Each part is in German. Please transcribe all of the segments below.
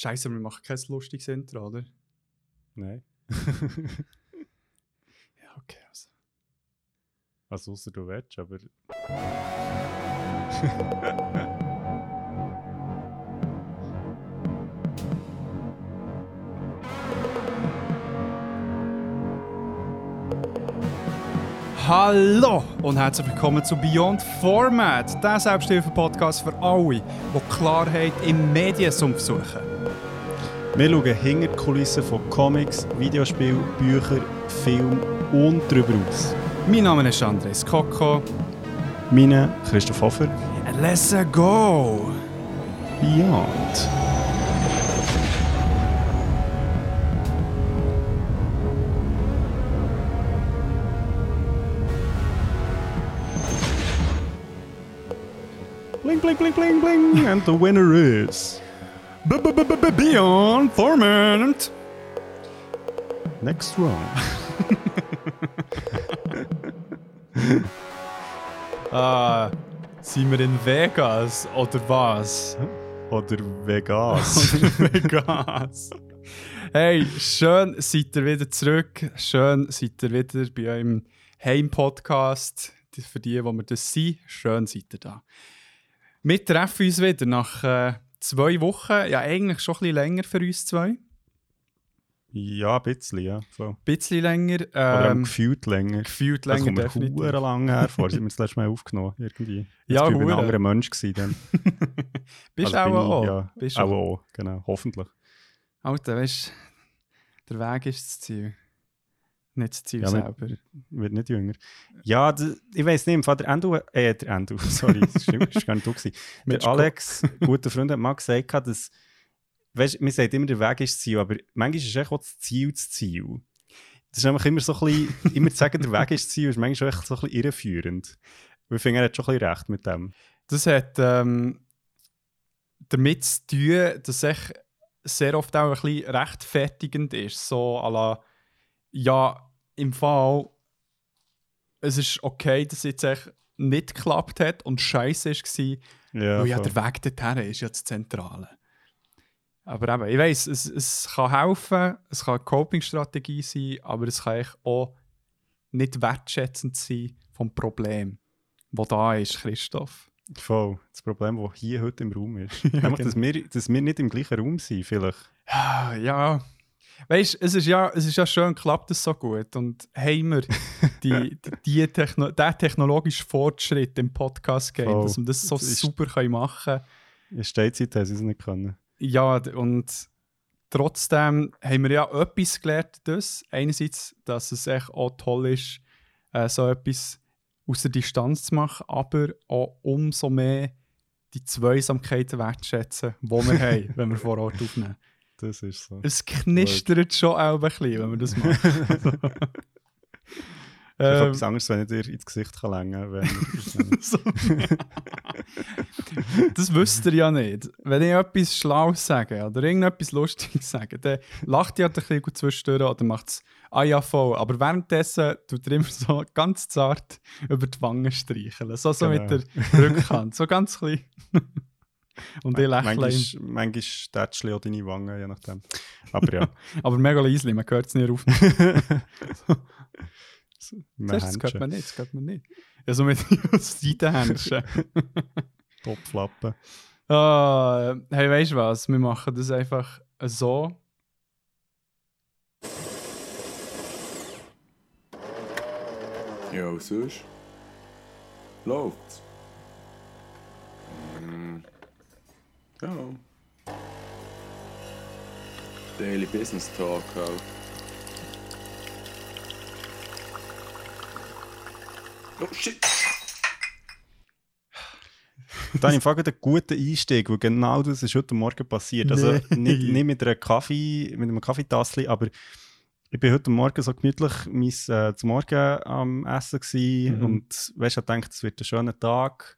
Scheiße, wir machen kein lustiges Intro, oder? Nein. Ja, okay. Also. Also, außer du willst, aber. Hallo und herzlich willkommen zu Beyond Format, der Selbsthilfe-Podcast für alle, die Klarheit im Mediensumpf suchen. Wir schauen hinter die Kulissen von Comics, Videospielen, Büchern, Film und darüber aus. Mein Name ist Andres Koko. Meine Christoph Hofer. Let's go! Beyond. Bling, bling, bling, bling, bling. And the winner is. Beyond Format! Next round. Ah, sind wir in Vegas oder was? Oder Vegas. Oder Vegas. Hey, schön seid ihr wieder zurück. Schön seid ihr wieder bei eurem Heim-Podcast. Für die, die wir das sind, schön seid ihr da. Wir treffen uns wieder nach äh, zwei Wochen. Ja, eigentlich schon ein bisschen länger für uns zwei. ja, ein bisschen, ja. So. Ein bisschen länger. Oder ähm, Ähm, gefühlt länger. gefühlt Das länger, kommt mir definitiv. lang her vor. Sind wir das letzte Mal aufgenommen? Irgendwie. Ja, Jetzt bin ich ein anderer Mensch gewesen dann. Bist Also auch auch. Ja, Bist auch, auch. auch, genau. Hoffentlich. Alter, weißt du, der Weg ist das Ziel. Nicht das Ziel Ja, wir- selber. Wird nicht jünger. Ja, ich weiß nicht, im Fall der Endo, äh, der Endo, sorry, das stimmt, das war gar nicht du. gewesen. Der Alex, guter Freund, hat mal gesagt, dass, weißt, man sagt immer, der Weg ist das Ziel, aber manchmal ist echt auch das Ziel das Ziel. Das ist einfach immer so ein bisschen, immer zu sagen, der Weg ist das Ziel, ist manchmal echt so ein bisschen irreführend. Und ich finde, er hat schon ein bisschen recht mit dem. Das hat ähm, damit zu tun, dass es sehr oft auch ein bisschen rechtfertigend ist. So à la, ja, im Fall, es ist okay, dass es jetzt echt nicht geklappt hat und scheiße war, Ja, weil ja der Weg dorthin ist ja das Zentrale. Aber eben, ich weiss, es, es kann helfen, es kann eine Coping-Strategie sein, aber es kann echt auch nicht wertschätzend sein vom Problem, das da ist, Christoph. Voll. Das Problem, das hier heute im Raum ist. Einfach, dass, genau. wir, dass wir nicht im gleichen Raum sind, vielleicht. Ja, ja. Weißt du, es ist ja, es ist ja schön, klappt es so gut. Und haben wir die, die, die Techno den technologischen Fortschritt im Podcast-Game, Voll. dass wir das so Das ist- super können machen In Steinzeit haben sie es nicht können. Ja, und trotzdem haben wir ja etwas gelernt. Das. Einerseits, dass es echt auch toll ist, äh, so etwas aus der Distanz zu machen, aber auch umso mehr die Zweisamkeiten wertschätzen, die wir haben, wenn wir vor Ort aufnehmen. Das ist so. Es knistert schon auch ein bisschen, wenn man das macht. Ich ähm, etwas anderes, wenn ich dir ins Gesicht kann kann. das wüsst ihr ja nicht. Wenn ich etwas Schlaues sage oder irgendetwas Lustiges sage, dann lacht ihr halt ein bisschen zwischendurch oder macht es «Ah ja, voll». Aber währenddessen tut er immer so ganz zart über die Wangen streicheln. So, so mit Genau. der Rückhand. So ganz klein. Und ich lächle manchmal, manchmal tätschle auch deine Wangen, je nachdem. Aber ja, Aber mega leise, man hört es nicht auf. mein Das, hört man nicht, das hört man nicht. Ja, so mit Seitenhändchen. Topflappen. Ah, hey, weißt du was? Wir machen das einfach so. Ja, was sonst? Läuft's? Ja. Daily Business Talk halt. Oh shit! Da habe ich einen guten Einstieg, weil genau das ist heute Morgen passiert. Also Nee. nicht, nicht mit, einer Kaffee, mit einem Kaffeetassli, aber ich bin heute Morgen so gemütlich mein, äh, zum Morgen am Essen gewesen Mhm. und weißt, ich dachte, es wird ein schöner Tag.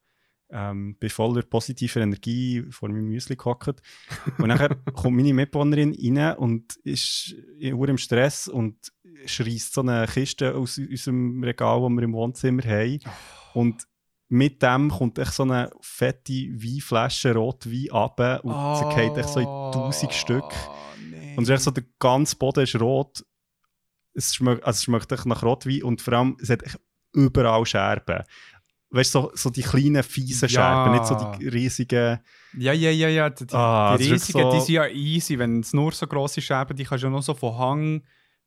Ähm, bin voller positiver Energie vor meinem Müsli gehockt. Und nachher kommt meine Mitbewohnerin rein und ist in im Stress und schreist so eine Kiste aus unserem Regal, das wir im Wohnzimmer haben. Und mit dem kommt echt so eine fette Weinflasche Rotwein runter und Oh, sie geht echt so in tausend Stück. Nee. Und es ist echt so, der ganze Boden ist rot. Es schmeckt, also es schmeckt echt nach Rotwein und vor allem, es hat echt überall Scherben. Weißt du, so, so die kleinen, fiesen Ja. Scherben, nicht so die riesigen. Ja, ja, ja, ja. Die, Ah, die riesigen, wirklich die so- sind ja easy. Wenn es nur so grosse Scherben, die kannst du ja noch so von Hang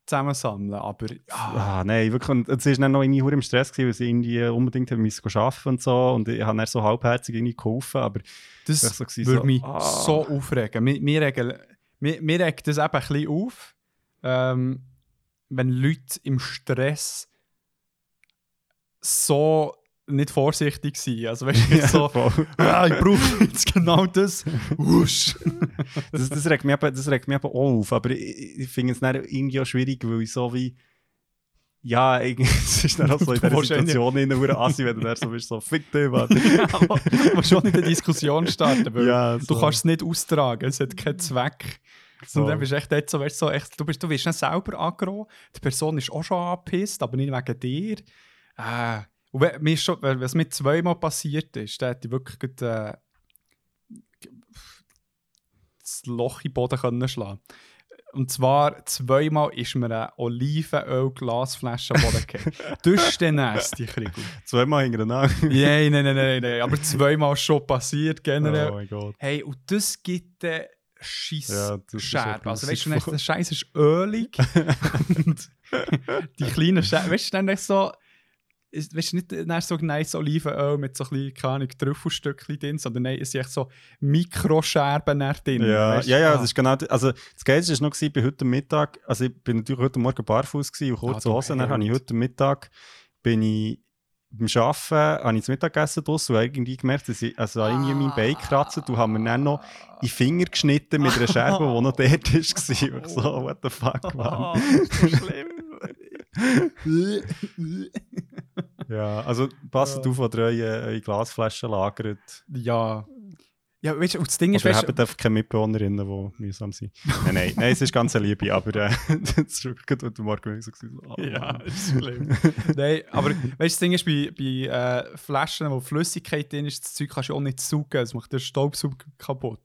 zusammensammeln. Aber ah, Ah, nein, wirklich. Und es war dann noch irgendwie im Stress, gewesen, weil sie irgendwie unbedingt haben müssen arbeiten und so. Und ich habe dann so halbherzig irgendwie geholfen. Aber das so, gewesen, würde so, mich ah. so aufregen. Mir, mir, regen, mir, mir regt das eben ein bisschen auf, ähm, wenn Leute im Stress so nicht vorsichtig sind. Also weißt du, Ja, so, ah, ich brauche jetzt genau das. Wusch. das, das, regt mich eben, das regt mich eben auch auf. Aber ich, ich finde es dann irgendwie auch schwierig, weil ich so wie. Ja, es ist dann auch so in Du dieser Situation in der Assi, wenn du dann so bist, so fick dich, Mann. Du musst schon nicht eine Diskussion starten, weil Ja, du so. kannst es nicht austragen, es hat keinen Zweck. So. Und dann bist du echt dort so, weißt, du, so echt, du, bist, du wirst nicht selber aggro, die Person ist auch schon angepisst, aber nicht wegen dir. Äh, und wenn, mir schon, wenn es mir zweimal passiert ist, dann hätte ich wirklich gerade, äh, das Loch in den Boden können schlagen Und zwar zweimal ist mir eine Olivenöl-Glasflasche am Boden gefallen. Das ist dann nasty, Kriegel. Zweimal hintereinander. Nein, nein, nein, nein, nein. Aber zweimal schon passiert generell. Oh mein Gott. Hey, und das gibt den Scheiß Ja, Scherben. Also weißt du, der Scheiß ist ölig. und die kleinen Scherben, weißt du, dann so. Ist- Weißt du, nicht dann so nice Olivenöl mit so ein bisschen, keine Ahnung, Trüffelstückchen drin, sondern nein, es sind echt so Mikroscherben drin. Ja, ja, ja, Ah. das ist genau das. Also, das Geilste war noch gewesen, bei heute Mittag. Also, ich bin natürlich heute Morgen barfuß gewesen und kurze Ah, Hosen. Dann habe ich heute Mittag bin ich beim Arbeiten habe ich das Mittagessen draussen und irgendwie gemerkt, dass ich also irgendwie Ah. mein Bein gekratzt und habe mir dann noch in Finger geschnitten mit einer Scherbe, die noch dort war. Und ich so, what the fuck. Ah, das ist so schlimm. Ja, also passt Ja. auf, wo ihr eure, eure Glasflaschen lagert. ja. Ja, weißt du, das Ding ist, weißt, habt einfach keine Mitbewohnerinnen, die mühsam sind. nein, nein, nein, es ist ganz eine Liebe, aber äh, das ist wirklich heute Morgen so ah, Ja, ist schlimm. Nein, aber weißt du, das Ding ist, bei, bei äh, Flaschen, wo Flüssigkeit drin ist, das Zeug kannst du auch nicht saugen. Das macht den Staubsauger kaputt.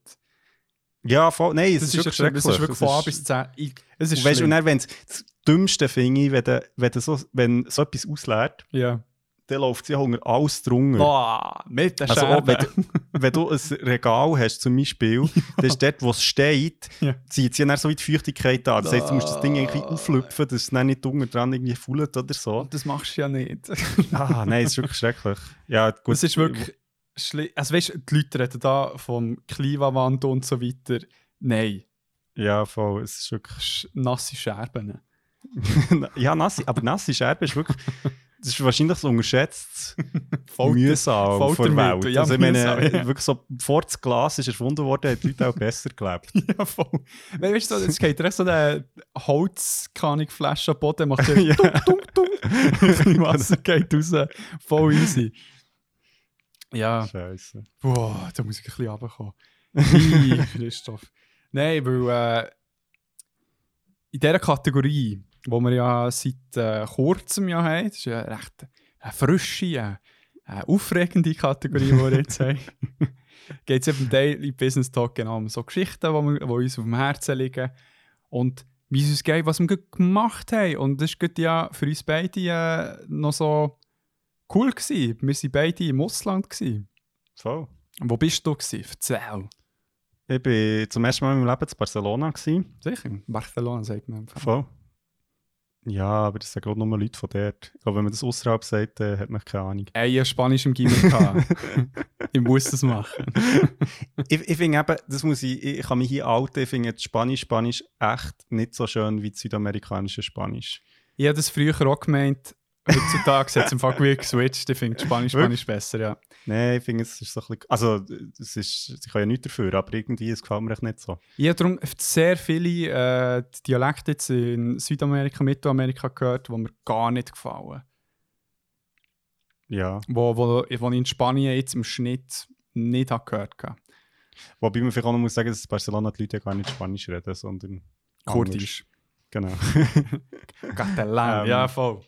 Ja, voll, nein, es Das ist, ist, wirklich schlimm. das ist schrecklich. wirklich von A Es bis 10. Ich- Es ist weißt, du, schlimm. und dann, wenn's, das Dümmste finde ich, wenn, du, wenn, du so, wenn so etwas ausleert, ja. Dann läuft sie unter alles drunter. Boah, mit der Also auch, wenn, du- wenn du ein Regal hast, zum Beispiel, dann ist dort, wo es steht, Ja. zieht sie dann so wie die Feuchtigkeit an. Das heisst, du musst das Ding irgendwie auflüpfen, dass es dann nicht unten dran irgendwie fullt oder so. Und das machst du ja nicht. Ah, nein, es ist wirklich schrecklich. Ja, gut. Es ist wirklich schlimm. Also weißt du, die Leute reden da vom Klimawand und so weiter. Nein, Ja, voll. Es ist wirklich. Nasse Scherben. ja, nasse, aber nasse Scherbe ist wirklich. Das ist wahrscheinlich so unterschätzt Folter- mühsam von der Foltermittel, Welt. ja, also ich meine, ja. wirklich so, bevor das Glas ist erfunden wurde, haben die Leute auch besser gelebt. Ja, voll. Weil, weißt du, jetzt geht recht so eine Holzkanigflasche am Boden, macht Ja. tung, tung. Die Wasser geht raus. Voll easy. Ja, Scheiße. boah, da muss ich ein bisschen runterkommen. Christoph. Nein, weil äh, in dieser Kategorie, wo wir ja seit äh, kurzem ja haben, das ist ja recht eine frische, äh, eine aufregende Kategorie, die wir jetzt haben, geht es eben im Daily Business Talk genau um so Geschichten, die, wir, die uns auf dem Herzen liegen und wie es uns geht, was wir gemacht haben. Und das war ja für uns beide äh, noch so cool. Gewesen. Wir waren beide im Ausland. Gewesen. Voll. Wo bist du? Gewesen? Erzähl. Ich war zum ersten Mal in meinem Leben in Barcelona. Gewesen. Sicher, Barcelona sagt man einfach. Voll. Ja, aber das sind gerade nur Leute von dort. Ich glaube, wenn man das außerhalb sagt, äh, hat man keine Ahnung. Ey, hatte Spanisch im Gimmick. ich muss das machen. ich ich finde eben, das muss ich, ich kann mich hier outen, ich finde Spanisch, Spanisch echt nicht so schön wie das südamerikanische Spanisch. Ich habe das früher auch gemeint. Heutzutage hat es im Fall geswitcht. Ich finde Spanisch, Spanisch besser, ja. Nein, ich finde, es ist so ein bisschen, also, es ist, ich kann ja nichts dafür, aber irgendwie, es gefällt mir echt nicht so. Ich habe darum sehr viele äh, Dialekte jetzt in Südamerika, Mittelamerika gehört, die mir gar nicht gefallen. Ja, Wo, wo, wo ich in Spanien jetzt im Schnitt nicht habe gehört habe. wobei man vielleicht auch noch muss sagen, dass in Barcelona die Leute ja gar nicht Spanisch reden, sondern Kurdisch. Genau. Catalan, Ähm, ja voll.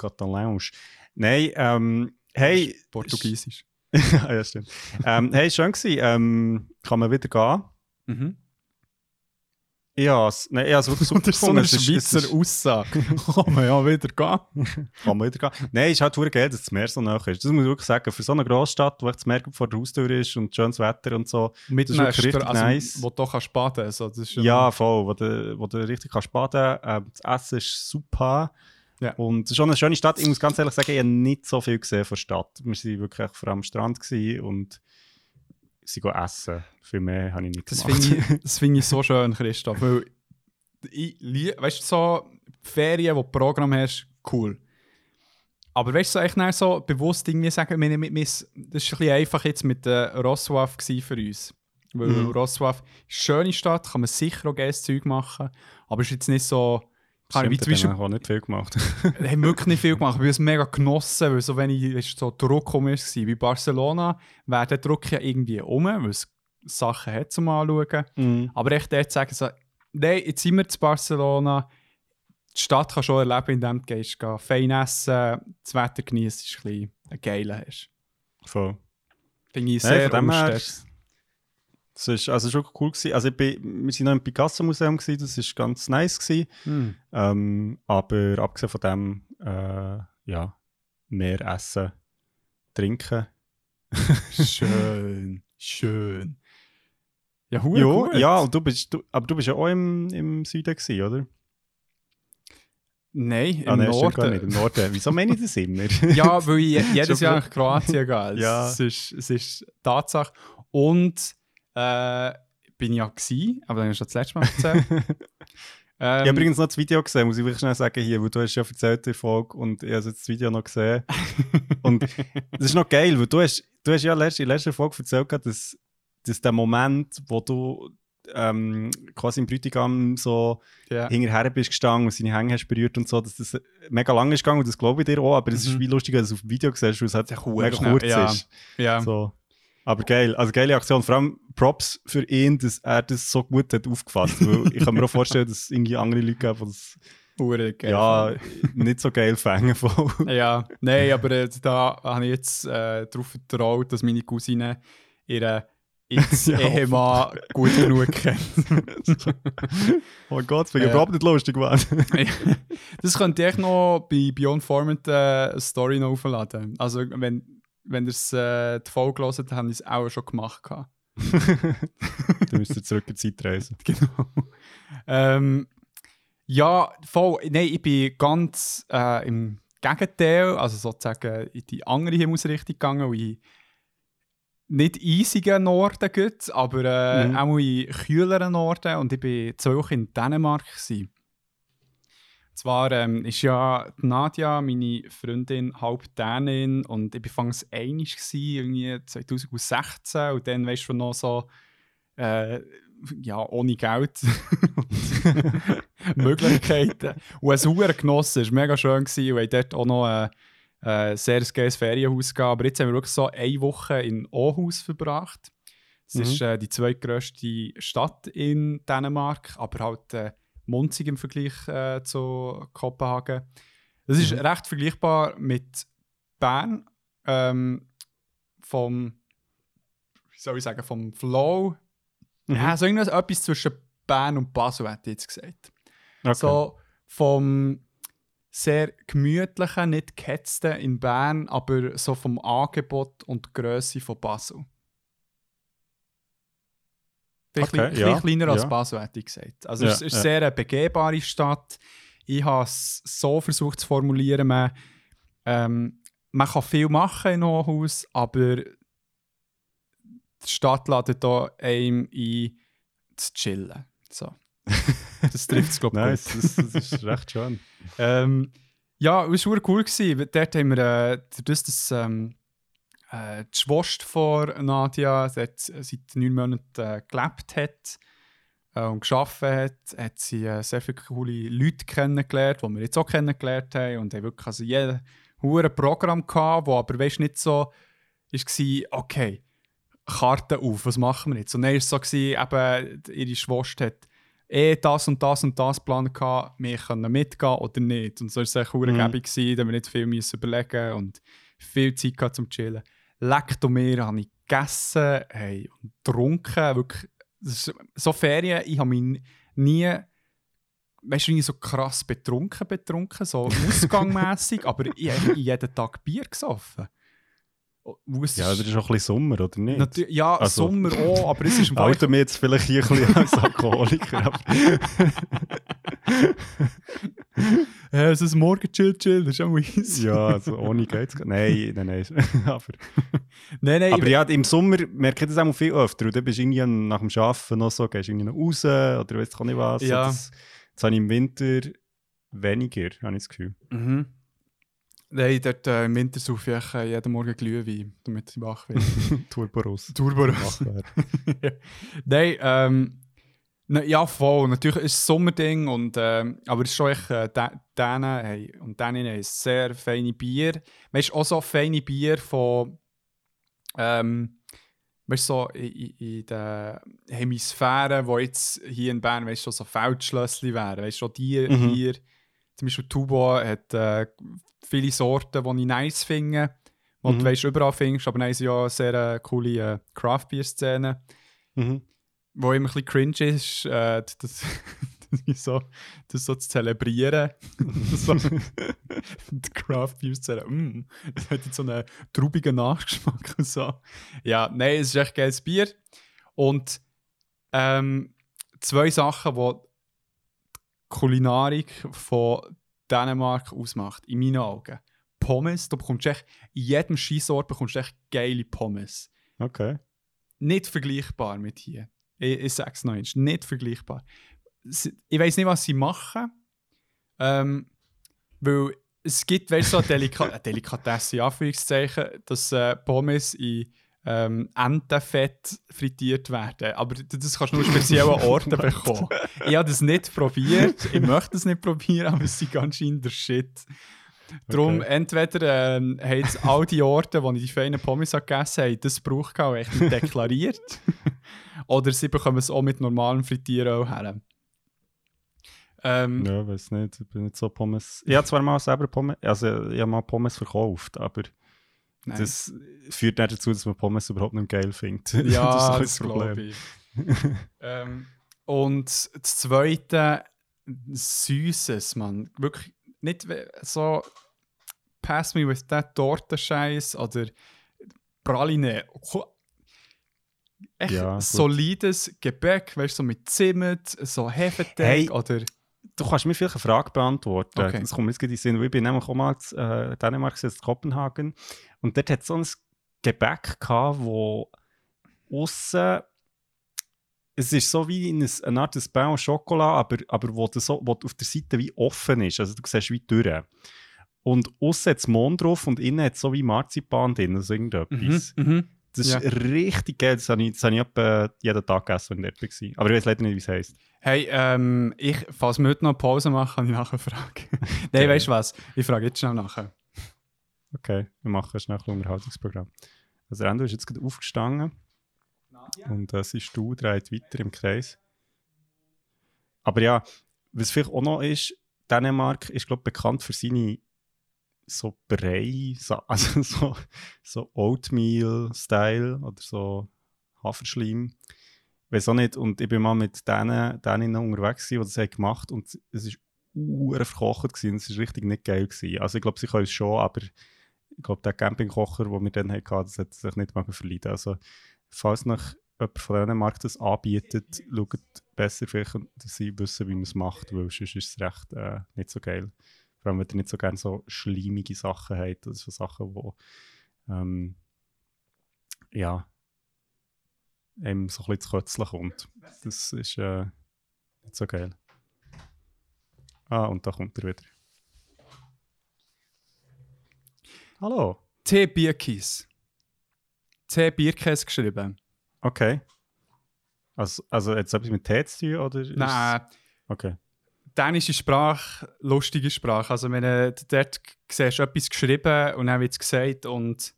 Catalanisch. Nein, ähm, Hey, Portugiesisch. ja, stimmt. ähm, hey, schön gewesen. Ähm, kann man wieder gehen? Mhm. Ja, nein, ich habe es wirklich super so eine Schweizer Aussage. Kann man ja wieder gehen. Kann man wieder gehen. Nein, es ist halt verdammt geil, dass das Meer so nah ist. Das muss ich wirklich sagen. Für so eine Großstadt, wo das Meer vor der Haustür ist und schönes Wetter und so. Mit Das ist wirklich richtig also, nice. Wo du auch baden kannst. Also, das ist Ja, voll. Wo du, wo du richtig kannst baden kannst. das Essen ist super. Ja. Und es ist schon eine schöne Stadt. Ich muss ganz ehrlich sagen, ich habe nicht so viel gesehen von der Stadt. Wir waren wirklich vor allem am Strand und sie gehen essen. Viel mehr habe ich nicht Das gemacht. finde ich, das finde ich so schön, Christoph. Weil ich, weißt du, so Ferien, wo du Programm hast, cool. Aber weißt du, so, echt dann so bewusst irgendwie sagen, wir, wir, wir, das war ein bisschen einfach jetzt mit der Roswaf gewesen für uns. Weil Mhm. Roswaf ist eine schöne Stadt, kann man sicher auch geiles Zeug machen. Aber es ist jetzt nicht so. Kann ich, wie Stimmt, zum dann Beispiel, habe ich nicht viel gemacht. haben wirklich nicht viel gemacht. Wir haben es mega genossen, weil so wenig weißt, so Druck um ist. Bei Barcelona wäre der Druck ja irgendwie um, weil es Sachen hat zum Anschauen. Mhm. Aber echt dort sagen, so, nein, jetzt sind wir zu Barcelona. Die Stadt kannst du schon erleben, indem du gehst, gehen, fein essen, das Wetter genießt, ist ein bisschen geiler hast. Voll. Finde ich sehr von Das ist also schon cool gewesen. Also bin, wir sind noch im Picasso Museum gewesen, das ist ganz nice gewesen. Hm. Ähm, aber abgesehen von dem, äh, ja, mehr essen, trinken. Schön, schön. Ja, hure Ja, gut. ja, und du bist, du, aber du bist ja auch im, im Süden gewesen, oder? Nein, im Ah, nein, gar nicht, Norden. im Norden. Wieso meine ich das immer? Ja, weil ich jedes Jahr nach Kroatien gehe. Es, Ja. es, ist, es ist Tatsache. Und äh, bin ich ja gewesen, aber dann hast du das letzte Mal erzählt. ähm, ich habe übrigens noch das Video gesehen, muss ich wirklich schnell sagen hier, weil du hast ja erzählt der Folge und ich habe jetzt das Video noch gesehen. und das ist noch geil, weil du hast, du hast ja letzte, in der letzten Folge erzählt, dass, dass der Moment, wo du ähm, quasi im Bräutigam so ja. hinterher bist gestanden und seine Hänge hast berührt und so, dass das mega lang ist gegangen und das glaube ich dir auch, aber es ist Mhm. wie lustig, dass du es auf dem Video siehst, weil es halt Ja, mega kurz ja. ist. ja. So. Aber geil, also geile Aktion. Vor allem Props für ihn, dass er das so gut hat aufgefasst. Weil ich kann mir auch vorstellen, dass es irgendwie andere Leute gab, die das Hure geil ja, nicht so geil fängen. Voll. Ja, nein, aber äh, da habe ich jetzt äh, darauf vertraut, dass meine Cousine ihren Ja, Ehemann gut genug kennt. oh Gott, das wäre Ja. überhaupt nicht lustig geworden. das könnte ich noch bei Beyond Format äh, eine Story noch aufladen. Also, wenn, wenn ihr es äh, die Folge hört, habe ich es auch schon gemacht. gehabt. Dann müsst ihr zurück in die Zeit reisen. Genau. ähm, ja, voll. Nein, ich bin ganz äh, im Gegenteil, also sozusagen in die andere Himmelsrichtung gegangen, wo ich nicht eisigen Norden geht, aber äh, Mhm. auch in kühleren Norden und ich war zwei Wochen in Dänemark. Gewesen. Zwar ähm, ist ja Nadja, meine Freundin, halb Dänin und ich war einig irgendwie 2016 und dann weißt du noch so äh, ja, ohne Geld Möglichkeiten. Und es war genossen, es war mega schön gewesen, und dort auch noch ein äh, sehr geiles Ferienhaus gehabt. Aber jetzt haben wir wirklich so eine Woche in Aarhus verbracht. Es Mhm. ist äh, die zweitgrößte Stadt in Dänemark, aber halt äh, munzig im Vergleich äh, zu Kopenhagen. Es ist Mhm. recht vergleichbar mit Bern. Ähm, vom, wie soll ich sagen, vom Flow. Mhm. Ja, so irgendwas etwas zwischen Bern und Basel, hätte ich jetzt gesagt. Okay. So vom sehr gemütlichen, nicht gehetzten in Bern, aber so vom Angebot und Größe von Basel. Vielleicht Okay, ein ja, kleiner als ja. Basel, hätte ich gesagt. Also Ja, es ist ja. sehr eine begehbare Stadt. Ich habe es so versucht zu formulieren, man, ähm, man kann viel machen in Aarhus, aber die Stadt lädt da einem ein, zu chillen. So. Das trifft es, glaube ich, Nice, das, das ist recht schön. Ähm, ja, es war cool. Gewesen. Dort haben wir, äh, dadurch, dass ähm, äh, die Schwester von Nadia dort seit neun Monaten äh, gelebt hat äh, und geschafft hat, hat sie äh, sehr viele coole Leute kennengelernt, die wir jetzt auch kennengelernt haben. Und haben wirklich also jeden hure Programm gehabt, wo aber weißt, nicht so war, okay, Karten auf, was machen wir jetzt? Und dann war es so, gewesen, eben, ihre Schwester hat eh das und das und das Plan gehabt, wir können mitgehen oder nicht. Und so war es echt Mhm. gäbig da wir nicht viel müssen überlegen und viel Zeit gehabt zum Chillen. Leckt mir, habe ich gegessen hey, und getrunken. Wirklich, so Ferien, ich habe mich nie, weißt du, so krass betrunken, betrunken, so ausgangmässig, aber ich habe jeden Tag Bier gesoffen. Es Ja, das ist auch ein bisschen Sommer, oder nicht? Natür- ja, Also- Sommer auch, aber es ist Alter, mir jetzt vielleicht hier ein bisschen als Alkoholiker. Ja, es ist morgen chill, chill, das ist auch easy. ja, also ohne geht's gar Nein, nein, nein. aber Nein, nein, aber ja, im Sommer merke ich das auch viel öfter. Und dann bist du irgendwie nach dem Arbeiten noch so, gehst irgendwie noch raus oder weißt du nicht was. Ja. So, das, das habe ich im Winter weniger, habe ich das Gefühl. Mhm. Nein, dort äh, im Winter saufe ich äh, jeden Morgen Glühwein, damit ich wach werde. Turboros. Turboros. Nein, ähm, ne, ja voll, natürlich ist es ein Sommerding, und, ähm, aber es ist schon echt, äh, denen, hey, und denen haben sehr feine Bier. Weißt du, auch so feine Bier von, ähm, weißt so in, in, den Hemisphären, wo jetzt hier in Bern, weißt du, so Feldschlössli wären, weißt du, schon die Mhm. Bier, zum Beispiel Tubo hat äh, viele Sorten, die ich nice finde, die Mhm. du weißt, überall findest, aber dann sie ja eine sehr äh, coole äh, Craft-Beer-Szene Mhm. wo immer ein bisschen cringe ist, äh, das, das, so, das so zu zelebrieren. so, die Craft Beer zelebrieren. Mm, das hat jetzt so einen traubigen Nachgeschmack und so. Ja, nein, es ist echt geiles Bier. Und ähm, zwei Sachen, die Kulinarik von Dänemark ausmacht, in meinen Augen. Pommes, du bekommst echt, in jedem Skisort bekommst du echt geile Pommes Okay. nicht vergleichbar mit hier. Ich, ich sage es noch einmal, nicht vergleichbar. Ich weiß nicht, was sie machen. Ähm, weil es gibt, weißt du, so eine Delika Delikatesse, Anführungszeichen, dass äh, Pommes in ähm, Entenfett frittiert werden. Aber das kannst du nur an speziellen Orten bekommen. Ich habe das nicht probiert. Ich möchte es nicht probieren, aber es ist ganz schön der Shit. Darum, Okay. entweder ähm, haben jetzt all die Orte, wo ich die feinen Pommes gegessen habe, das gebraucht gehabt und echt deklariert. Oder sie bekommen es auch mit normalem Frittieren auch her. Ähm, Ja, weiß nicht. Ich bin nicht so Pommes. Ich habe zwar mal selber Pommes, also ich habe mal Pommes verkauft, aber nein. das führt nicht dazu, dass man Pommes überhaupt nicht geil findet. ja, so ein das, bisschen glaube ich. ähm, und das Zweite, Süßes, man. Wirklich nicht so Pass me with that Tortenscheiß oder Praline. Echt Ja, solides Gebäck, weißt du, so mit Zimt, so Hefeteig Hey, oder. Du kannst mir vielleicht eine Frage beantworten. Okay. Das kommt mir jetzt gerade in den Sinn. Ich bin nämlich auch mal in äh, Dänemark, in Kopenhagen. Und dort hat es so ein Gebäck gehabt, wo aussen es ist so wie in ein, eine Art Pain au Chocolat, aber, aber wo, du so, wo auf der Seite wie offen ist. Also du siehst wie durch. Und aussen hat es Mond drauf und innen hat es so wie Marzipan drin, also irgendetwas. mhm. Das ist Ja. richtig geil. Das habe ich, das habe ich etwa jeden Tag gegessen, wenn ich dort war. Aber ich weiß leider nicht, wie es heisst. Hey, ähm, ich, falls wir heute noch Pause machen, kann ich nachher fragen. Nein, weißt du was? Ich frage jetzt schnell nachher. Okay, wir machen schnell ein Unterhaltungsprogramm. Also Rendo ist jetzt gerade aufgestanden und äh, sein Stuhl dreht weiter im Kreis. Aber ja, was vielleicht auch noch ist, Dänemark ist glaube ich bekannt für seine so Brei, so, also so, so Oatmeal-Style oder so Haferschleim. Weiß auch nicht. Und ich bin mal mit denen, denen unterwegs die das gemacht und es ist uhr verkocht gewesen. Es ist richtig nicht geil gewesen. Also ich glaube, sie können es schon, aber ich glaube, der Campingkocher, den wir dann hatten, das hat sich nicht mal verleiden. Also falls noch jemand von Dänemark das anbietet, schaut besser vielleicht, dass sie wissen, wie man es macht, weil sonst ist es recht äh, nicht so geil. Vor allem, wenn ihr nicht so gerne so schleimige Sachen habt, oder so Sachen, wo ähm, ja einem so ein bisschen zu kötzeln kommt. Das ist äh, nicht so geil. Ah, und da kommt er wieder. Hallo. T. Bierkies. T. Bierkäse geschrieben. Okay. Also, also es etwas mit Tee zu tun? Oder Nein. Okay. Dänische Sprache, lustige Sprache. Also, wenn du dort siehst du etwas geschrieben und dann wird es gesagt und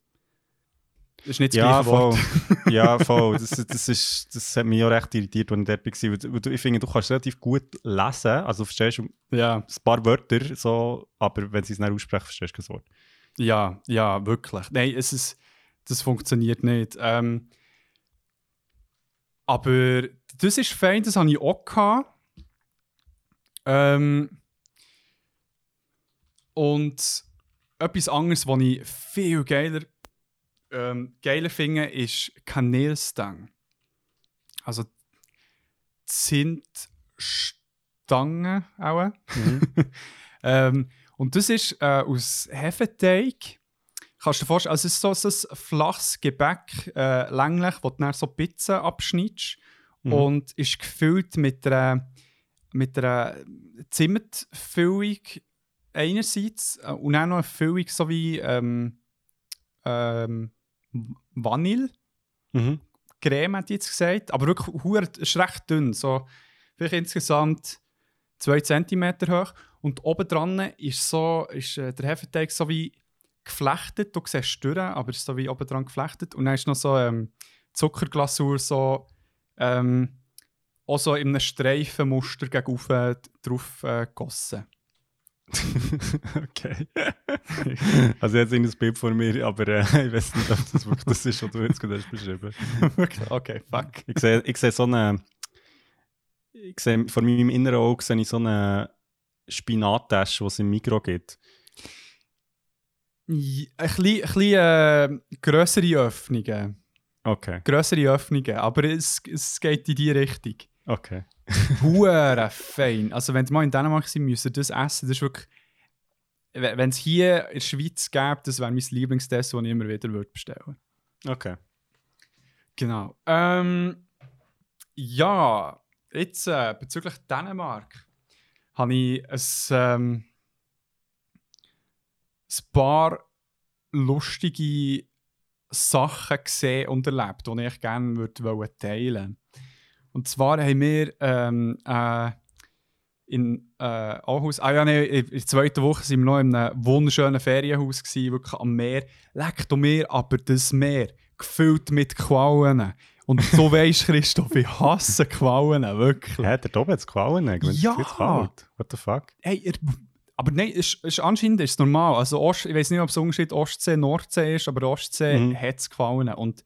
das ist nicht das Ja, gleiche Wort. voll. ja, voll. Das, das, ist, das hat mich auch recht irritiert, als ich dort war. Du- Ich finde, du kannst relativ gut lesen. Also, du verstehst ein Ja, paar Wörter, so, aber wenn sie es nicht aussprechen, verstehst du kein Wort. Ja, ja, wirklich. Nein, es ist, das funktioniert nicht. Ähm, aber das ist fein, das habe ich auch gehabt. Ähm, und etwas anderes, was ich viel geiler, ähm, geiler finde, ist Kanelstangen. Also Zimtstangen auch. ähm, und das ist äh, aus Hefeteig. Kannst du dir vorstellen, also es ist so, so ein flaches Gebäck, äh, länglich, wo du dann so Pizza abschneidest. Mhm. Und ist gefüllt mit einer, mit einer Zimtfüllung einerseits äh, und auch noch eine Füllung so wie ähm, ähm, Vanille. Mhm. Creme, hat jetzt gesagt. Aber wirklich, ist recht dünn. So, vielleicht insgesamt 2 cm hoch. Und oben dran ist, so, ist äh, der Hefeteig so wie geflechtet. Du siehst durch, aber es ist so wie oben dran geflechtet. Und dann ist noch so ähm, Zuckerglasur so, ähm, auch so in einem Streifenmuster gegenüber drauf äh, gegossen. okay. also jetzt ein Bild vor mir, aber äh, ich weiß nicht, ob das wirklich das ist, was du jetzt gerade hast beschrieben okay, fuck. Ich sehe, ich sehe so eine. Ich sehe, vor meinem inneren Auge sehe ich so eine Spinattasche, die es im Mikro gibt. Ja, Ein bisschen, ein bisschen äh, grössere Öffnungen. Okay, Grössere Öffnungen, aber es, es geht in die Richtung. Okay. Hure fein. Also wenn ihr mal in Dänemark seid, müsst ihr das essen. Das ist wirklich... Wenn es hier in der Schweiz gäbe, das wäre mein Lieblingstest, das ich immer wieder würde bestellen Okay. Genau. Ähm, ja, jetzt äh, bezüglich Dänemark habe ich ein, ähm, ein paar lustige Sachen gesehen und erlebt, die ich gerne würde teilen Und zwar haben wir ähm, äh, in äh, Aarhus, ah ja, nee, in der zweiten Woche waren wir noch in einem wunderschönen Ferienhaus, gewesen, wirklich am Meer. Leck du Meer, aber das Meer, gefüllt mit Quallen. Und du weißt, Christoph, ich hasse Quallen, wirklich. Hä, der oben hat es Quallen, wenn es Ja. jetzt kalt. What the fuck? Hey, ihr, aber nein, es ist, es ist anscheinend ist es normal. Also Ost, ich weiß nicht, ob es Unterschied Ostsee, Nordsee ist, aber Ostsee Mhm. hat es gefallen. Und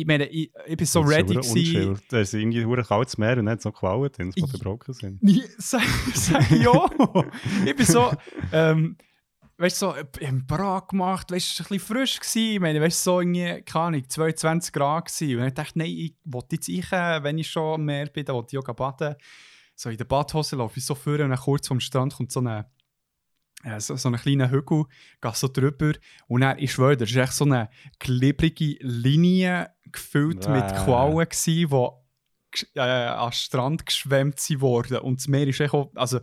ich meine, ich, ich bin so Das ist ready gewesen. unschuld. Da ist irgendwie ein kaltes Meer und dann es noch Quallen drin, die Ich- gebrochen sind. Nee, sag, sag ja. ich bin so, ähm, weißt du, so, ich hab Brat gemacht, weißt du, ein bisschen frisch. Gewesen. Ich meine, weißt du, so irgendwie, keine Ahnung, 22 Grad gewesen. Und ich dachte, nein, ich will jetzt ich, wenn ich schon am Meer bin, dann will ich auch baden. So in der Badhose laufe ich so vor und dann kurz vom Strand kommt so eine äh, so, so einen kleinen Hügel, gehe so drüber und dann, ich schwöre, das war echt so eine glibbrige Linie gefüllt mit Bäh. Quallen, die äh, an den Strand geschwemmt sind worden. Und das Meer ist echt auch, also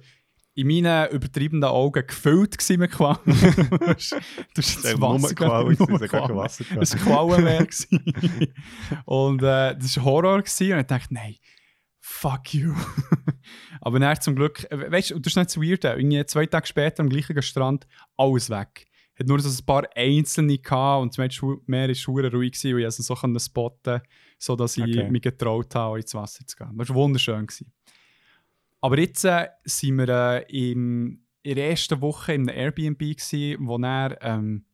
in meinen übertriebenen Augen gefüllt gewesen mit Quallen. das ist Das das war Wasser Quallen, nur war Quallen. Wasser. War Quallenmeer. und äh, das war Horror. Gewesen. Und ich dachte, nein, fuck you. Aber dann zum Glück, weißt du, das ist nicht so weird. äh, Irgendwie zwei Tage später am gleichen Strand, alles weg. Hat nur so ein paar einzelne gehabt und das Meer war schwer ruhig gewesen, und ich also so konnte spotten, sodass ich Okay. mich getraut habe, ins Wasser zu gehen. Das war wunderschön. Gewesen. Aber jetzt äh, sind wir äh, im, in der ersten Woche in einem Airbnb, gewesen, wo er ähm,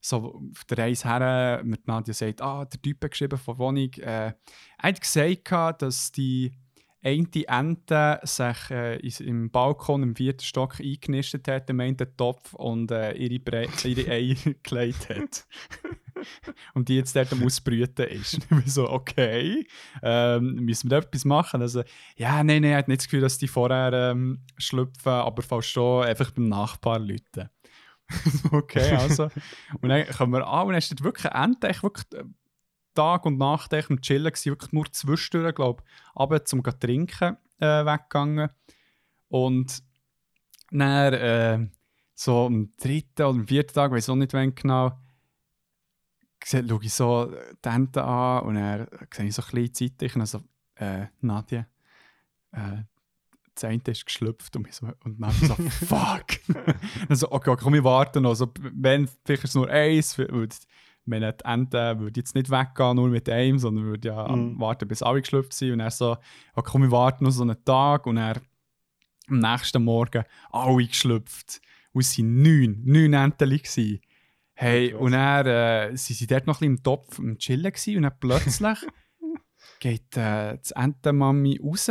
so auf der Reise her mit Nadja sagt, ah, der Typ hat geschrieben von Wohnung. Äh, er hat gesagt, dass die eine Ente sich äh, im Balkon im vierten Stock eingenistet hat, im einen Topf und äh, ihre, Bre ihre Eier gelegt hat. und die jetzt dort am Ausbrüten ist. ich so, okay, ähm, müssen wir da etwas machen? Also, ja, nein, nein, er hat nicht das Gefühl, dass die vorher ähm, schlüpfen, aber fast schon einfach beim Nachbar Leute. okay, also. Und dann kommen wir an und dann ist dort wirklich eine Ente, wirklich äh, Tag und Nacht echt am Chillen gewesen, wirklich nur zwischendurch, glaube ich, runter zum trinken äh, weggegangen. Und dann äh, so am dritten oder am vierten Tag, weiß auch nicht wann genau, schaue ich so die Ente an und dann sehe ich so ein bisschen Zeit, ich dann so, äh, Nadja, äh, das eine ist geschlüpft und, ich so, und dann so, fuck. dann so, okay, okay, komm, wir warten noch. Also, wenn, vielleicht ist es nur eins, weil die- wenn die Ente würde jetzt nicht weggehen, nur mit einem, sondern würde ja Mhm. warten, bis alle geschlüpft sind. Und er so, okay, komm, wir warten noch so einen Tag und er am nächsten Morgen alle geschlüpft. Und es waren neun, neun Enten. gewesen. Hey, und dann äh, sie sie dort noch ein bisschen im Topf am Chillen gewesen, und dann plötzlich geht äh, die Entenmami raus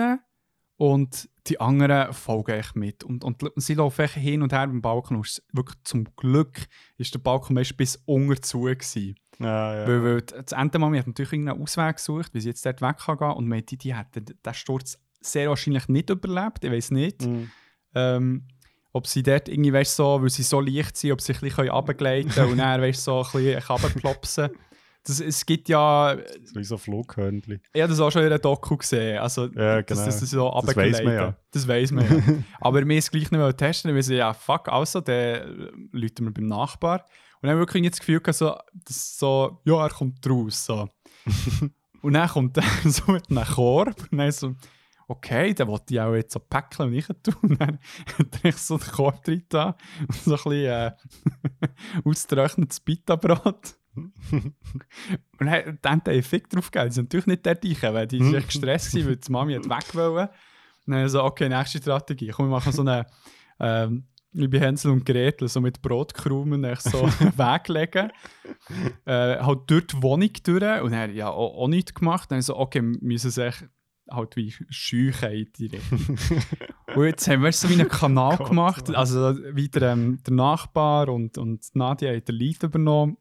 und die anderen folgen echt mit. Und, und, sie laufen echt hin und her beim Balkon. Und wirklich zum Glück ist der Balkon meist bis unter zu gewesen. Ja, ja. Weil, weil die Entenmami hat natürlich irgendeinen Ausweg gesucht, wie sie jetzt dort weg kann gehen. Und meinte, die hätte den Sturz sehr wahrscheinlich nicht überlebt. Ich weiß nicht. Mhm. Ähm, ob sie dort irgendwie, weißt, so, weil sie so leicht sind, ob sie ein bisschen runtergleiten können und dann, weißt, so ein bisschen runterplopsen. Das, es gibt ja, So wie so Flughörnchen. ich habe das auch schon in einer Doku gesehen, also Ja, genau. das, das so Das weiss man ja. Das weiss man ja. Aber wir es gleich nicht mehr testen, weil sie ja, fuck, also, dann läuten wir beim Nachbar. Und dann habe ich wirklich nicht das Gefühl gehabt, so, dass so, ja, er kommt raus, so. und dann kommt er so mit einem Korb und dann so, okay, dann wollte ich auch jetzt so päckeln und ich tun. Und dann hat er echt so den Korb drin da und so ein bisschen äh, ausgetrocknetes Pita-Brot. und dann dann hat er einen Fick drauf gegeben. Die sind natürlich nicht dort rein, weil die waren gestresst, gewesen, weil die Mami hat weg wollen. Und dann so, okay, nächste Strategie. Komm, wir machen so eine, ähm, wie bei Hänsel und Gretel, so mit Brotkrumen so einen Weg legen. Äh, halt durch die Wohnung durch. Und er hat ja auch, auch nichts gemacht. Dann so, okay, wir müssen es echt halt wie scheuchen in die Richtung. und jetzt haben wir so wie einen Kanal gemacht. Also wieder ähm, der Nachbar und, und Nadia hat den Lead übernommen.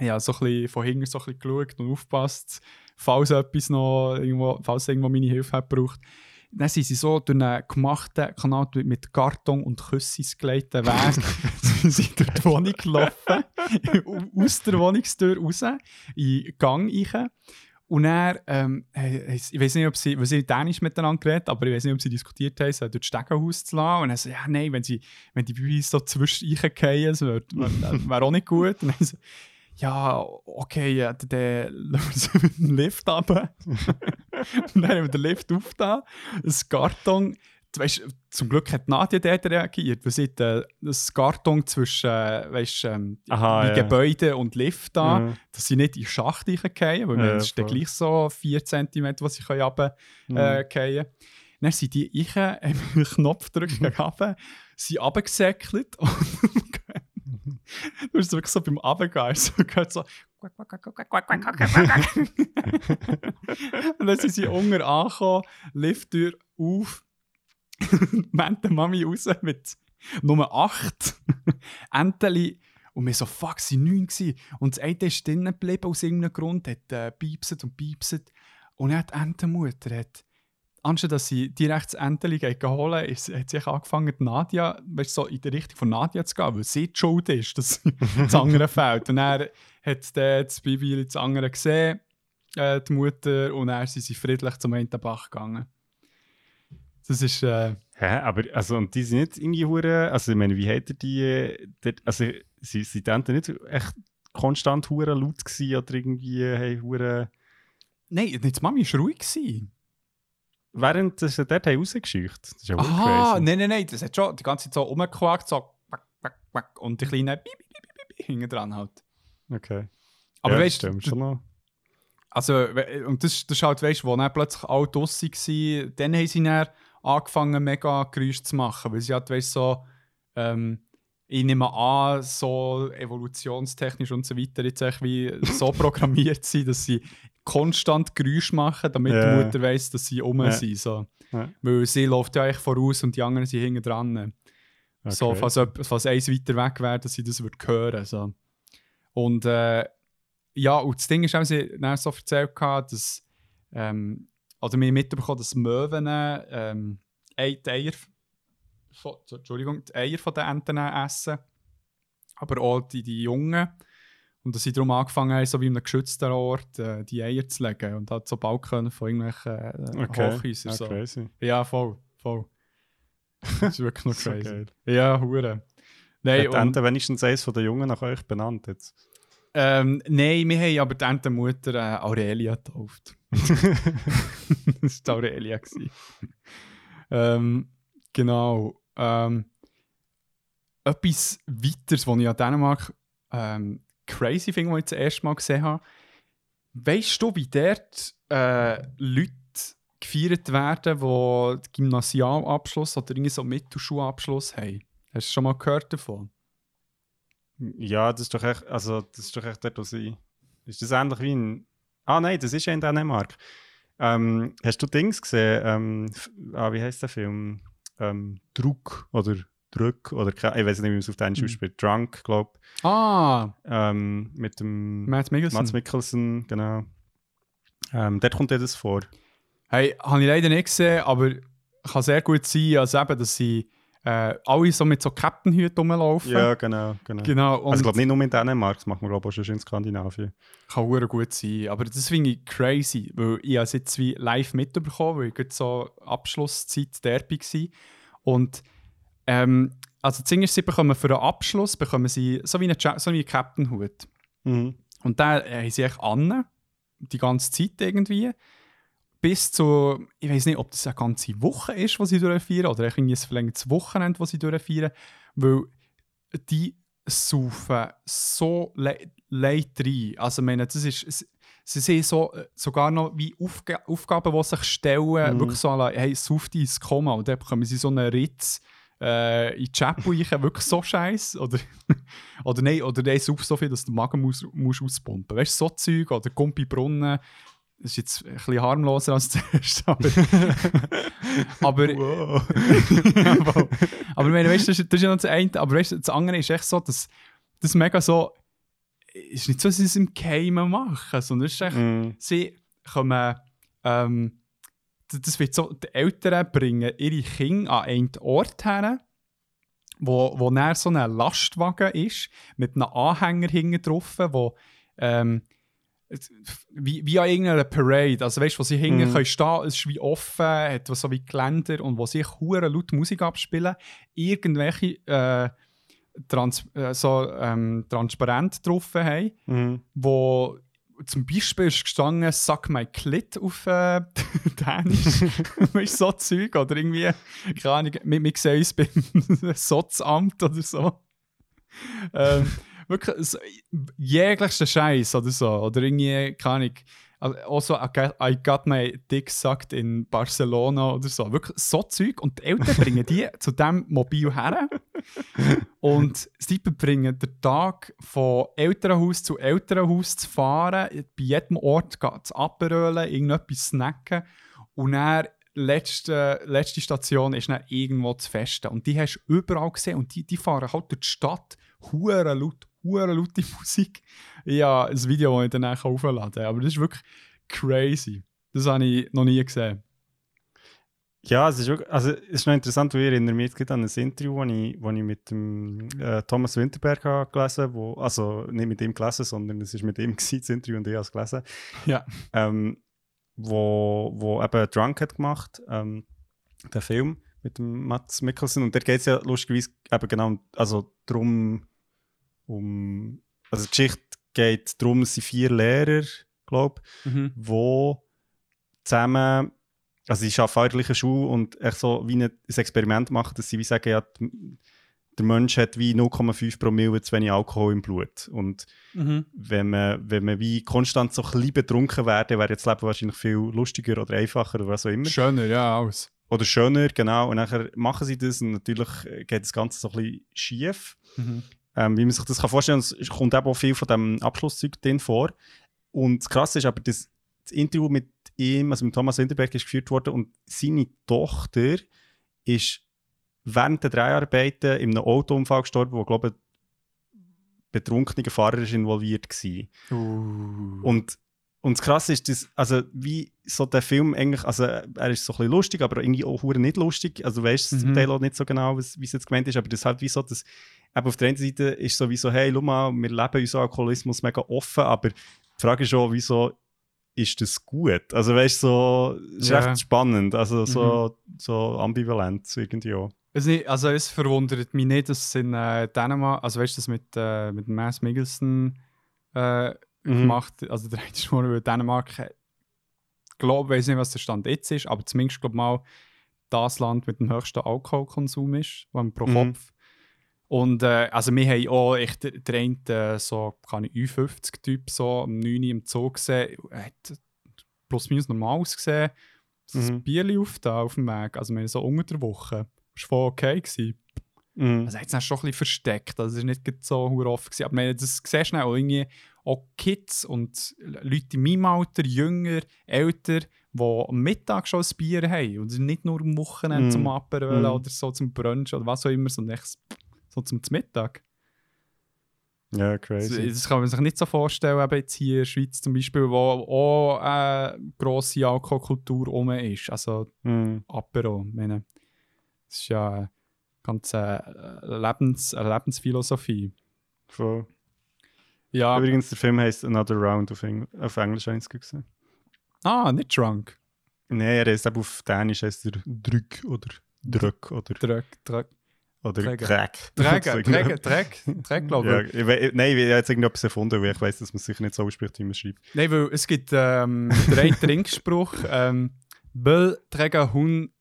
Ja, so ein von hinten so ein geschaut und aufgepasst, falls etwas noch irgendwo, falls irgendwo meine Hilfe hat gebraucht. Dann sind sie so durch einen gemachten Kanal mit Karton und Küssis gelegten Weg sind durch die Wohnung gelaufen, aus der Wohnungstür raus, in den Gang rein. Und dann, ähm, ich weiß nicht, ob sie, weil sie Dänisch miteinander geredet aber ich weiß nicht, ob sie diskutiert haben, sie durch das Stegenhaus zu lassen. Und dann so, ja, nein, wenn, sie, wenn die Babys so zwischen reingehen, das wäre wär, wär auch nicht gut. Und dann so, ja, okay, ja, dann lassen wir dem Lift runter. und dann haben wir den Lift aufgetan, das Karton. Weißt, zum Glück hat Nadja dort reagiert, sie hat, äh, das Karton zwischen äh, weißt, ähm, Aha, ja. Gebäude und Lift da, Mhm. dass sie nicht in den Schacht reingehen, weil Ja, ist dann gleich so 4 cm, was sie runterfallen Mhm. äh, fallen. Dann sind die ich haben einen Knopf gedrückt runter, sind runtergesäckelt und du hast wirklich so beim Runtergehen so gehört so und dann sind sie unten angekommen, Lifttür auf, wenn die Mami raus mit Nummer 8 Enteli und wir so, fuck, sie waren neun gewesen. Und das eine ist drinnen geblieben aus irgendeinem Grund, hat äh, piepset und piepset. Und dann hat die Entenmutter, hat, anstatt dass sie direkt das Enteli geht holen ist, hat sie angefangen, die Nadia, weißt, so in die Richtung von Nadia zu gehen, weil sie die Schuld ist, dass das andere fehlt. Und dann hat der, das Bibi das andere gesehen, äh, die Mutter, und dann sind sie friedlich zum einen Bach gegangen. Das ist, äh, Hä? Aber, also, und die sind nicht irgendwie hure, also ich meine, wie hat er die, äh, dort, also sie, sie dann nicht echt konstant hure laut gewesen oder irgendwie, hey, hure, nein, nicht die Mami war ruhig. Gewesen. Während sie dort haben rausgescheucht. Das ist ja Aha, nein, nein, nein, das hat schon die ganze Zeit so rumgequakt, so und die kleinen hinten dran halt. Okay. Aber ja, weißt das stimmt schon noch. also, und das, das ist halt, weißt du, wo dann plötzlich alle draussen waren, dann haben sie dann angefangen, mega Geräusche zu machen, weil sie halt, weißt du, so, ähm, ich nehme an, so evolutionstechnisch und so weiter, jetzt echt wie so programmiert sind, dass sie konstant Geräusche machen, damit Ja. die Mutter weiss, dass sie um Ja. sind. So. Ja. Weil sie läuft ja eigentlich voraus und die anderen sind hinten dran. So, Okay. falls, jemand- falls eins weiter weg wäre, dass sie das würde hören so. Und äh, ja, und das Ding ist, haben sie dann so erzählt, dass ähm, oder wir mitbekommen, dass Möwen ähm, die Eier, von, so, Entschuldigung, die Eier von den Enten essen, aber auch die, die Jungen. Und dass sie darum angefangen haben, so wie in einem geschützten Ort äh, die Eier zu legen und halt so Balken von irgendwelchen äh, Okay. Hochhäusern. Ja, so. crazy. Ja, voll, voll. Das ist wirklich noch crazy. geil. Ja, hure. Nein, Hat Ente wenigstens eins von den Jungen nach euch benannt jetzt? ähm, nein, wir haben aber die Entenmutter äh, Aurelia getauft. das war Aurelia. ähm, genau. Ähm, etwas weiteres, was ich an Dänemark ähm, crazy finde, was ich das erste Mal gesehen habe. Weißt du, wie dort äh, Leute gefeiert werden, die den Gymnasialabschluss oder so Mittelschulabschluss haben? Hast du schon mal gehört davon? Ja, das ist doch echt, also das ist doch echt dort, wo sie... Ist das ähnlich wie in... Ah nein, das ist ja in Dänemark. Ähm, hast du Dings gesehen? Ähm, ah, wie heißt der Film? Ähm, Druck oder Druck oder ich weiß nicht, wie man es auf Dänisch Mhm. ausspricht. Drunk, glaube Ah, ich. Ähm, mit dem Matt Mikkelsen. Mats Mikkelsen, genau. Ähm, dort kommt dir das vor. Hey, habe ich leider nicht gesehen, aber kann sehr gut sein, also eben, dass sie äh, alle so mit so Captain-Hüten rumlaufen. Ja, genau. genau. Genau, Also ich glaube nicht nur in Dänemark, das macht man glaube ich auch schon in Skandinavien. kann sehr gut sein. Aber das finde ich crazy, weil ich es jetzt wie live mitbekommen, weil ich gerade so Abschlusszeit Derby war. Und ähm, also sie bekommen für den Abschluss bekommen sie so wie einen, Ja- so wie einen Captain-Hut. Mhm. Und den äh, haben sie echt an, die ganze Zeit irgendwie. Bis zu, ich weiß nicht, ob das eine ganze Woche ist, die sie durchführen, oder irgendwie ein verlängertes Wochenende, das sie durchführen. Weil die saufen so le leid rein. Also, ich meine, das ist. Sie sind so, äh, sogar noch wie Aufga Aufgaben, die sich stellen, Mhm. wirklich so, hey, sauf ins Koma. Und dann bekommen sie so einen Ritz äh, in die Chapel rein, wirklich so scheiße. Oder, oder nein, oder nein, sauf so viel, dass du den Magen musst, musst auspumpen. Weißt du, so Zeug, oder Gumpi Brunnen. Das ist jetzt ein bisschen harmloser als zuerst, aber. aber aber ich meine, weißt, das, ist- das ist ja noch das eine, aber weißt, das andere ist echt so, dass das mega so, ist nicht so, dass sie es im Geheimen machen, sondern es ist echt, Mhm. sie kommen, ähm, das wird so, die Eltern bringen ihre Kinder an einen Ort her, wo, wo dann so ein Lastwagen ist, mit einem Anhänger hinten drauf, wo ähm, wie, wie an irgendeiner Parade, also weißt du, wo sie hinten Mhm. können stehen, es ist wie offen, hat so wie Geländer und wo sie hure laut Musik abspielen, irgendwelche äh, Trans äh, so, ähm, transparent drauf haben, Mhm. wo zum Beispiel ist gestanden «Suck my clit» auf äh, Dänisch. du, so Zeug oder irgendwie, keine Ahnung, wir, wir sehen uns beim Sotzamt oder so. Ähm, wirklich so, jeglichster Scheiß oder so. Oder irgendwie, keine Ahnung, also «I got- I got my dick sucked in Barcelona» oder so. Wirklich so Zeug. Und die Eltern bringen die zu diesem Mobil her. Und sie bringen den Tag von Elternhaus zu Elternhaus zu fahren, bei jedem Ort zu abrollen, irgendetwas snacken und dann letzte, letzte Station ist dann irgendwo zu festen. Und die hast du überall gesehen und die, die fahren halt durch die Stadt, hure laut, hure laute Musik. Ja, ein Video, das ich dann aufladen kann. Aber das ist wirklich crazy. Das habe ich noch nie gesehen. Ja, es ist, wirklich, also, es ist noch interessant, weil ich erinnere mich jetzt an ein Interview, das ich, wo ich mit dem äh, Thomas Winterberg habe gelesen habe. Also nicht mit ihm gelesen, sondern es war mit ihm gewesen, das Interview und ich habe es gelesen. Ja. Ähm, wo, wo eben Drunk hat gemacht, ähm, der Film mit dem Mats Mikkelsen. Und da geht es ja lustigerweise eben genau also darum, um, also die Geschichte geht darum, es sind vier Lehrer, glaube Mhm. wo zusammen, also sie arbeiten auch in Schule und echt so wie ein, Experiment machen, dass sie wie sagen, ja, der Mensch hat wie 0,5 Promille zu wenig Alkohol im Blut. Und Mhm. wenn man, wenn man wie konstant so ein bisschen betrunken wäre, wäre das Leben wahrscheinlich viel lustiger oder einfacher oder was auch immer. Schöner, ja, alles. Oder schöner, genau. Und nachher machen sie das und natürlich äh, geht das Ganze so ein bisschen schief. Mhm. Ähm, wie man sich das kann vorstellen kann. Es kommt eben auch viel von dem Abschlusszeug drin vor. Und das Krasse ist aber, das, das Interview mit ihm, also mit Thomas Winterberg, ist geführt worden und seine Tochter ist während der Dreharbeiten in einem Autounfall gestorben, wo, glaube ich, betrunkener Fahrer ist involviert war. Uh. Und, und das Krasse ist, dass, also wie so der Film eigentlich, also er ist so ein bisschen lustig, aber irgendwie auch nicht lustig. Also weißt du Mhm. zum Teil auch nicht so genau, wie es jetzt gemeint ist, aber das ist halt wie so, dass eben auf der einen Seite ist so wie so, hey, schau mal, wir leben unseren Alkoholismus mega offen, aber die Frage ist schon, wieso ist das gut? Also weißt du, so, es ist Ja. echt spannend, also so, so ambivalent irgendwie auch. Nicht, also es verwundert mich nicht, dass es in äh, Dänemark, also weißt du, das mit, äh, mit Mads Mikkelsen äh, Mhm. gemacht, also der eine Mal über Dänemark, äh, glaube, weiß nicht, was der Stand jetzt ist, aber zumindest glaube mal das Land mit dem höchsten Alkoholkonsum ist, wo pro Mhm. Kopf. Und äh, also wir haben auch echt einen, äh, so, kann ich, U50-Typ so am 9 Uhr im Zoo gesehen, hat plus minus normal ausgesehen, so ein Mhm. Bierli auf, da, auf dem Weg, also wir haben so unter der Woche. Das war voll okay. Gewesen. Mhm. Also, hat es schon ein bisschen versteckt. Also, es war nicht so offen. Gewesen. Aber ich meine, das du dann auch irgendwie auch Kids und Leute in meinem Alter, jünger, älter, die am Mittag schon ein Bier haben. Und nicht nur am Wochenende Mm. zum Aperol Mm. oder so zum Brunch oder was auch immer, sondern echt so zum Mittag. Ja, Das, crazy. das kann man sich nicht so vorstellen, eben jetzt hier in der Schweiz zum Beispiel, wo auch eine grosse Alkoholkultur rum ist. Also Mhm. Apero. Ich meine, das ist ja eine ganz äh, Lebens, eine Lebensphilosophie. Voll. Ja, Übrigens, der Film heißt Another Round auf, Eng auf Englisch eins gesehen. ah, nicht drunk. Nein, er heißt eben auf Dänisch heißt er Drück oder Drück oder, Dreck, Dreck, oder Träger. Dreck. Dreck, So Dreck. Dreck, glaube Ja, ich. ich we- nein, ich habe jetzt irgendetwas erfunden, weil ich weiß, dass man es sicher nicht so ausspricht, wie man schreibt. Nein, weil es gibt ähm, einen Trinkspruch, ähm, Böll trägen Hun,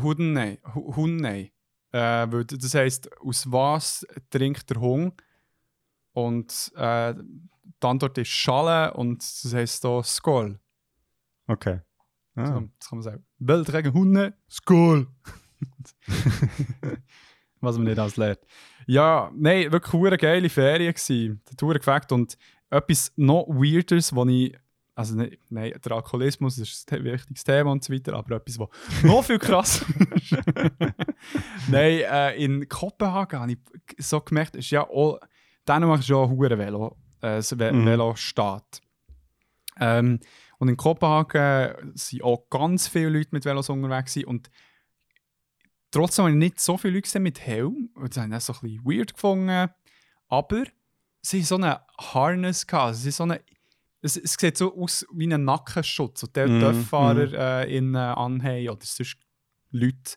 Hunne, Hu- Hunne. Äh, weil das heisst, aus was trinkt der Hund? Und äh, die Antwort ist Schale und das heisst da Skol. Okay. Ah. So, das kann man sagen. Böll trägen Hunde, Skol. was man nicht alles lernt. Ja, nein, wirklich eine geile Ferien. Der Tour gefällt und etwas noch weirdes, wo ich also ne, nein, der Alkoholismus ist ein wichtiges Thema und so weiter, aber etwas, was noch viel krasser ist. nein, äh, in Kopenhagen habe ich so gemerkt, ist ja auch, Dänemark ist ja ein hure Velo, äh, ein Mhm. Velostaat. Ähm, und in Kopenhagen sind auch ganz viele Leute mit Velos unterwegs gewesen und trotzdem habe ich nicht so viele Leute gesehen mit Helm. Und das habe ich dann so ein bisschen weird gefunden. Aber sie haben so einen Harness gehabt. Sie haben so eine, es, es sieht so aus wie ein Nackenschutz, den Mhm, die Töfffahrer äh, in, äh, anhaben oder sonst Leute.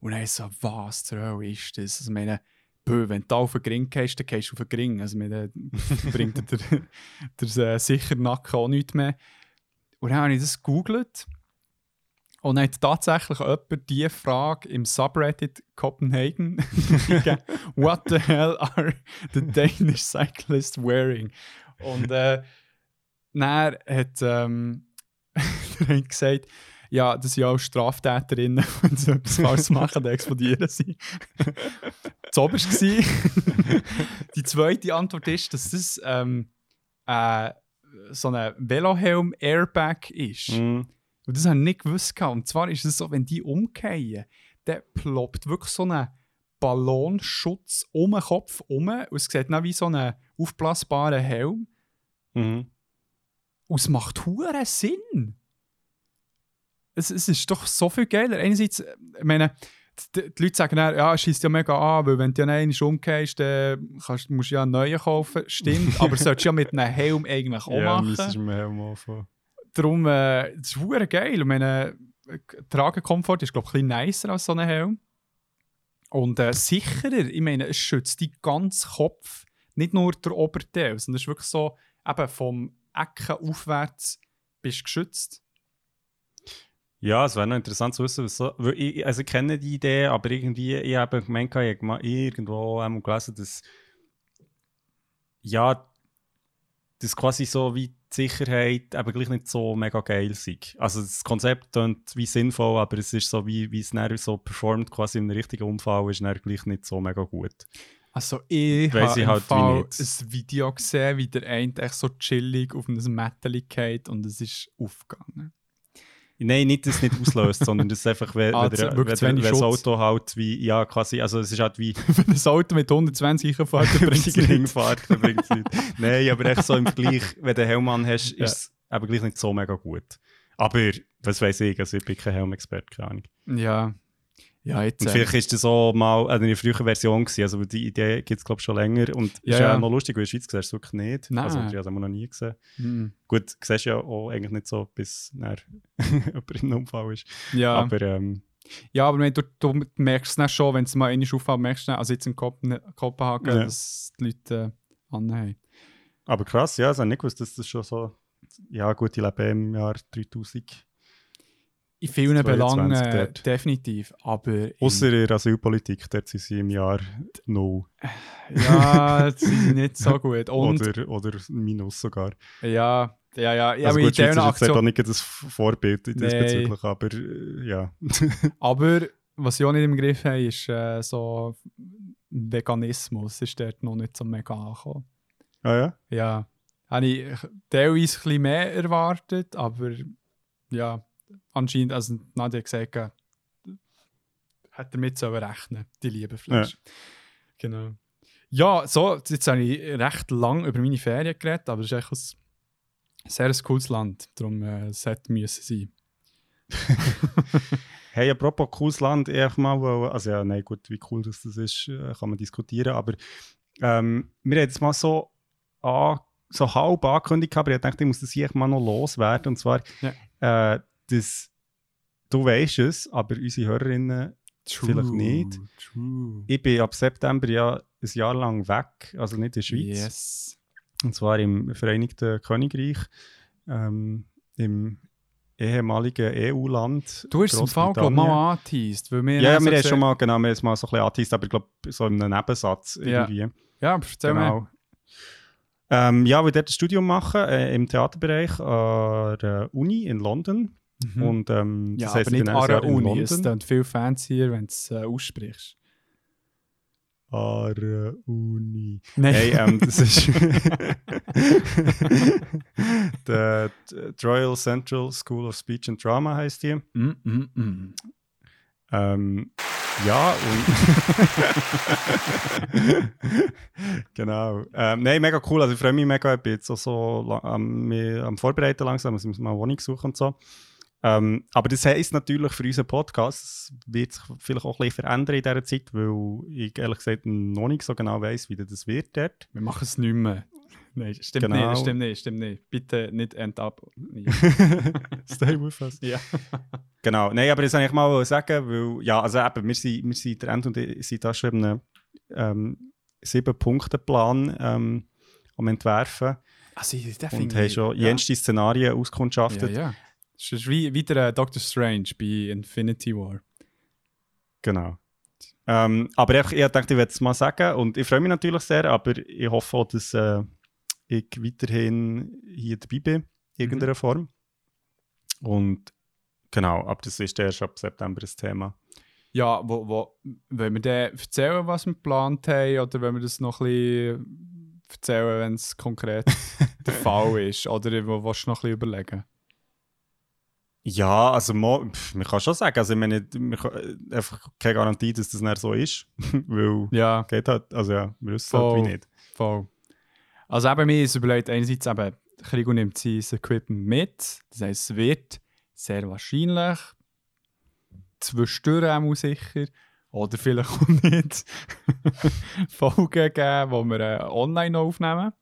Und dann so, was zur Hölle ist das? Also, meine, bö, wenn du da auf den Gring gehst, dann gehst du auf den Gring. Also, meine, bringt dir der, der äh, sicher Nacken auch nichts mehr. Und dann habe ich das gegoogelt. Und hat tatsächlich jemand diese Frage im Subreddit Copenhagen. What the hell are the Danish cyclists wearing? Und äh, dann hat ähm, der gesagt, ja, das sind auch Straftäterinnen, wenn sie etwas falsch machen, dann explodieren sie. das oberste war. Die zweite Antwort ist, dass das ähm, äh, so ein Velohelm-Airbag ist. Mhm. Und das habe ich nicht gewusst. Und zwar ist es so, wenn die umkehren, dann ploppt wirklich so ein Ballonschutz um den Kopf um. Und es sieht dann wie so einen aufblasbaren Helm. Mhm. Und es macht hure Sinn. Es, es ist doch so viel geiler. Einerseits, äh, ich meine, die, die Leute sagen dann, ja, es schießt ja mega an, weil wenn du ja einmal umgehst, dann kannst, musst du ja einen neuen kaufen. Stimmt, aber solltest du ja mit einem Helm eigentlich auch Ja, machen. müsstest du mir Helm anfangen. Darum, äh, das ist geil. Ich meine, Tragekomfort ist, glaube ich, ein bisschen nicer als so ein Helm. Und äh, sicherer, ich meine, es schützt den ganzen Kopf, nicht nur der Oberteil, sondern es ist wirklich so, eben vom Ecken aufwärts bist du geschützt. Ja, es wäre noch interessant zu wissen, was so, ich, also ich kenne die Idee, aber irgendwie, ich habe gemeint, ich habe irgendwo einmal gelesen, dass ja, das quasi so wie Sicherheit aber gleich nicht so mega geil ist. Also das Konzept klingt wie sinnvoll, aber es ist so, wie, wie es dann so performt, quasi in einem richtigen Unfall, ist dann gleich nicht so mega gut. Also ich habe ich im halt Fall ein Video gesehen, wie der eine echt so chillig auf einem Mätteli geht und es ist aufgegangen. Nein, nicht, dass es nicht auslöst, sondern dass einfach, wenn, Ah, wenn, das- wenn, wenn das. Auto halt wie, ja quasi, also es ist halt wie Wenn ein Auto mit 120 fährt, dann bringt es die nichts. Ringfahrt bringt es nicht. Nein, aber echt so im Vergleich, wenn du einen Helm an hast, ist Ja. es aber gleich nicht so mega gut. Aber, was weiß ich, also ich bin kein Helmexperte, keine Ahnung. Ja. Ja, jetzt. Und äh, vielleicht ist das so mal eine frühere Version gewesen, also die Idee gibt es glaube ich schon länger und Ja, ist ja, ja. noch lustig, weil in der Schweiz siehst du es wirklich nicht. Nein. Also ich habe es noch nie gesehen. mm, Gut, du siehst ja auch eigentlich nicht so, bis dann jemand in einem Unfall ist. ja. Aber ähm, ja, aber wenn du, du merkst es schon, wenn es mal einmal auffällt, merkst du also jetzt in Kopen Kopenhagen, Ja. dass die Leute äh, anhaben. Aber krass, ja, ich habe nicht gewusst, dass das schon so. Ja, gut, ich lebe im Jahr 3000. In vielen 22 Belangen dort. definitiv, aber. in- Außer in der Asylpolitik, dort sind sie im Jahr null. Ja, das ist nicht so gut. Und, Oder, oder minus sogar. ja, ja, ja. ja also aber in gut, Schweiz dieser ist jetzt auch nicht das Vorbild Nein. diesbezüglich, aber äh, ja. Aber was ich auch nicht im Griff habe, ist äh, so Veganismus ist dort noch nicht so mega angekommen. Ah ja? Ja, habe ich teilweise ein bisschen mehr erwartet, aber ja, anscheinend, also Nadia hat gesagt, hat damit sollen rechnen, die liebe Fleisch. Genau. Ja, so, jetzt habe ich recht lang über meine Ferien geredet, aber es ist echt ein sehr cooles Land, darum äh, es hätte müssen sein. Hey, apropos cooles Land, ich mal, also ja, nein, gut, wie cool das, das ist, äh, kann man diskutieren, aber ähm, wir haben jetzt mal so, an, so halb angekündigt, aber ich dachte, ich muss das hier mal noch loswerden, und zwar, äh, das, du weißt es, aber unsere Hörerinnen, Vielleicht nicht. True. ich bin ab September ja ein Jahr lang weg, also nicht in der Schweiz, Yes. und zwar im Vereinigten Königreich, ähm, im ehemaligen EU-Land. Du hast es im Fall glaub, mal angeteased, weil wir Ja, haben wir haben schon mal, genau, wir haben es mal so ein bisschen angeteased, aber ich glaube, so in einem Nebensatz Ja. irgendwie. Ja, aber erzähl Genau. mir. Ähm, ja, wir dort ein Studium machen äh, im Theaterbereich an der Uni in London. Mhm. Und ähm, ja, das heisst, aber ich nicht bin ein an Jahr der in Uni. Es klingt viel fancier, wenn du es äh, aussprichst. An der Uni. Nein. Hey, ähm, das ist der Royal Central School of Speech and Drama heißt die. mm, mm, mm. Ähm, ja, und. genau. Ähm, Nein, mega cool. Also, ich freue mich mega. Ich bin jetzt auch so am, am Vorbereiten langsam. Also, ich muss mal eine Wohnung suchen und so. Ähm, aber das heisst natürlich für unseren Podcast, es wird sich vielleicht auch ein bisschen verändern in dieser Zeit, weil ich ehrlich gesagt noch nicht so genau weiss, wie das wird dort. Wir machen es nicht mehr. Nein, stimmt Genau. nicht, stimmt nicht, stimmt nicht. Bitte nicht end up. Stay with us. ja. Genau, nein, aber das wollte ich mal sagen, weil, ja, also eben, wir sind, wir sind, der End und ich sind da schon in einem ähm, Sieben-Punkte-Plan ähm, am Entwerfen Also, der und haben schon ja. jenste Szenarien Ja, auskundschaftet. ja. Es ist wie, wie der äh, Doctor Strange bei Infinity War. Genau. Ähm, aber ich, ich dachte, ich werde es mal sagen und ich freue mich natürlich sehr, aber ich hoffe auch, dass äh, ich weiterhin hier dabei bin, in irgendeiner Form. Und genau, aber das ist erst ab September das Thema. Ja, wo, wo, wollen wir dann erzählen, was wir geplant haben, oder wollen wir das noch ein bisschen erzählen, wenn es konkret der Fall ist? Oder wo willst du noch ein bisschen überlegen? Ja, also man kann schon sagen, also ich meine, man kann, äh, einfach keine Garantie, dass das nicht so ist, weil Ja, geht halt, also ja, wir wissen halt wie nicht. voll. Also eben, mir ist überlegt, einerseits eben, Krigo nimmt sein Equipment mit, das heisst, es wird sehr wahrscheinlich zwischendurch auch sicher, oder vielleicht auch nicht, Folgen geben, die wir äh, online aufnehmen.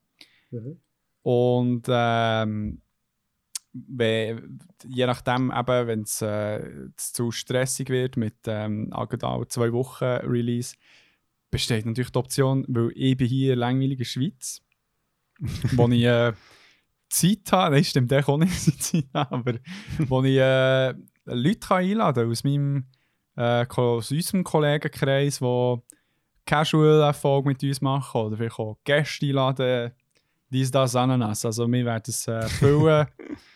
Und ähm, wenn, je nachdem, eben, wenn es äh, zu stressig wird mit ähm, genau zwei Wochen Release, besteht natürlich die Option, weil ich bin hier langweilig in der Schweiz, wo ich äh, Zeit habe, nein, stimmt auch nicht, dass ich Zeit habe, aber wo ich äh, Leute kann einladen aus meinem äh, aus unserem Kollegenkreis, die Casual-Erfolg mit uns machen oder vielleicht auch Gäste einladen, dies, das, Ananas. Also wir werden es äh, füllen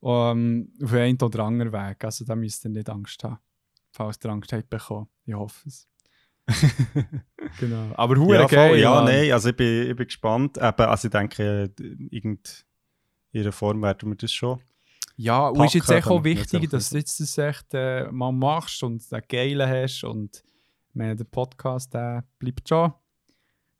um, auf einen oder anderen Weg. Also da müsst ihr nicht Angst haben, falls ihr Angst habt bekommen. Ich hoffe es. genau. Aber hure Ja, geil. ja Mann. nein, also ich bin, ich bin gespannt. Eben, also ich denke, in ihrer Form werden wir das schon. Ja, und ist jetzt packen, echt auch wichtig, dass du jetzt das echt äh, mal machst und den Geilen hast und ich meine, der Podcast der bleibt schon.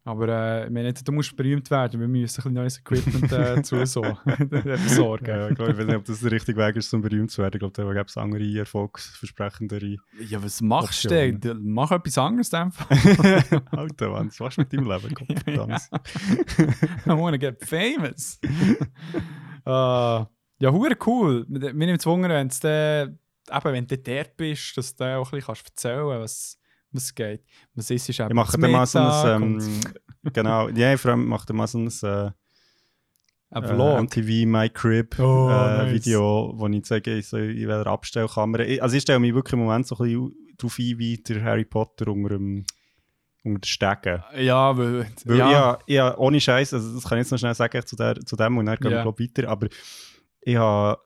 Aber äh, ich meine, du musst berühmt werden, wir müssen ein bisschen neues Equipment äh, besorgen. Ja, ich glaube, ich weiß nicht, ob das der richtige Weg ist, um berühmt zu werden. Ich glaube, da gibt es andere erfolgsversprechendere. Ja, was machst du Optionen. denn? Mach etwas anderes einfach. Alter, Mann, was machst du mit deinem Leben? Gottverdammt. I wanna get famous. uh, ja, hure cool. Mir nimmt es Wunder, wenn du eben, wenn du dort bist, dass du auch ein bisschen kannst erzählen kannst, was, was geht. Was ist, ist Ich mache dann mal so ein, ähm, ein genau, ja, vor allem mache dann mal so ein äh, äh, Vlog. MTV My Crib Oh, äh, nice. Video, wo ich zeige, so in welcher Abstellkamera. Ich- Also ich stelle mich wirklich im Moment so ein bisschen darauf ein, wie der Harry Potter unter dem unter den Stegen. ja, weil, Weil ja, ich, ha- ohne Scheiß, also das kann ich jetzt noch schnell sagen zu, der, zu dem und dann gehen Ja. wir weiter, aber ich habe,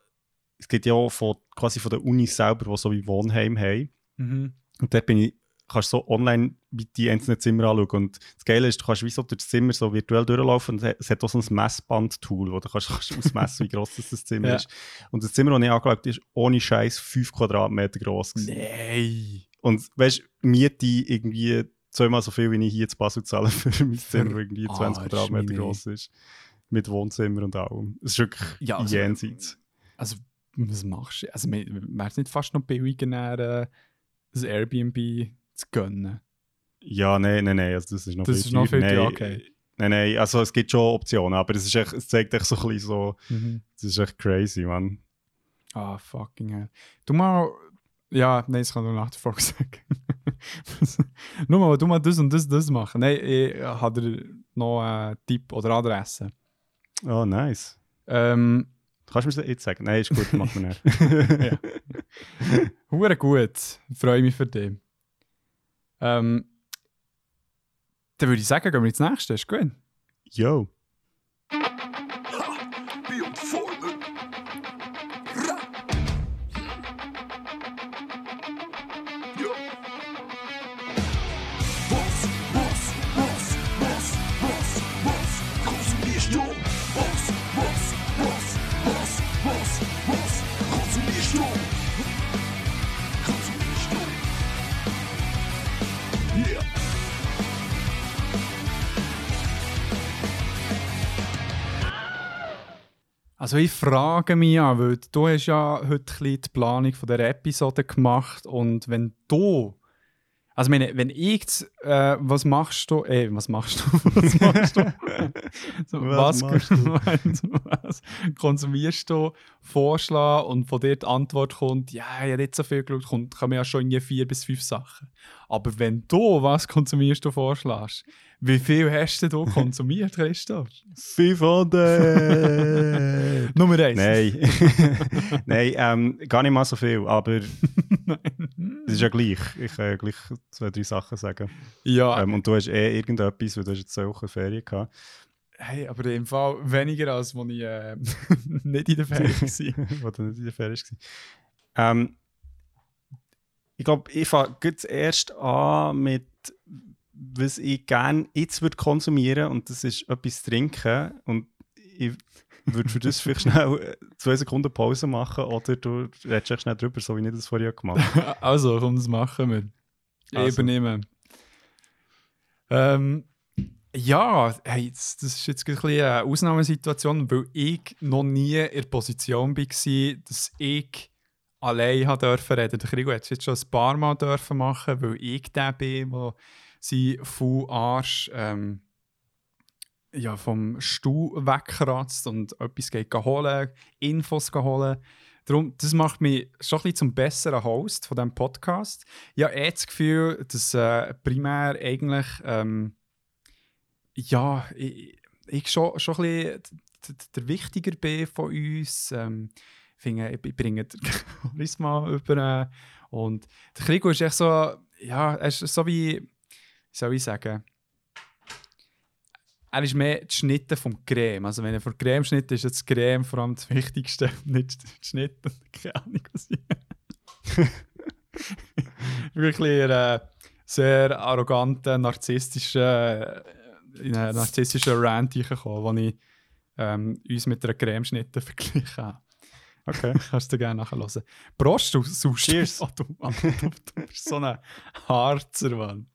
es gibt ja von, quasi von der Uni selber, die so wie Wohnheim haben. Mhm. Und dort bin ich kannst so online die einzelnen Zimmer anschauen. Und das Geile ist, du kannst wie so durch das Zimmer so virtuell durchlaufen und es hat auch so ein Messband-Tool, wo du kannst, kannst ausmessen, wie groß das, das Zimmer Ja. ist. Und das Zimmer, das ich angeschaut habe, ist ohne Scheiß 5 Quadratmeter groß. Nein! Und weißt du, Miete irgendwie zweimal so viel, wie ich hier zu Basel zahle für mein Zimmer, das irgendwie 20 Arsch, Quadratmeter groß ist. Mit Wohnzimmer und allem. Es ist wirklich Ja, also- jenseits. Also, was machst du? Also, wäre es nicht fast noch billiger, näher, ein Airbnb zu gönnen? Ja, nein, nein, nein, also das ist noch Das viel ist noch viel teurer. teurer, Nein, okay. Nein, nein, also es gibt schon Optionen, aber es, ist echt, es zeigt echt so ein bisschen so, das ist echt crazy, man. Ah, fucking hell. Du mal. Ja, nein, das kann ich nach der Folge sagen. Nur mal, du mal das und das, das machen. Nein, ich habe noch einen Tipp oder Adresse. Oh, nice. Ähm, Kannst du mir das jetzt sagen? Nein, ist gut, machen wir nicht. ja. Hure gut. Freue mich für dich. Ähm, dann würde ich sagen, gehen wir ins nächste. Ist gut. Yo. Also ich frage mich ja, weil du hast ja heute ein die Planung von der Episode gemacht und wenn du, also meine, wenn ich, jetzt, äh, was machst du, äh, was machst du, was machst du, so, Was was, machst was konsumierst du, vorschlagen und von dir die Antwort kommt, ja, ich habe nicht so viel geschaut, kommt, kommen ja schon irgendwie vier bis fünf Sachen. Aber wenn du, was konsumierst du vorschlägst, wie viel hast du konsumiert, Christoph? 500! Nummer eins. Nein. Nein, ähm, gar nicht mal so viel, aber das ist ja gleich. Ich kann ja gleich zwei, drei Sachen sagen. Ja, Ähm, und du hast eh irgendetwas, weil du hast jetzt Wochen Ferien gehabt. hey, aber im Fall weniger als als ich äh, nicht in der Ferien war. wo du nicht in der Ferien warst. Ähm, ich glaube, ich fange zuerst an mit, was ich gerne jetzt würde konsumieren und das ist etwas trinken. Und ich würde für das vielleicht schnell äh, zwei Sekunden Pause machen oder du redest schnell drüber, so wie ich das vorher gemacht habe. Also, komm, das machen wir. Also. übernehme. Ähm, ja, hey, das, das ist jetzt ein eine Ausnahmesituation, weil ich noch nie in der Position war, dass ich allein habe dürfen reden. Der Krigo hat es jetzt schon ein paar Mal dürfen machen, weil ich der bin, der sein Full Arsch ähm, ja, vom Stuhl wegkratzt und etwas geht holen, Infos holen. Darum, das macht mich schon ein bisschen zum besseren Host von diesem Podcast. Ich habe eh das Gefühl, dass äh, primär eigentlich ja, ich, ich schon, schon ein bisschen d- d- der Wichtiger bin von uns. Ähm, finde, ich, bringe den Charisma über. Äh, und der Krigo ist echt so, ja, er ist so wie, wie soll ich sagen, er ist mehr die Schnitte vom Creme. Also wenn er von Creme schnittet, ist das Creme vor allem das Wichtigste, nicht die Schnitte. Keine Ahnung, was ich... Wirklich äh, sehr arroganter, narzisstischer, äh, in einen narzisstischen Rant reingekommen, wo ich ähm, uns mit einer Cremeschnitte verglichen habe. Okay. Kannst du gerne nachhören. Prost, du sonst. Cheers. Oh, du, Mann, du, du bist so ein Harzer, Mann.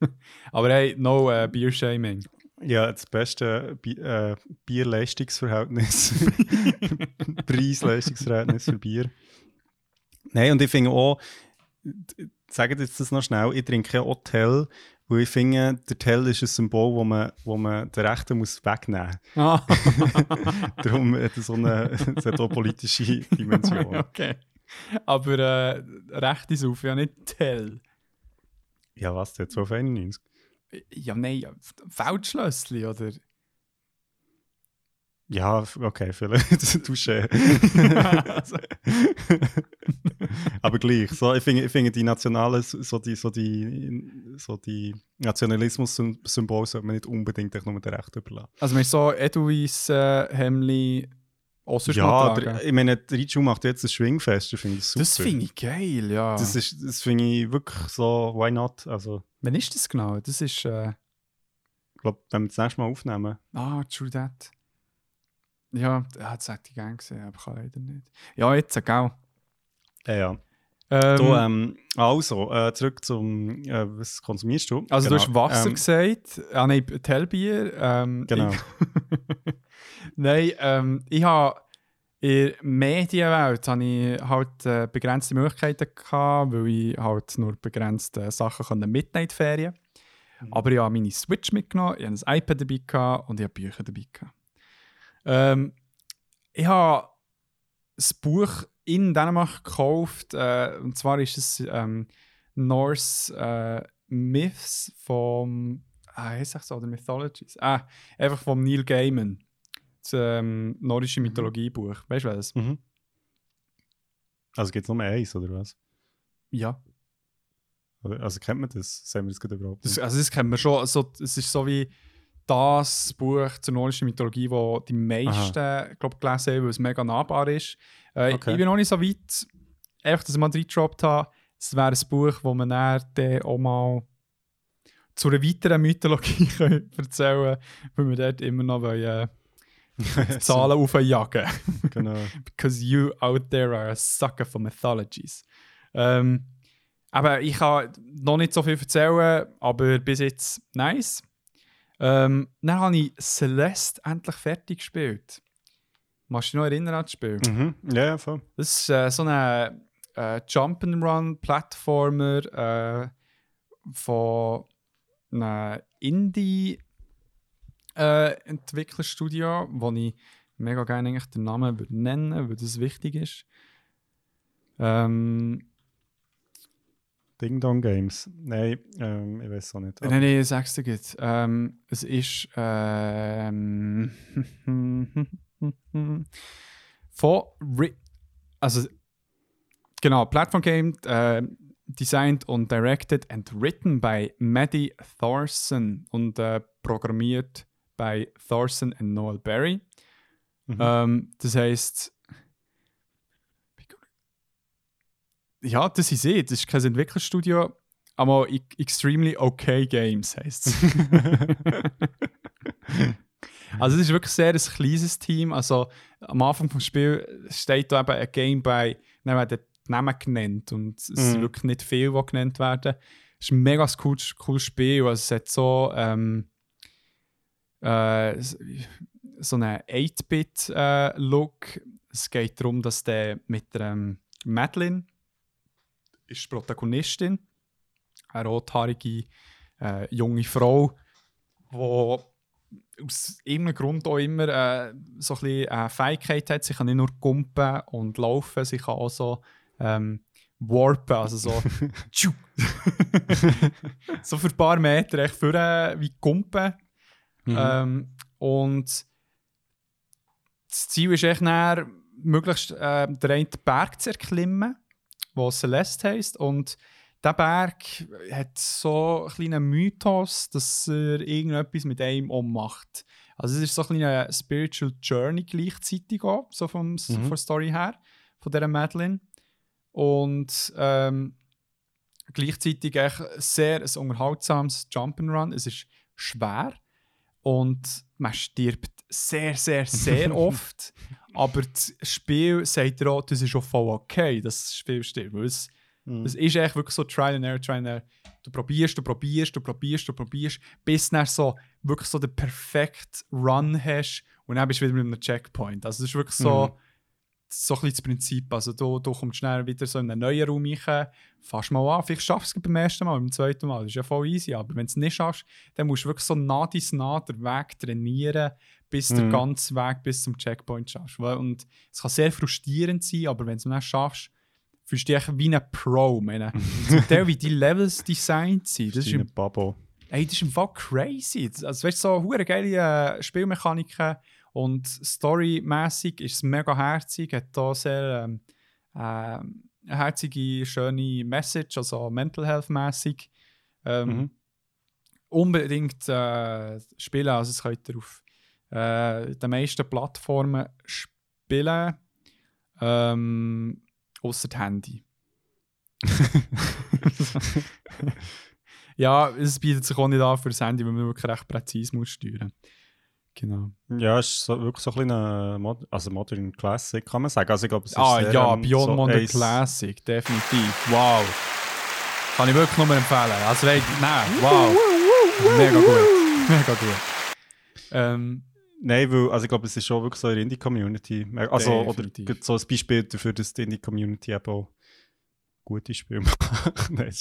Aber hey, no uh, Beer-Shaming. Ja, das beste Bi äh, Bier-Leistungsverhältnis. Preis-Leistungsverhältnis für Bier. Nein, und ich finde auch, sagt jetzt das noch schnell, ich trinke Tell, weil ich finde, der Tell ist ein Symbol, wo man, wo man den Rechten muss wegnehmen muss. Ah. Darum hat es so eine, es hat auch politische Dimension. okay. Aber äh, recht ist auf, ja nicht Tell. Ja, was, der 1291? Ja, nein, ja, Feldschlössli, oder? Ja, okay, vielleicht. Touché. Aber gleich, so, ich finde ich finde die nationalen, so die, so die, so die Nationalismus-Symbole sollte man nicht unbedingt nur den Rechten überlassen. also man ist so Edelweiss, äh, Hemli Ja, der, ich meine, Ritschu macht jetzt ein Schwingfest, ich finde das super. Das finde ich geil, ja. Das, ist- das finde ich wirklich so, why not? Also, Wann ist das genau? Das ist. Äh, ich glaube, wenn wir das nächste Mal aufnehmen. ah, True That. Ja, ja, das hätte ich gerne gesehen, aber kann leider nicht. Ja, jetzt, gell. Ja, ja. Ähm, Du, ähm, also, äh, zurück zum, äh, was konsumierst du? also, Genau, du hast Wasser ähm, gesagt. Ah, nein, Tellbier. Ähm, Genau. Ich, nein, ähm, ich habe in der Medienwelt habe ich halt äh, begrenzte Möglichkeiten gehabt, weil ich halt nur begrenzte Sachen konnte mitnehmen in die Ferien. Mhm. Aber ich habe meine Switch mitgenommen, ich habe ein iPad dabei gehabt und ich habe Bücher dabei gehabt. Ähm, ich habe das Buch in Dänemark gekauft, äh, und zwar ist es ähm, Norse äh, Myths vom, ah, es so, oder Mythologies? Ah, einfach vom Neil Gaiman. Das ähm, nordische Mythologiebuch. Weißt du was? Mhm. Also gibt es nur eins, oder was? Ja. Also kennt man das? Sehen wir das gerade überhaupt Das, nicht? also das kennen wir schon. Also, es ist so wie das Buch zur nordischen Mythologie, wo die meisten glaub, gelesen haben, weil es mega nahbar ist. Äh, Okay. Ich bin noch nicht so weit, einfach, dass ich mal reingedroppt habe. Es wäre ein Buch, wo man dann, auch mal zu einer weiteren Mythologie erzählen weil wir dort immer noch wollen, äh, Zahlen aufjagen genau. because you out there are a sucker for mythologies. Ähm, aber ich kann noch nicht so viel erzählen, aber bis jetzt nice. Ähm, dann habe ich Celeste endlich fertig gespielt. Machst du dich noch erinnern an das Spiel? Mhm. Ja, ja, voll. Das ist äh, so ein äh, Jump'n'Run-Plattformer äh, von einem Indie-Entwicklerstudio, wo ich mega gerne eigentlich den Namen würde nennen weil das wichtig ist. Ähm, Ding Dong Games. Nein, ähm, ich weiß auch nicht. nein, nein, sag's dir gut. Ähm, es ist ähm, von Ri also genau, Platform Game äh, designed und directed and written by Maddie Thorson und äh, programmiert bei Thorson und Noel Berry. Mhm. Ähm, das heißt ja, das ist sie. Das ist kein Entwicklerstudio, aber Extremely Okay Games heisst es. also es ist wirklich sehr ein kleines Team. Also am Anfang des Spiels steht da eben ein Game dann werden die Namen genannt und es sind Mhm. wirklich nicht viel, die genannt werden. Es ist ein mega cooles, cooles Spiel. Also es hat so ähm, äh, so einen 8-Bit-Look. es geht darum, dass der mit der ähm, Madeline ist die Protagonistin, eine rothaarige äh, junge Frau, die aus irgendeinem Grund auch immer äh, so ein bisschen eine Fähigkeit hat. Sie kann nicht nur gumpen und laufen, sie kann auch so ähm, warpen, also so so für ein paar Meter echt für wie gumpen. Mhm. Ähm, und das Ziel ist echt nachher, möglichst äh, den Berg zu erklimmen, der Celeste heisst. Und der Berg hat so einen kleinen Mythos, dass er irgendetwas mit einem ummacht. Also es ist so ein kleiner Spiritual Journey gleichzeitig auch, so vom, Mhm. von der Story her, von dieser Madeline. Und ähm, gleichzeitig echt sehr ein unterhaltsames Jump'n'Run. Es ist schwer und man stirbt sehr, sehr, sehr oft. Aber das Spiel sagt dir auch, das ist auch voll okay, das Spiel. Weil es, Mhm. es ist echt wirklich so Trial and Error, Trial and Error. Du probierst, du probierst, du probierst, du probierst, bis du so wirklich so den perfekten Run hast und dann bist du wieder mit einem Checkpoint. Also das ist wirklich so, Mhm. So ein bisschen das Prinzip. Also du, du kommst schnell wieder so in einen neuen Raum rein, fährst mal an, vielleicht schaffst du es beim ersten Mal, beim zweiten Mal, das ist ja voll easy, aber wenn du es nicht schaffst, dann musst du wirklich so nah dies nah den Weg trainieren, bis Mhm. ganzen Weg bis zum Checkpoint schaffst. Und es kann sehr frustrierend sein, aber wenn du es dann schaffst, fühlst du dich wie ein Pro. Meine. Zum Teil, wie die Levels designt sind, das ist, Deine Babo. ey, das ist im Fall crazy. Also, weißt du, so hure geile äh, Spielmechaniken und storymäßig ist es mega herzig, hat da sehr ähm, eine herzige, schöne Message, also Mental Health mäßig. Ähm, Mhm. Unbedingt äh, spielen, also es könnt ihr auf äh, den meisten Plattformen spielen. ähm, außer Handy. ja, es bietet sich auch nicht an für das Handy, weil man wirklich recht präzise muss steuern. Genau. Ja, es ist so, wirklich so ein kleiner Mod also Modern Classic, kann man sagen. Also ich glaube, es ist Ah sehr, ja, ähm, Beyond so Modern eins- Classic, definitiv. Wow. Kann ich wirklich nur empfehlen. Also, nein, wow. Mega gut. Mega gut. Ähm, Nein, weil, also ich glaube, es ist schon wirklich so in der Indie-Community. Also, Definitiv. oder so ein Beispiel dafür, dass die Indie-Community eben auch gute Spiele macht. Nein,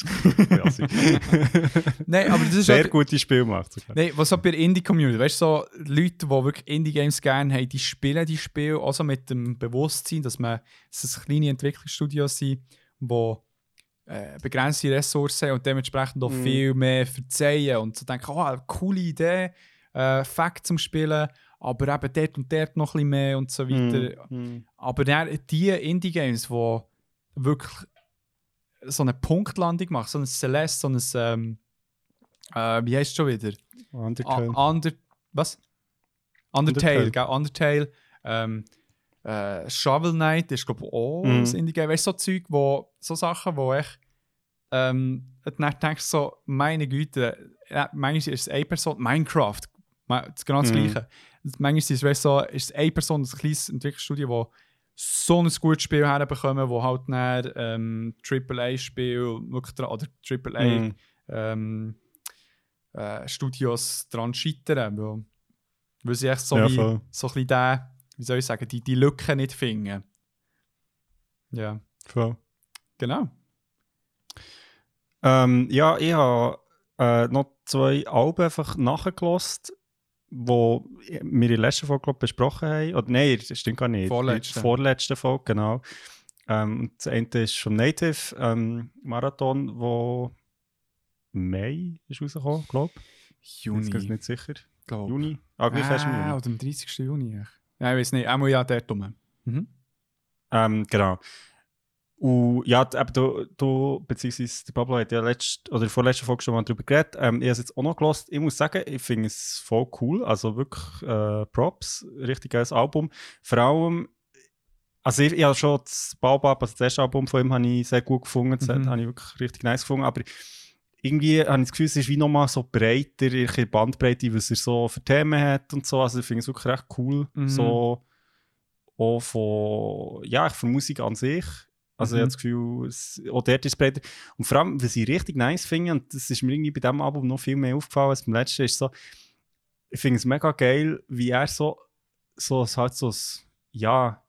also, nein, aber das ist Sehr auch- gute Spiele macht. sogar. Nein, was auch bei der Indie-Community, weißt du, so Leute, die wirklich Indie-Games gerne haben, die spielen die Spiele auch so mit dem Bewusstsein, dass, man, dass es kleine Entwicklungsstudios sind, die äh, begrenzte Ressourcen und dementsprechend auch Mhm. viel mehr verzeihen und so denken, oh, coole Idee, äh, Fact zum Spielen, aber eben dort und dort noch ein bisschen mehr und so weiter. Mhm. Aber dann die Indie-Games, die wirklich so eine Punktlandung machen, so ein Celeste, so ein, ähm, äh, wie heißt es schon wieder? Undertale. Ah, Under, was? Undertale, Undertale. gell? Undertale. Ähm, äh, Shovel Knight ist, glaube ich, auch Mhm. ein Indie-Game. Weißt du, so Zeug, wo, so Sachen, wo ich ähm, dann denkst so, meine Güte, äh, manchmal ist es eine Person, Minecraft, das genau das Mhm. Gleiche. Manchmal ist es, weißt so, ist es eine Person, ein kleines Entwicklungsstudio, wo so ein gutes Spiel herbekommen, wo halt dann ähm, AAA-Spiel oder AAA Mhm. ähm, äh, dran scheitern, weil, weil sie echt so, Ja, wie, voll. so ein bisschen den, wie soll ich sagen, die, die Lücke nicht finden. Ja, Voll. genau. Ähm, ja, ich habe äh, noch zwei Alben einfach nachgelost, wo wir in der letzten Folge glaub, besprochen haben. Oder nein, das stimmt gar nicht. Vorletzte. Vorletzten Folge, genau. Ähm, das eine ist vom Native ähm, Marathon, wo Mai ist rausgekommen, glaube ich. Juni, Ich bin nicht sicher. glaub. Juni? Ah, gleich erst im Ah, Juni. oder am 30. Juni. Ja, ich weiß nicht, einmal ja dort rum. Mhm. Ähm, genau. Und ja, eben du, du beziehungsweise der Pablo hat ja letzt, oder in der vorletzten Folge schon mal darüber geredet. Ähm, ich habe es jetzt auch noch gelost. Ich muss sagen, ich finde es voll cool. Also wirklich äh, Props. Richtig geiles Album. Vor allem, also ich, ich habe schon das Baobab, also das erste Album von ihm, habe ich sehr gut gefunden. Das Mhm. habe ich wirklich richtig nice gefunden. Aber irgendwie habe ich das Gefühl, es ist wie nochmal so breiter, der Bandbreite, was er so für Themen hat und so. Also ich finde es wirklich recht cool. Mhm. So auch von, ja, von Musik an sich. Also ich Mhm. habe das Gefühl, es, auch dort ist es breiter. Und vor allem, was ich richtig nice finde, und das ist mir irgendwie bei diesem Album noch viel mehr aufgefallen als beim letzten, ist so, ich finde es mega geil, wie er so, so es halt so, ein, ja,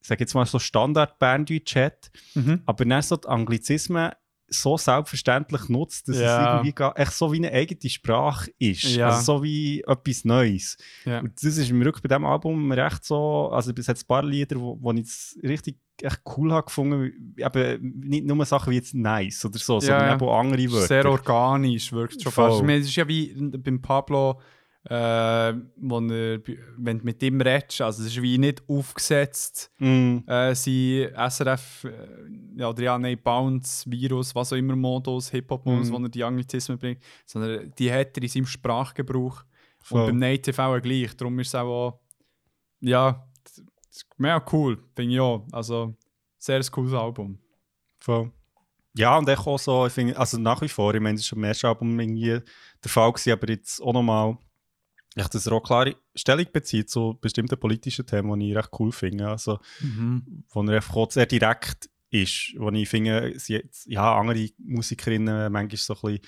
ich sage jetzt mal so Standard-Berndeutsch hat, Mhm. aber dann so die Anglizismen so selbstverständlich nutzt, dass Ja. es irgendwie echt so wie eine eigene Sprache ist. Ja. Also so wie etwas Neues. Ja. Und das ist mir wirklich bei diesem Album recht so, also es hat ein paar Lieder, wo, wo ich es richtig echt cool habe gefunden, eben nicht nur Sachen wie jetzt nice oder so, sondern eben auch andere Wörter. Sehr organisch, wirkt schon Voll. fast. Ich meine, Es ist ja wie beim Pablo, äh, wo er, wenn du mit ihm redest, also es ist wie nicht aufgesetzt, Mm, äh, sein SRF, äh, ja, oder ja, nein, Bounce, Virus, was auch immer Modus, Hip-Hop-Modus, Mhm. wo er die Anglizismen bringt, sondern die hat er in seinem Sprachgebrauch. Voll. Und beim Native auch gleich. Darum ist es auch, ja, mega cool, finde ich auch. Also, sehr cooles Album. voll. Ja, und auch so, ich finde, also nach wie vor, ich meine, das ist schon im ersten Album irgendwie der Fall gewesen, aber jetzt auch nochmal, ich dass er auch klare Stellung bezieht zu bestimmten politischen Themen, die ich recht cool finde. Also, wo er einfach auch sehr direkt ist. Wo ich finde, sie ja, andere Musikerinnen manchmal so ein bisschen,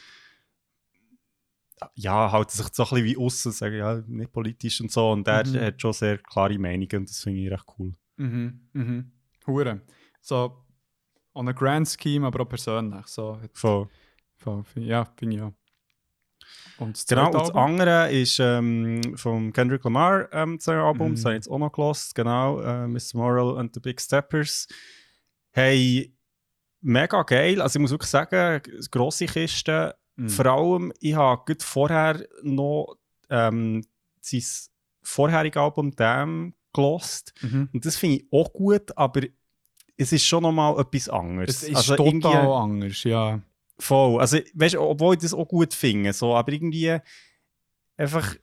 ja, halten sich so ein bisschen wie außen, sagen, ja, nicht politisch und so. Und er Mhm. hat schon sehr klare Meinungen und das finde ich recht cool. Mhm, mhm. Hure. So, on a grand scheme, aber auch persönlich. So, hat- Voll. voll, ja, finde ich auch. Und das Genau, und das andere ist ähm, vom Kendrick Lamar ähm, sein Album, Mhm. das habe ich jetzt auch noch gelost, genau, äh, Miss Moral and the Big Steppers. Hey, mega geil, also ich muss wirklich sagen, grosse Kiste, Mhm. vor allem, ich habe gut vorher noch ähm, sein vorherige Album «Damn» gelost Mhm. und das finde ich auch gut, aber es ist schon nochmal etwas anderes. Es ist Also total anders, ja. Voll. Also, weißt du, obwohl ich das auch gut finde, so, aber irgendwie einfach.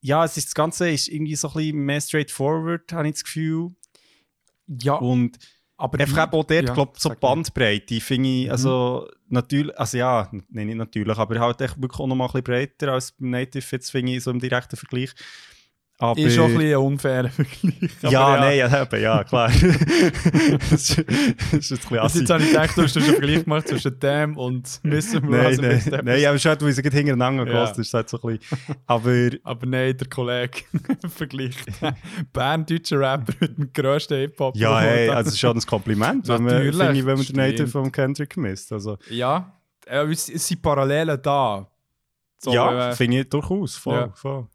ja, es ist, das Ganze ist irgendwie so ein bisschen mehr straightforward, habe ich das Gefühl. Ja, Und aber einfach eben auch dort, ja, glaube so Bandbreite, finde ich, also natürlich, also ja, nein, nicht natürlich, aber halt echt wirklich auch noch mal ein bisschen breiter als beim Native, jetzt finde ich, so im direkten Vergleich. Aber, Ist auch ein bisschen ein unfairer Vergleich. aber ja, nein, ja, eben, ja, klar. das, ist, das ist ein bisschen jetzt habe ich gedacht, du hast einen Vergleich gemacht zwischen dem und Mr. Nein, nein, Mr. nein, aber schon, weil sie gerade hintereinander Ja. gehört, ist halt so ein bisschen, aber Aber nein, der Kollege vergleicht Bern deutscher Rapper mit dem grössten Hip-Hop. ja, hey, also es ist schon ein Kompliment, wenn man, ich, wenn man den. Native vom Kendrick misst, also ja, äh, es es sind Parallelen da. So, ja, äh, finde ich durchaus, voll, Ja. voll.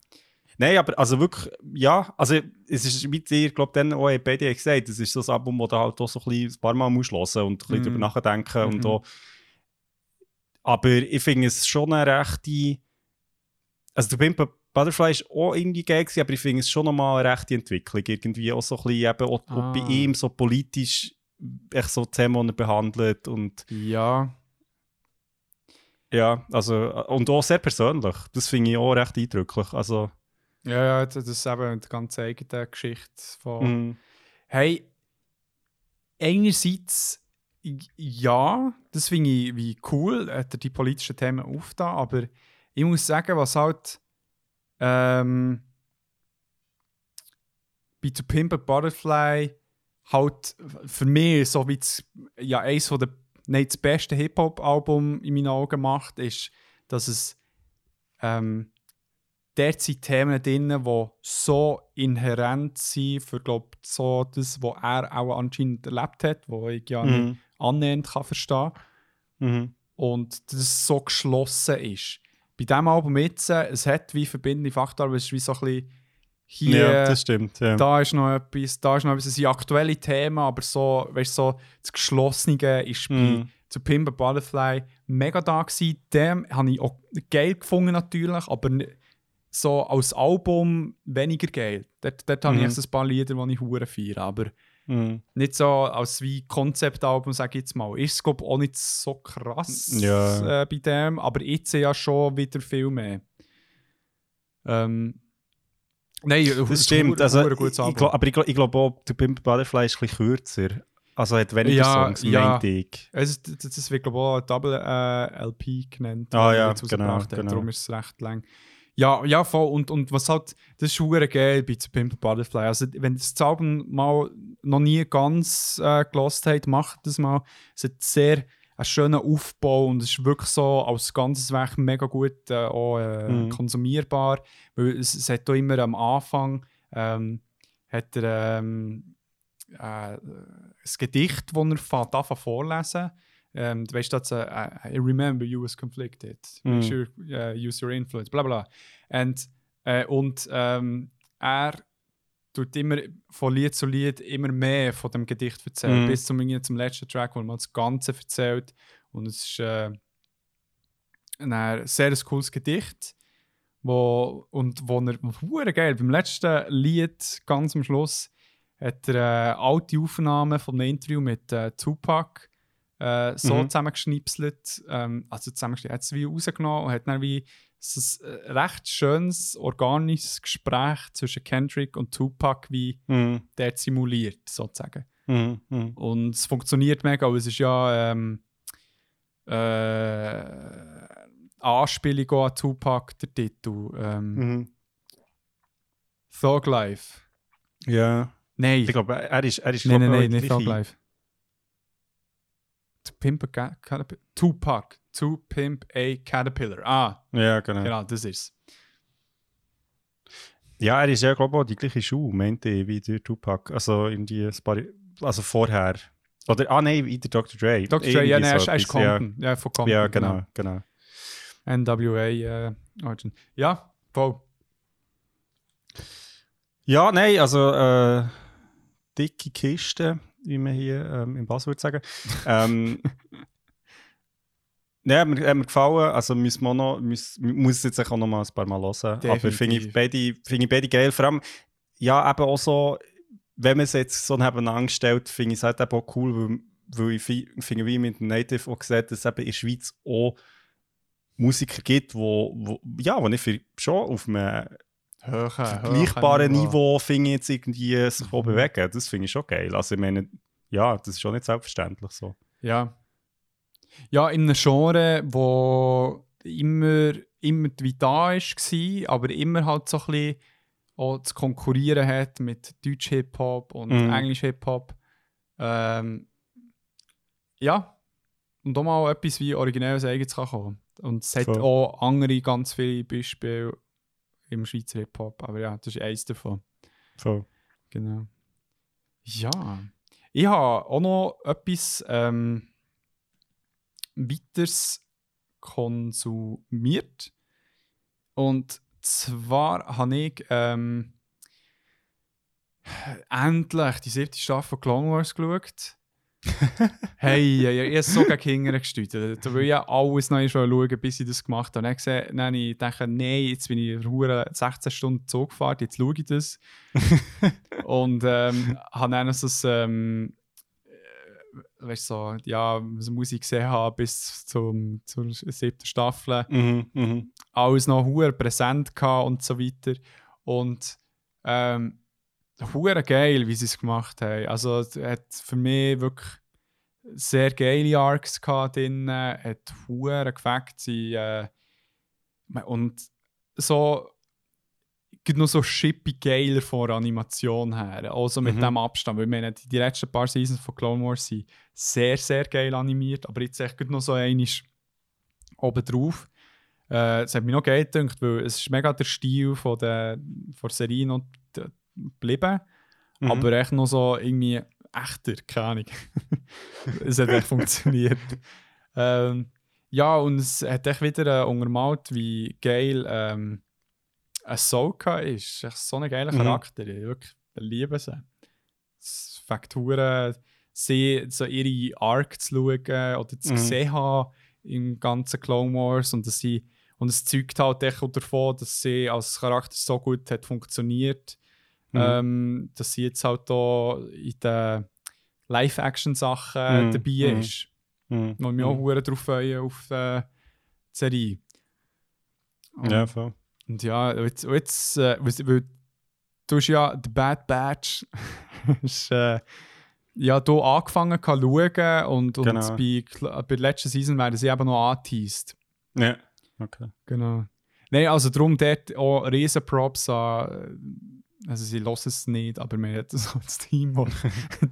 Nein, aber also wirklich, ja, also es ist wie dir, glaube dann auch haben beide gesagt, es ist so ein Album, das du halt auch so ein, bisschen ein paar Mal musst hören und ein bisschen Mhm. drüber nachdenken und Mhm. auch, aber ich finde es schon eine rechte, also der Pimp Butterfly ist auch irgendwie geil gewesen, aber ich finde es schon nochmal eine rechte Entwicklung, irgendwie auch so ein bisschen eben auch, auch bei Ah. ihm so politisch echt so Themen, behandelt und ja, ja, also und auch sehr persönlich, das finde ich auch recht eindrücklich, also ja, ja, das ist eben eine ganz eigene Geschichte von... mhm. Hey, einerseits, ja, das finde ich wie cool, hat er die politischen Themen aufgetan, aber ich muss sagen, was halt ähm, bei To Pimp a Butterfly halt für mich so wie das, ja, eines von der, nein, das beste Hip-Hop-Album in meinen Augen macht, ist, dass es ähm, dort sind Themen drin, die so inhärent sind für glaub, so das, was er auch anscheinend erlebt hat, wo ich ja nicht Mhm. annähernd kann verstehen Mhm. und das so geschlossen ist. Bei diesem Album jetzt, es hat wie verbindende Faktor, aber es ist wie so ein bisschen hier, ja, das stimmt. Ja. da ist noch etwas, da ist noch etwas, es sind aktuelle Themen, aber so, weißt so das Geschlossene ist bei Mhm. zu Pimp Butterfly mega da gewesen. Dem habe ich auch geil gefunden natürlich, aber so als Album weniger geil. Dort, dort habe ich Mhm. ein paar Lieder, die ich hure feiere, aber Mhm. nicht so als wie Konzeptalbum, sage ich jetzt mal. Ist es glaub, auch nicht so krass Ja. äh, bei dem, aber jetzt ja schon wieder viel mehr. Ähm, Nein, Das stimmt. Also, ein ich, gutes ich Album. glaub, aber ich glaube, ich glaub auch, der Pimp Butterfly ist ein bisschen kürzer. Also hat weniger Ja, Songs, ja. meinte ich. Es, das, das wird glaube ich auch Double äh, LP genannt. Ah, ja, genau, genau. Darum ist es recht lang. Ja, ja, voll. Und, und was halt, das ist hure geil bei Pimp Butterfly. Also, wenn ihr das Album mal noch nie ganz äh, gelost habt, macht das mal. Es hat sehr einen schönen Aufbau und es ist wirklich so als ganzes Werk mega gut äh, auch, äh, Mhm. konsumierbar. Weil es, es hat auch immer am Anfang ähm, hat er ähm, äh, ein Gedicht, das er anfängt vorlesen ähm, du weißt, dass äh, I remember you was conflicted. Make sure uh, use your influence, bla bla. And, äh, und ähm, er tut immer von Lied zu Lied immer mehr von dem Gedicht erzählen, Mhm. bis zum, zum letzten Track, wo man das Ganze erzählt. Und es ist äh, ein sehr ein cooles Gedicht. Wo, und wo er, hure geil, beim letzten Lied, ganz am Schluss, hat er äh, alte Aufnahmen von einem Interview mit äh, Tupac äh, so Mhm. zusammengeschnipselt. Ähm, also zusammengeschnipselt, hat es wie rausgenommen und hat dann wie so ein äh, recht schönes, organisches Gespräch zwischen Kendrick und Tupac wie Mhm. der simuliert, sozusagen. Mhm. Mhm. Und es funktioniert mega, aber es ist ja ähm, äh, Anspielung an Tupac, der Titel. Ähm, Mhm. Thug Life. Ja. Nein, Ich glaube, er ist, er ist nein, glaub, der nicht Thug. Life. To Pimp a Ca- Caterpillar. Tupac. To Pimp a Caterpillar. Ah, Ja, genau. genau, das ist Ja, er ist ja, glaube ich, auch die gleiche Schuhe, meinte ich, wie der Tupac. Also ein paar, also vorher. Oder, ah nein, wie der Dr. Dre. Dr. Dre, ja, nein, so er ist etwas, ja. Compton. Ja, von Compton. Ja, genau, genau. NWA äh, Origin. Ja, voll. Ja, nein, also äh, dicke Kiste, wie man hier ähm, im Bass würde sagen. ähm, Nein, hat mir, hat mir gefallen. Also müssen wir auch noch, muss, muss es jetzt auch noch mal ein paar Mal hören. Aber Definitiv. finde ich, beide, finde ich beide geil. Vor allem, ja, eben auch so, wenn man es jetzt so nebeneinander stellt, finde ich es halt eben auch cool, weil, weil ich fi- finde, wie mit dem Native auch gesagt, dass es eben in der Schweiz auch Musiker gibt, wo, wo, ja, wo ich für, schon auf einem Höhe, vergleichbaren Niveau finde ich jetzt irgendwie sich mhm. bewegen. Das finde ich schon geil. Also ich meine, ja, das ist schon nicht selbstverständlich so. Ja. Ja, in einem Genre, wo immer, immer wie da war, aber immer halt so ein bisschen auch zu konkurrieren hat mit Deutsch Hip-Hop und Mhm. Englisch Hip-Hop. Ähm, ja, und auch mal etwas wie originelles Eigenes kann kommen. Und es hat Voll. auch andere ganz viele Beispiele im Schweizer Hip-Hop, aber ja, das ist eins davon. Voll. Genau. Ja. Ich habe auch noch etwas ähm, weiteres konsumiert. Und zwar habe ich ähm, endlich die siebte Staffel von Clone Wars geschaut. hey, ich, ich habe so gegen Kinder gesteuert. Da will ich ja alles noch einmal schauen, bis ich das gemacht habe. Dann habe ich gesehen, dann habe ich gedacht, nein, jetzt bin ich hure 16 Stunden Zug gefahren, jetzt schaue ich das. Und ähm, habe dann so ein, ähm, äh, weißt du, so, ja, was muss ich gesehen haben bis zum, zur siebten Staffel Mhm, mhm. alles noch präsent gehabt und so weiter. Und ähm, hure geil, wie sie es gemacht haben. Also es hat für mich wirklich sehr geile Arcs gehabt drin, hat hure gefackt sie äh, und so gibt noch so shippy geiler von der Animation her, also mit Mhm. dem Abstand, weil ich meine, die, die letzten paar Seasons von Clone Wars sind sehr, sehr geil animiert, aber jetzt echt noch so einiges oben drauf. Äh, es hat mich noch geil gedacht, weil es ist mega der Stil von der, von der Serie noch d- geblieben, Mhm. aber echt noch so irgendwie echter, keine Ahnung. es hat echt funktioniert. Ähm, ja, und es hat echt wieder äh, untermalt, wie geil ähm, Ahsoka ist. Echt so ein geiler Mhm. Charakter. Ich wirklich liebe sie. Fakturen, sie, so ihre Arc zu schauen oder zu Mhm. sehen haben im ganzen Clone Wars und dass sie und es zeugt halt echt davon, dass sie als Charakter so gut hat funktioniert, Mhm. ähm, dass sie jetzt halt da in den Live-Action-Sachen Mhm, dabei mhm. ist. Mhm. Und mich auch hure drauf freuen auf äh, die Serie. Und, Ja, voll. und ja, jetzt, jetzt äh, weil, du hast ja The Bad Batch ist, äh, ja, hier angefangen zu schauen und, und Genau. bei, Kl- bei der letzten Season werden sie eben noch angeteased. Ja, okay. Genau. Nein, also darum dort auch riesen Props an. Also sie hören es nicht, aber wir haben so das Team, das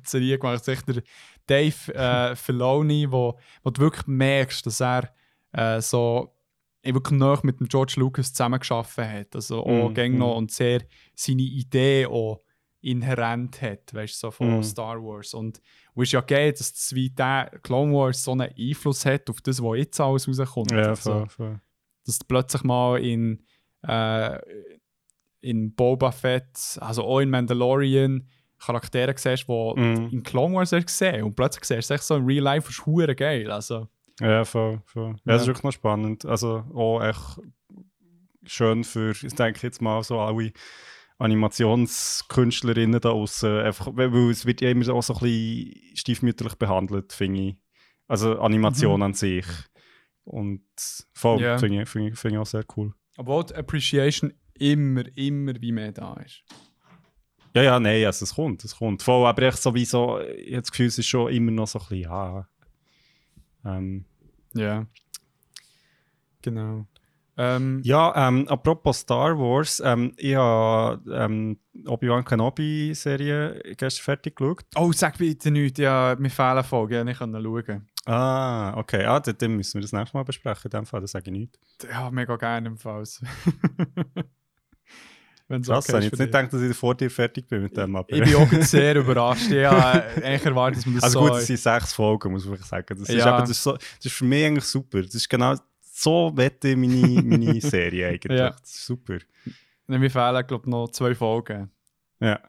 Serie gemacht hat. Der Dave äh, Filoni, wo, wo du wirklich merkst, dass er äh, so wirklich nah mit dem George Lucas zusammengearbeitet hat. Also auch Mm, noch mm. und sehr seine Idee auch inhärent hat, weißt du, so von Mm. Star Wars. Und es ist ja geil, dass das wie der Clone Wars so einen Einfluss hat auf das, was jetzt alles rauskommt. Ja, Also, voll, voll. dass du plötzlich mal in, äh, in Boba Fett, also auch in Mandalorian, Charaktere siehst, die Mhm. in Clone Wars hast gesehen und plötzlich siehst du es echt so in Real Life, ist hure geil. Also, Ja, voll, voll. Ja, Ja. das ist wirklich noch spannend. Also auch echt schön für, ich denke jetzt mal so alle Animationskünstlerinnen da außen, einfach, weil es wird ja immer auch so ein bisschen stiefmütterlich behandelt, finde ich. Also Animation an sich. Und voll, Ja. finde ich, finde ich, finde ich auch sehr cool. obwohl die Appreciation immer, immer wie mehr da ist. Ja, ja, nein, also es kommt, es kommt. Voll, aber echt sowieso, ich habe das Gefühl, es ist schon immer noch so ein bisschen, ja. Ähm, Ja. Genau. Ähm, Ja, ähm, apropos Star Wars, ähm, ich habe ähm, Obi-Wan Kenobi-Serie gestern fertig geschaut. Oh, sag bitte nichts, ja, mir fehlen Folgen, ja, ich kann schauen. Ah, okay, ah, dann, dann müssen wir das nächste Mal besprechen, in dem Fall, das sage ich nicht. Ja, mega gerne im Fall. Wenn's Krass, okay ist ich jetzt nicht gedacht, dass ich vor dir fertig bin mit dem, aber... Ich bin auch sehr überrascht. Ja, eigentlich erwartet, dass man das also so... gut, es sind sechs Folgen, muss ich sagen. Das ist, Ja. eben, das ist, so, das ist für mich eigentlich super. Das ist genau so wette ich meine, meine Serie eigentlich. Ja. Das ist super. Nein, mir fehlen, glaube ich, noch zwei Folgen. Ja.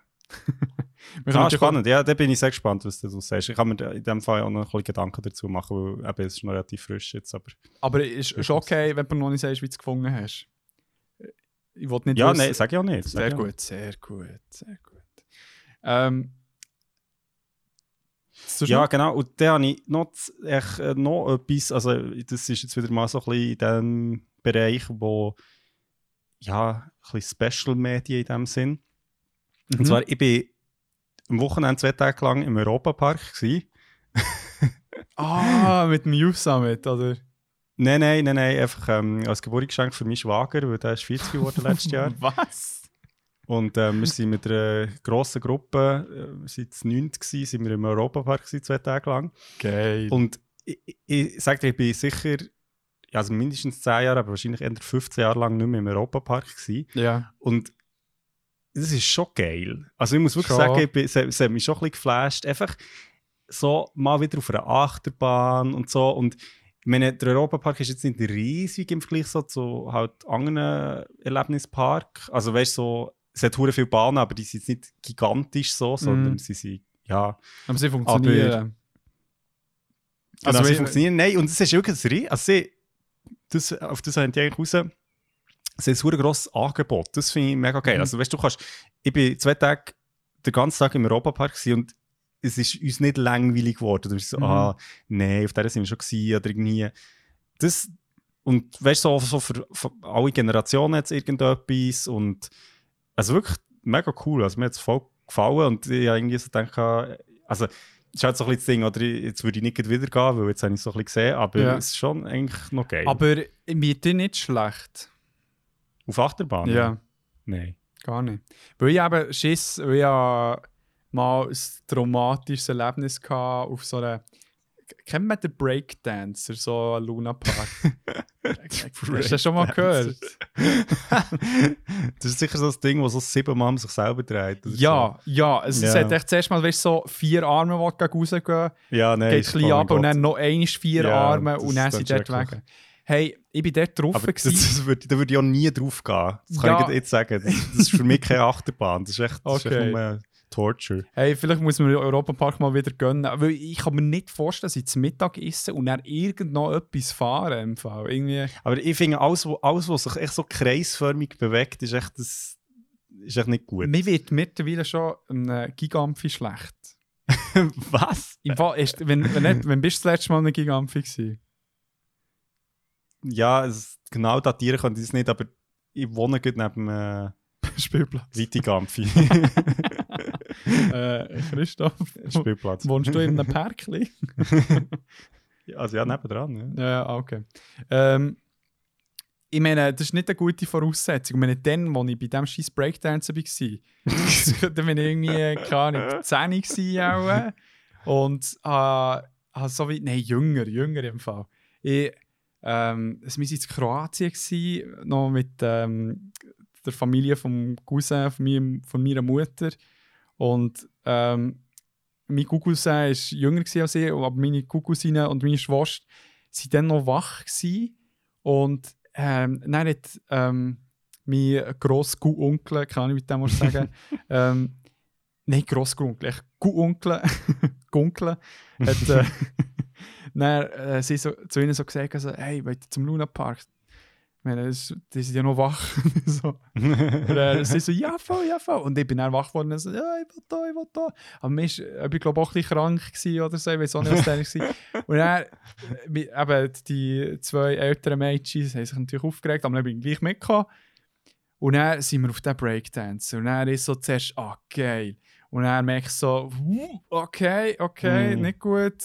Wir Ah, spannend. Ja, da bin ich sehr gespannt, was du dazu sagst. Ich kann mir in dem Fall auch noch ein bisschen Gedanken dazu machen, weil eben, es ist noch relativ frisch jetzt. Aber Aber ist, ist okay, wenn du noch nicht sagst, wie du es gefunden hast. Ich wollte nicht ja, wissen- nein, sag ich auch nicht. Sehr ich auch gut, sehr gut, sehr gut. Ähm, Ja, noch? genau. Und dann habe ich noch, echt, äh, noch etwas, also das ist jetzt wieder mal so ein bisschen in dem Bereich, wo ja, ein bisschen Special-Medien in dem Sinn. Mhm. Und zwar, ich bin am Wochenende zwei Tage lang im Europapark. Ah, mit dem Youth Summit, oder? Nein, nein, nein, nein, einfach ähm, als Geburtstagsgeschenk für meinen Schwager, weil der ist 40 geworden letztes Jahr. Was? Und ähm, wir sind mit einer grossen Gruppe, äh, zu neunt gewesen, sind wir im Europapark gewesen, zwei Tage lang. Geil. Und ich, ich, ich sage dir, ich bin sicher, also mindestens 10 Jahre, aber wahrscheinlich eher 15 Jahre lang nicht mehr im Europapark gewesen. ja. Und das ist schon geil. Also ich muss wirklich Schon. sagen, ich bin, es, es hat mich schon ein bisschen geflasht. Einfach so mal wieder auf einer Achterbahn und so. Und ich meine, der Europapark ist jetzt nicht riesig im Vergleich so zu halt anderen Erlebnispark. Also weißt du, so, es hat hure viele Bahnen, aber die sind jetzt nicht gigantisch so, sondern Mhm. sie sind, ja... Aber sie funktionieren. Also, Also, sie funktionieren. Nein, und es ist wirklich ein also sie, das, auf das haben die eigentlich raus. Es ist ein grosses Angebot. Das finde ich mega geil. Mhm. Also, weißt du, kannst, ich bin zwei Tage, den ganzen Tag im Europapark und es ist uns nicht langweilig geworden. Du bist so, Mhm. ah, nein, auf der sind wir schon gewesen oder irgendwie. Das, und weißt du, so, so für, für alle Generationen jetzt irgendetwas und also wirklich mega cool. Also mir hat es voll gefallen und ich habe irgendwie so gedacht, also es ist halt so ein bisschen das Ding, oder jetzt würde ich nicht wieder gehen, weil jetzt habe ich es so ein bisschen gesehen, aber Ja. es ist schon eigentlich noch geil. Aber mir dir nicht schlecht. Auf Achterbahn? Ja, Nein. gar nicht. Weil ich eben Schiss, weil ich mal ein traumatisches Erlebnis hatte auf so einer. Kennt man den Breakdancer, so Luna Park? Hast du das schon mal gehört? das ist sicher so das Ding, wo so siebenmal sich selber dreht. Ja, ja. Es, es Ja. hat echt zuerst mal weißt, so vier Arme, die rausgehen. So. Ja, nein. geht ist- ein bisschen oh ab und dann noch einmal vier Ja, Arme das und dann ist sind dort weg. Hey, ich bin dort drauf. Aber das, das würde, da würde ich auch nie drauf gehen. Das kann Ja. ich jetzt sagen. Das, das ist für mich keine Achterbahn. Das ist echt, das ist Okay. echt nur Torture. Hey, vielleicht muss man den Europapark mal wieder gönnen. Weil ich kann mir nicht vorstellen, dass ich zu Mittag esse und dann irgend noch etwas fahren im Fall. Irgendwie. Aber ich finde, alles, alles, was sich echt so kreisförmig bewegt, ist echt, das, ist echt nicht gut. Mir wird mittlerweile schon ein äh, Gigampfi schlecht. Was? Im Fall, ist, wenn, wenn, nicht, wenn bist du das letzte Mal ein Gigampfi gewesen? Ja, es, genau datieren kann ich das nicht, aber ich wohne gerade neben äh, Spielplatz. Vitigampfi. äh, Christoph, Spielplatz. wohnst du in einem Parkli? Ja, Also ja, nebendran. Ja. Ja, okay. Ähm, ich meine, das ist nicht eine gute Voraussetzung. Ich meine, dann, als ich bei diesem scheiß Breakdancer war, da bin ich irgendwie, keine Ahnung, 10 gewesen auch. äh, Und äh, habe so wie, nein, jünger, jünger im Fall. Ich, ähm, es war in Kroatien, gewesen, noch mit ähm, der Familie vom Cousin von, meinem, von meiner Mutter. Und ähm, mein Cousin war jünger als ich, aber meine Cousine und meine Schwester waren dann noch wach. Gewesen. Und ähm, dann hat ähm, mein grosser Onkel, kann ich mit dem sagen, ähm, nein, Grossonkel, echt Onkel, Gunkel, hat äh, dann, äh, sie so, zu ihnen so gesagt, also, hey, wollt ihr zum Luna Park? Ich meine, das, sind ja noch wach. so. Und äh, sie so, ja voll, ja voll. Und ich bin dann wach geworden und so, ja, ich will da, ich will da. Aber ist, ich bin glaube auch ein bisschen krank gewesen oder so, ich weiß auch nicht, was der war. Und dann, äh, eben die zwei älteren Mädchen haben sich natürlich aufgeregt, aber dann bin ich gleich mitgekommen. Und dann sind wir auf den Breakdance. Und dann ist so zuerst, ah, geil. Und dann merke ich so, okay, okay, Mm. nicht gut.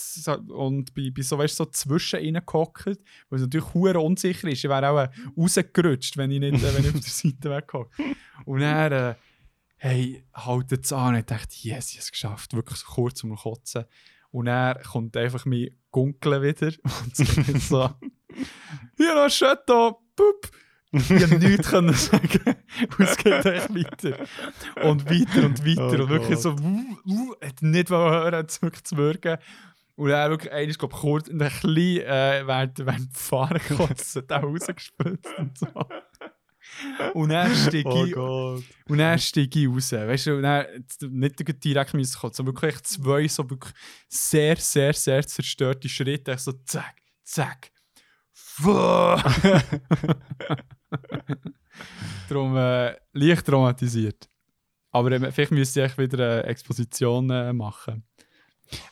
Und bin, bin so, weißt, du, so zwischen ihnen gehockt, weil es natürlich hure unsicher ist. Ich wäre auch äh, rausgerutscht, wenn ich nicht äh, wenn ich auf der Seite weggehockt. Und dann, äh, hey, haltet es an. Und ich dachte, yes, ich habe es geschafft. Wirklich so kurz um Kotzen. Und dann kommt einfach mein Gunkel wieder und sagt so, hier Chateau, pup. Ich konnte nichts können sagen. Und es geht echt weiter. Und weiter und weiter. Oh und wirklich Gott. so, uh, uh, hat nicht hören, hat es wirklich zu wirken. Und er wirklich, einer ist, glaube ich, kurz, ein bisschen, äh, während, während Fahren hat auch rausgespült und so. Und dann steige Oh ich, und dann steige ich raus. Weißt du, und dann, nicht direkt müssen kommen, sondern wirklich zwei so wirklich sehr, sehr, sehr zerstörte Schritte. Ich so zack, zack. Fuck. Darum äh, leicht traumatisiert. Aber ähm, vielleicht müsste ich wieder eine Exposition äh, machen.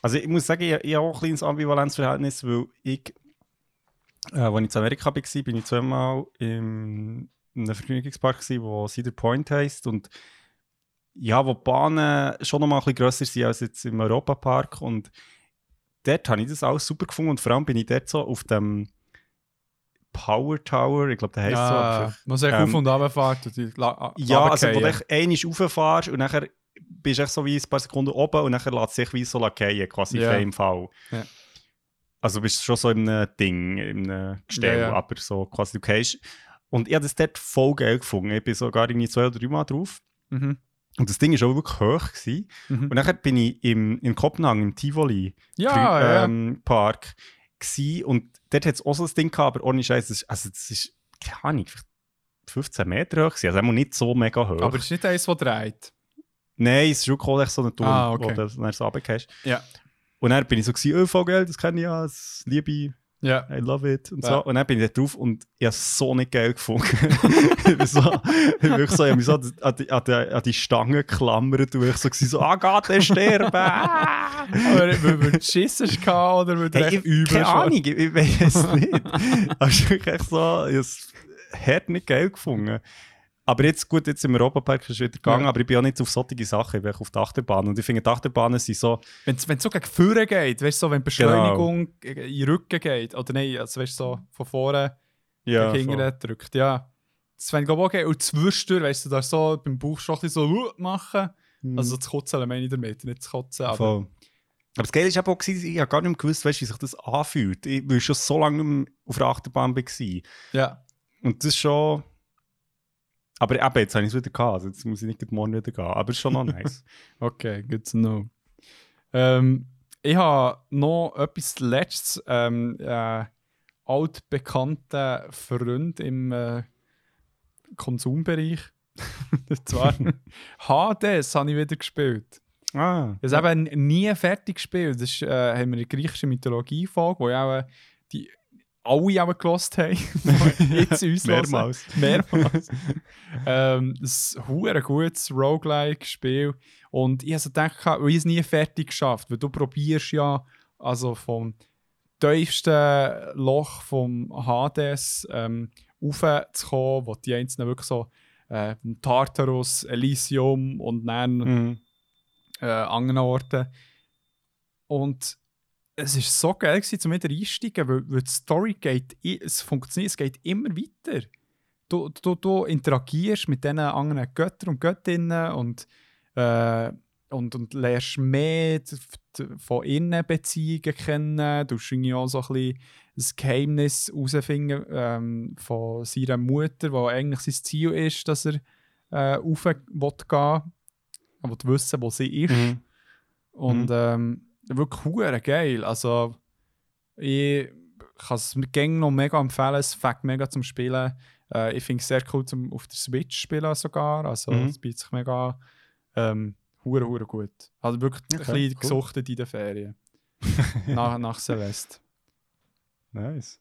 Also ich muss sagen, ich, ich habe auch ein kleines Ambivalenzverhältnis, weil ich, äh, als ich in Amerika war, bin ich zweimal im einem Vergnügungspark, wo Cedar Point heisst. Und ja, wo die Bahnen schon noch mal ein bisschen grösser sind als jetzt im Europapark. Und dort habe ich das alles super gefunden. Und vor allem bin ich dort so auf dem Power Tower, ich glaube, der heisst so. Ja, aber- man sagt ähm, auf- und La Ja, also wo du einmal rauffährst und nachher bist du echt so wie ein paar Sekunden oben und nachher lässt sich wie so fallen, quasi frei im Fall. Ja. Also bist du schon so in einem Ding, in einem Gestell, Ja, ja. aber so quasi du gehst. Und ich habe das dort voll geil gefunden. Ich bin sogar irgendwie zwei oder drei Mal drauf. Mhm. Und das Ding war auch wirklich hoch. Gewesen. Mhm. Und nachher bin ich im, in Kopenhagen, im Tivoli Ja, Frü- ja. ähm, Park gsi und dort hat es auch so ein Ding gehabt, aber ohne Scheiß, das ist- also das ist, keine Ahnung, vielleicht 15 Meter hoch gewesen, also einmal nicht so mega hoch. Aber es ist nicht eins, das dreht. Nein, es ist wirklich echt so ein Turm, Ah, okay. wo du dann so runtergehst. Ja. Und dann bin ich so gewesen, oh, voll geil, das kenne ich ja, das liebe ich, Ja. I love it und Ja. so. Und dann bin ich da drauf und ich habe es so nicht geil gefunden. ich bin so, ich wirklich so, ich habe mich so an die, an die, an die Stange geklammert und ich so so, ah Gott, der sterben. Aber weil du Schiss hast gehabt oder weil du Hey, ich, übel keine Ahnung, ich, ich weiß es nicht. Ist wirklich echt so, ich habe es hart nicht geil gefunden. Aber jetzt, gut, jetzt im Europapark ist es wieder gegangen, Ja. aber ich bin auch nicht auf solche Sachen, ich bin auf der Achterbahn. Und ich finde, die Achterbahnen sind so, Wenn es so gegen vorne geht, weißt du, so, wenn Genau. Beschleunigung in den Rücken geht, oder nein, also weißt du, so von vorne ja, gegen hinten drückt, ja. Das fände ich glaube geil. Und zwischendurch, weißt du, da so beim Bauch schon ein so uh, machen. Mhm. Also das Kotzen meine ich damit, nicht das Kotzen. Aber Voll. Aber das Geile war auch, ich habe gar nicht mehr gewusst, weißt, wie sich das anfühlt. Ich, weil ich schon so lange nicht mehr auf der Achterbahn war. ja, Und das ist schon... Aber eben, jetzt habe ich es wieder gehabt, also jetzt muss ich nicht morgen wieder gehen. Aber es ist schon noch nice. okay, good to know. Ähm, ich habe noch etwas Letztes. Ähm, äh, altbekannten Freund im äh, Konsumbereich. Zwar Hades habe ich wieder gespielt. ah, Ich habe eben nie fertig gespielt. Das ist, äh, haben wir eine griechische Mythologie-Folge, wo ja auch äh, die alle auch gelost haben. jetzt uns mehrmals. Mehrmals. ähm, ein gutes Roguelike-Spiel. Und ich habe so gedacht, weil ich es nie fertig geschafft weil du probierst ja also vom tiefsten Loch vom Hades ähm, raufzukommen, wo die Einzelnen wirklich so äh, Tartarus, Elysium und dann Mhm. äh, anderen Orten. Und es war so geil, gewesen, zum wieder einsteigen, weil, weil die Story geht, es funktioniert, es geht immer weiter. Du, du, du interagierst mit diesen anderen Göttern und Göttinnen und, äh, und, und lernst mehr von innen Beziehungen kennen. Du hast irgendwie auch so ein bisschen das Geheimnis herausfinden ähm, von seiner Mutter, wo eigentlich sein Ziel ist, dass er äh, rauf will gehen. Er will wissen, wo sie ist. Mhm. Und ähm, wirklich hure geil. Also, ich kann es gerne noch mega empfehlen. Es fängt mega zum Spielen. Äh, ich finde es sehr cool zum auf der Switch spielen sogar. Also, Mhm. es bietet sich mega. Ähm, hure, hure gut. Also wirklich ein Okay, bisschen cool. gesuchtet in den Ferien. nach, nach Celeste. Nice.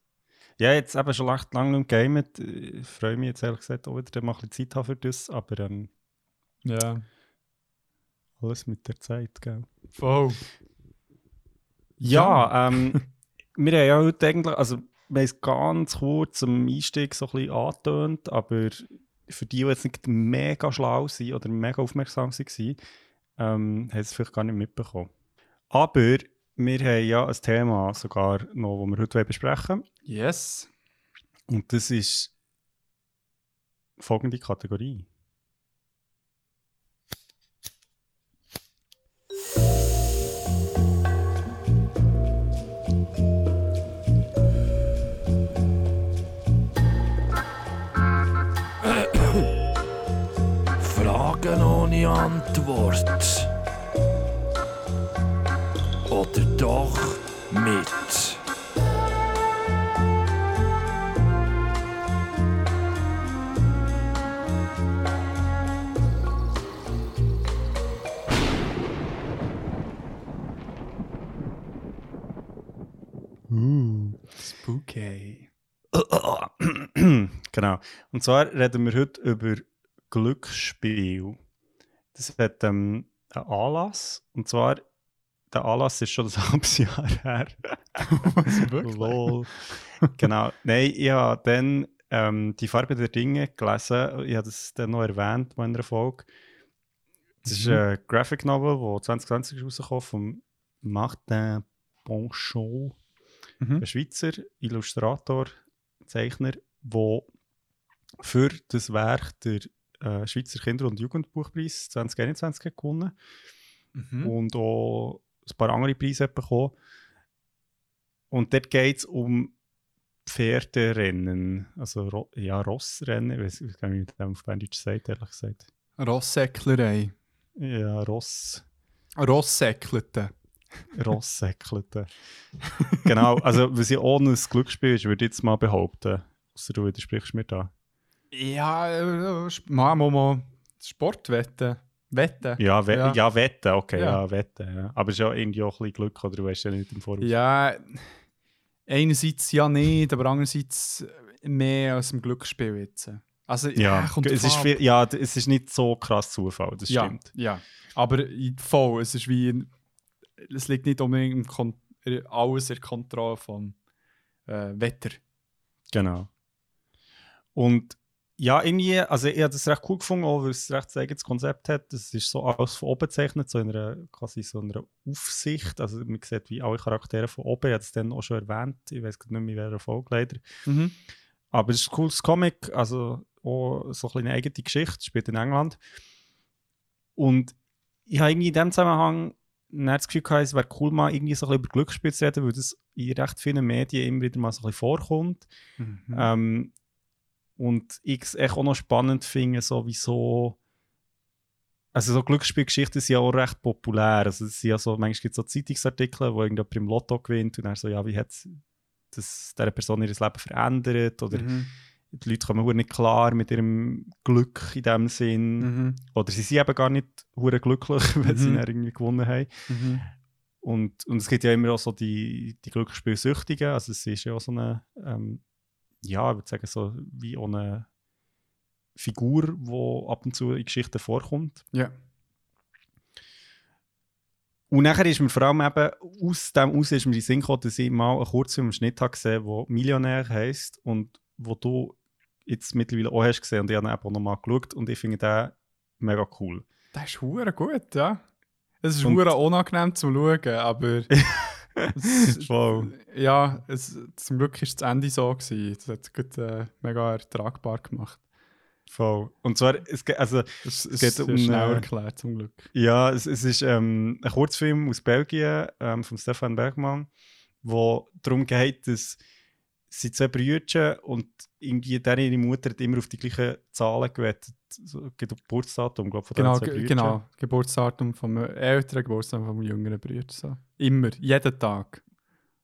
Ja, jetzt eben schon recht lange nicht gamet. Ich freue mich jetzt ehrlich gesagt auch wieder, mal ein bisschen Zeit haben für das, aber ähm, Ja, alles mit der Zeit, gell? voll. Ja, ähm, wir haben ja heute eigentlich, also wir haben es ganz kurz am Einstieg so ein bisschen angetönt, aber für die, die jetzt nicht mega schlau sind oder mega aufmerksam waren, ähm, haben es vielleicht gar nicht mitbekommen. Aber wir haben ja ein Thema sogar noch, das wir heute besprechen wollen. Yes. Und das ist folgende Kategorie. Ohne Antwort. Oder doch mit. Spooky. genau. Und zwar reden wir heute über Glücksspiel. Das hat ähm, einen Anlass. Und zwar, der Anlass ist schon ein halbes Jahr her. Lol. genau. Nein, ich habe dann ähm, die Farbe der Dinge gelesen. Ich habe das dann noch erwähnt in einer Folge. Das ist Mhm. ein Graphic Novel, das 2020 ist rausgekommen von Martin Bonchon, Mhm. ein Schweizer Illustrator, Zeichner, der für das Werk der äh, Schweizer Kinder- und Jugendbuchpreis 2021 hat gewonnen Mhm. und auch ein paar andere Preise bekommen. Und dort geht es um Pferderennen, also Ro ja, Rossrennen, ich weiß nicht, wie man das auf Berndeutsch sagt, ehrlich gesagt. Rosssäcklerei. Ja, Ross, Rosssäckelte. Rosssäckelte. genau, also was ja ohne ein Glücksspiel ist, würde ich jetzt mal behaupten. Außer du widersprichst mir da. Ja, äh, mal. Sportwetten. Wetten. Ja, we Ja. ja. wetten, okay, Ja. ja, wetten. Ja. Aber es ist ja irgendwie auch ein bisschen Glück, oder du weißt ja nicht im Voraus. Ja, einerseits ja nicht, aber andererseits mehr als im Glücksspiel jetzt. Also, Ja, kommt es ist, viel, ja, es ist nicht so krass Zufall, das ja, stimmt. Ja, aber voll, es ist wie, es liegt nicht unbedingt äh, alles in der Kontrolle vom äh, Wetter. Genau. Und ja, irgendwie, also ich habe das recht cool gefunden, auch weil es ein recht eigenes Konzept hat. Das ist so alles von oben gezeichnet, so in einer, quasi so einer Aufsicht. Also man sieht wie alle Charaktere von oben. Ich habe es dann auch schon erwähnt. Ich weiß nicht mehr, welcher Folge leider. Mhm. Aber es ist ein cooles Comic, also auch so ein eine eigene Geschichte, spielt in England. Und ich habe irgendwie in dem Zusammenhang das Gefühl gehabt, es wäre cool, mal irgendwie so ein bisschen über Glücksspiel zu reden, weil das in recht vielen Medien immer wieder mal so ein bisschen vorkommt. Mhm. Ähm, und ich es echt auch noch spannend finde, so wieso. Also so Glücksspielgeschichten sind ja auch recht populär. Also es sind ja so, manchmal gibt es so Zeitungsartikel, wo irgendjemand im Lotto gewinnt und dann so, ja, wie hat das dieser Person ihr Leben verändert? Oder Mhm. die Leute kommen nicht klar mit ihrem Glück in dem Sinn. Mhm. Oder sie sind eben gar nicht glücklich, wenn sie Mhm. dann irgendwie gewonnen haben. Mhm. Und, und es gibt ja immer auch so die, die Glücksspielsüchtigen. Also es ist ja auch so eine, ähm, ja, ich würde sagen, so wie eine Figur, die ab und zu in Geschichten vorkommt. Ja. Und nachher ist mir vor allem eben aus dem aus ist mir in Sinn gekommen, dass ich mal einen im Schnitt habe gesehen, der Millionär heisst und wo du jetzt mittlerweile auch hast gesehen und ich habe ihn auch nochmal geschaut und ich finde den mega cool. Das ist hure gut, ja. Es ist hure unangenehm zu schauen, aber es, Voll. ja, es, zum Glück war das Ende so. Gewesen. Das hat es gut, äh, mega ertragbar gemacht. Voll. Und zwar, es, geht- also, Es, Es geht um, schnell äh, erklärt, zum Glück. Ja, es, es ist ähm, ein Kurzfilm aus Belgien ähm, von Stefan Bergmann, wo darum geht, dass sie zwei Brüder und irgendwie deren ihre Mutter hat immer auf die gleichen Zahlen gewettet. So, Geburtsdatum, glaube ich, von Genau, Brüdern. genau. Geburtsdatum vom älteren, Geburtsdatum vom jüngeren Bruder. So. Immer, jeden Tag.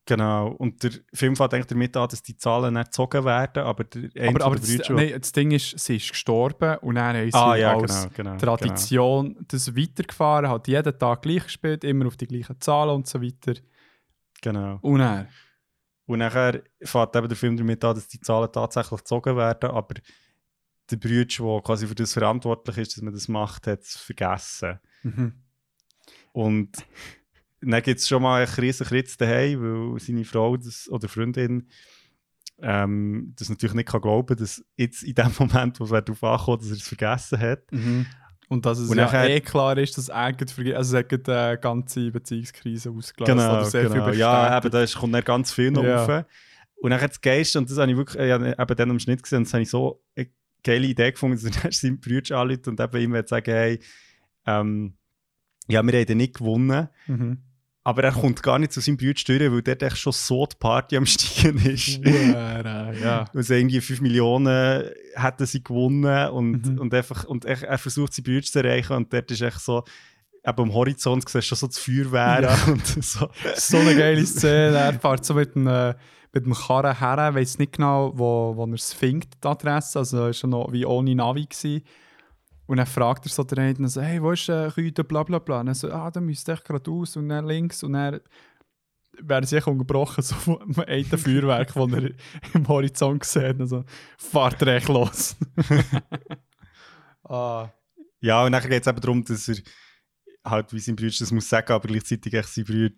Genau. Und der Film fängt eigentlich damit an, dass die Zahlen nicht gezogen werden, aber der Aber, aber das, den nee, das Ding ist, sie ist gestorben und dann haben sie ah, ja, als genau, genau. Tradition das weitergefahren, hat jeden Tag gleich gespielt, immer auf die gleichen Zahlen und so weiter. Genau. genau. Und dann, Und nachher fängt eben der Film damit an, dass die Zahlen tatsächlich gezogen werden, aber der Bruder, der quasi für das verantwortlich ist, dass man das macht, hat es vergessen. mhm. Und dann gibt es schon mal einen riesen Kritz daheim, weil seine Frau das, oder Freundin ähm, das natürlich nicht kann glauben dass jetzt in dem Moment, wo es darauf ankommt, dass er es vergessen hat. Mhm. Und dass es Und ja nachher- eh klar ist, dass er verge- also es hat eine ganze Beziehungskrise ausgelöst. Genau, oder sehr genau. viel Ja, eben, da ist- kommt dann ganz viel noch Ja. rauf. Und dann hat es Geist, und das habe ich wirklich ich habe eben dann am Schnitt gesehen, und das habe ich so eine geile Idee gefunden, dass er seinen Bruder anruft und eben ihm sagen, hey, ähm, ja, wir haben nicht gewonnen, Mhm. Aber er kommt gar nicht zu seinem Bruder steuern, weil der echt schon so die Party am Steigen ist. Hure, ja. Also irgendwie 5 Millionen hätten sie gewonnen und, Mhm. und, einfach, und er, er versucht, seinen Bruder zu erreichen und dort ist echt so, eben am Horizont siehst du schon so das Feuerwehr Ja. und so. so eine geile Szene. Er fährt so mit dem, äh, mit dem Karren her, weiß nicht genau, wo, wo er es findet, die Adresse. Also er war schon noch wie ohne Navi. Gewesen. Und dann fragt er so den einen so, hey, wo ist äh, Rüde, bla bla bla. Und er so, ah, da müsst ihr gerade aus und dann links. Und dann werden sie unterbrochen, so von einem Feuerwerk, das er im Horizont sieht. Also fahrt er echt los. ah. Ja, und dann geht es eben darum, dass er halt, wie sein Bruder das muss sagen, aber gleichzeitig echt sein Bruder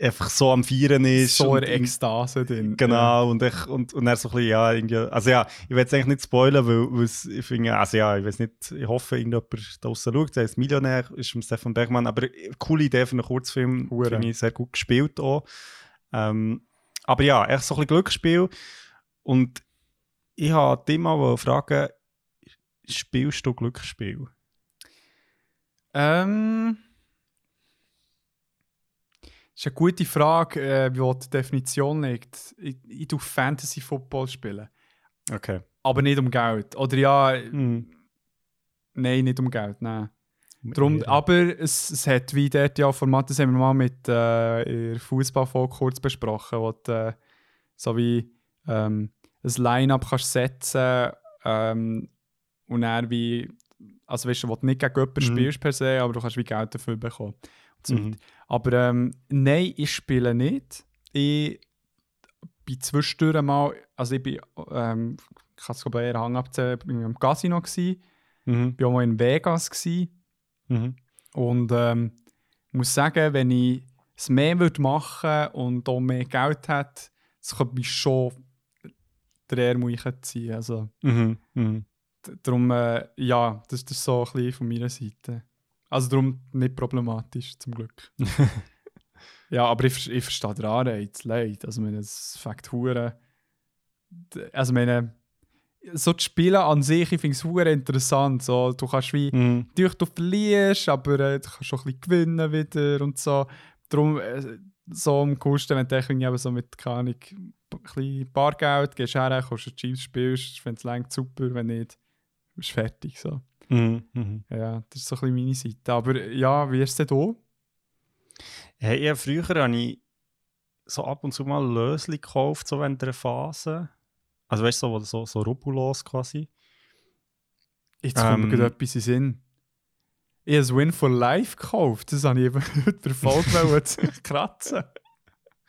einfach so am Feiern ist. so eine Ekstase drin. Genau, und, ich, und, und er so ein bisschen, ja, irgendwie, also ja, ich will jetzt eigentlich nicht spoilern, weil, es, ich finde, also ja, ich weiß nicht, ich hoffe, irgendjemand da draussen schaut, der ist Millionär, ist von Stefan Bergmann, aber coole Idee für einen Kurzfilm, finde ich sehr gut gespielt auch. Ähm, aber ja, echt so ein bisschen Glücksspiel und ich habe dich mal fragen, spielst du Glücksspiel? Ähm. Das ist eine gute Frage, äh, wie die Definition liegt. Ich, ich tue Fantasy Football spielen. Okay. Aber nicht um Geld. Oder ja, Mhm. nein, nicht um Geld, nein. Drum, aber es, es hat wie dort ja Format, das haben wir mal mit äh, Fußballfolge kurz besprochen, wo du äh, so wie ähm, ein Line-Up kannst setzen ähm, und dann wie, also weißt du, wo du nicht gegen jemanden Mhm. spielst per se, aber du kannst wie Geld dafür bekommen. So Mhm. Aber ähm, nein, ich spiele nicht. Ich bin zwischendurch mal, also ich bin, ähm, ich kann es glaube ich eher Hang abzählen, ich war im Casino, gewesen, Mhm. ich war auch mal in Vegas Mhm. und ähm, ich muss sagen, wenn ich es mehr würde machen und auch mehr Geld hätte, das könnte mich schon der Ärmel ziehen. Also, Mhm. Mhm. Darum, äh, ja, das, das ist so ein bisschen von meiner Seite. Also darum nicht problematisch, zum Glück. ja, aber ich, ich verstehe den Anreiz, leid. Also, meine, es fängt hure. d- Also, ich meine, so die Spiele an sich, ich finde es hure interessant. So, du kannst wie Mhm. natürlich du verlierst, aber äh, du kannst auch ein bisschen gewinnen wieder und so. Darum äh, so am coolsten, wenn du eben so mit, keine Ahnung, ein bisschen Bargeld gehst her, kommst du Chips spielst, wenn es längt, super, wenn nicht, bist du fertig. So. Mhm. Mhm. Ja, das ist so ein bisschen meine Seite. Aber ja, wie ist es denn da? Hey, ja, früher habe ich so ab und zu mal Lösli gekauft, so während einer Phase. Also weißt du, so, so, so Rubulos quasi. Jetzt kommt mir Ähm. gerade etwas in Sinn. Ich habe Win for Life gekauft. Das habe ich eben der wollen kratzen.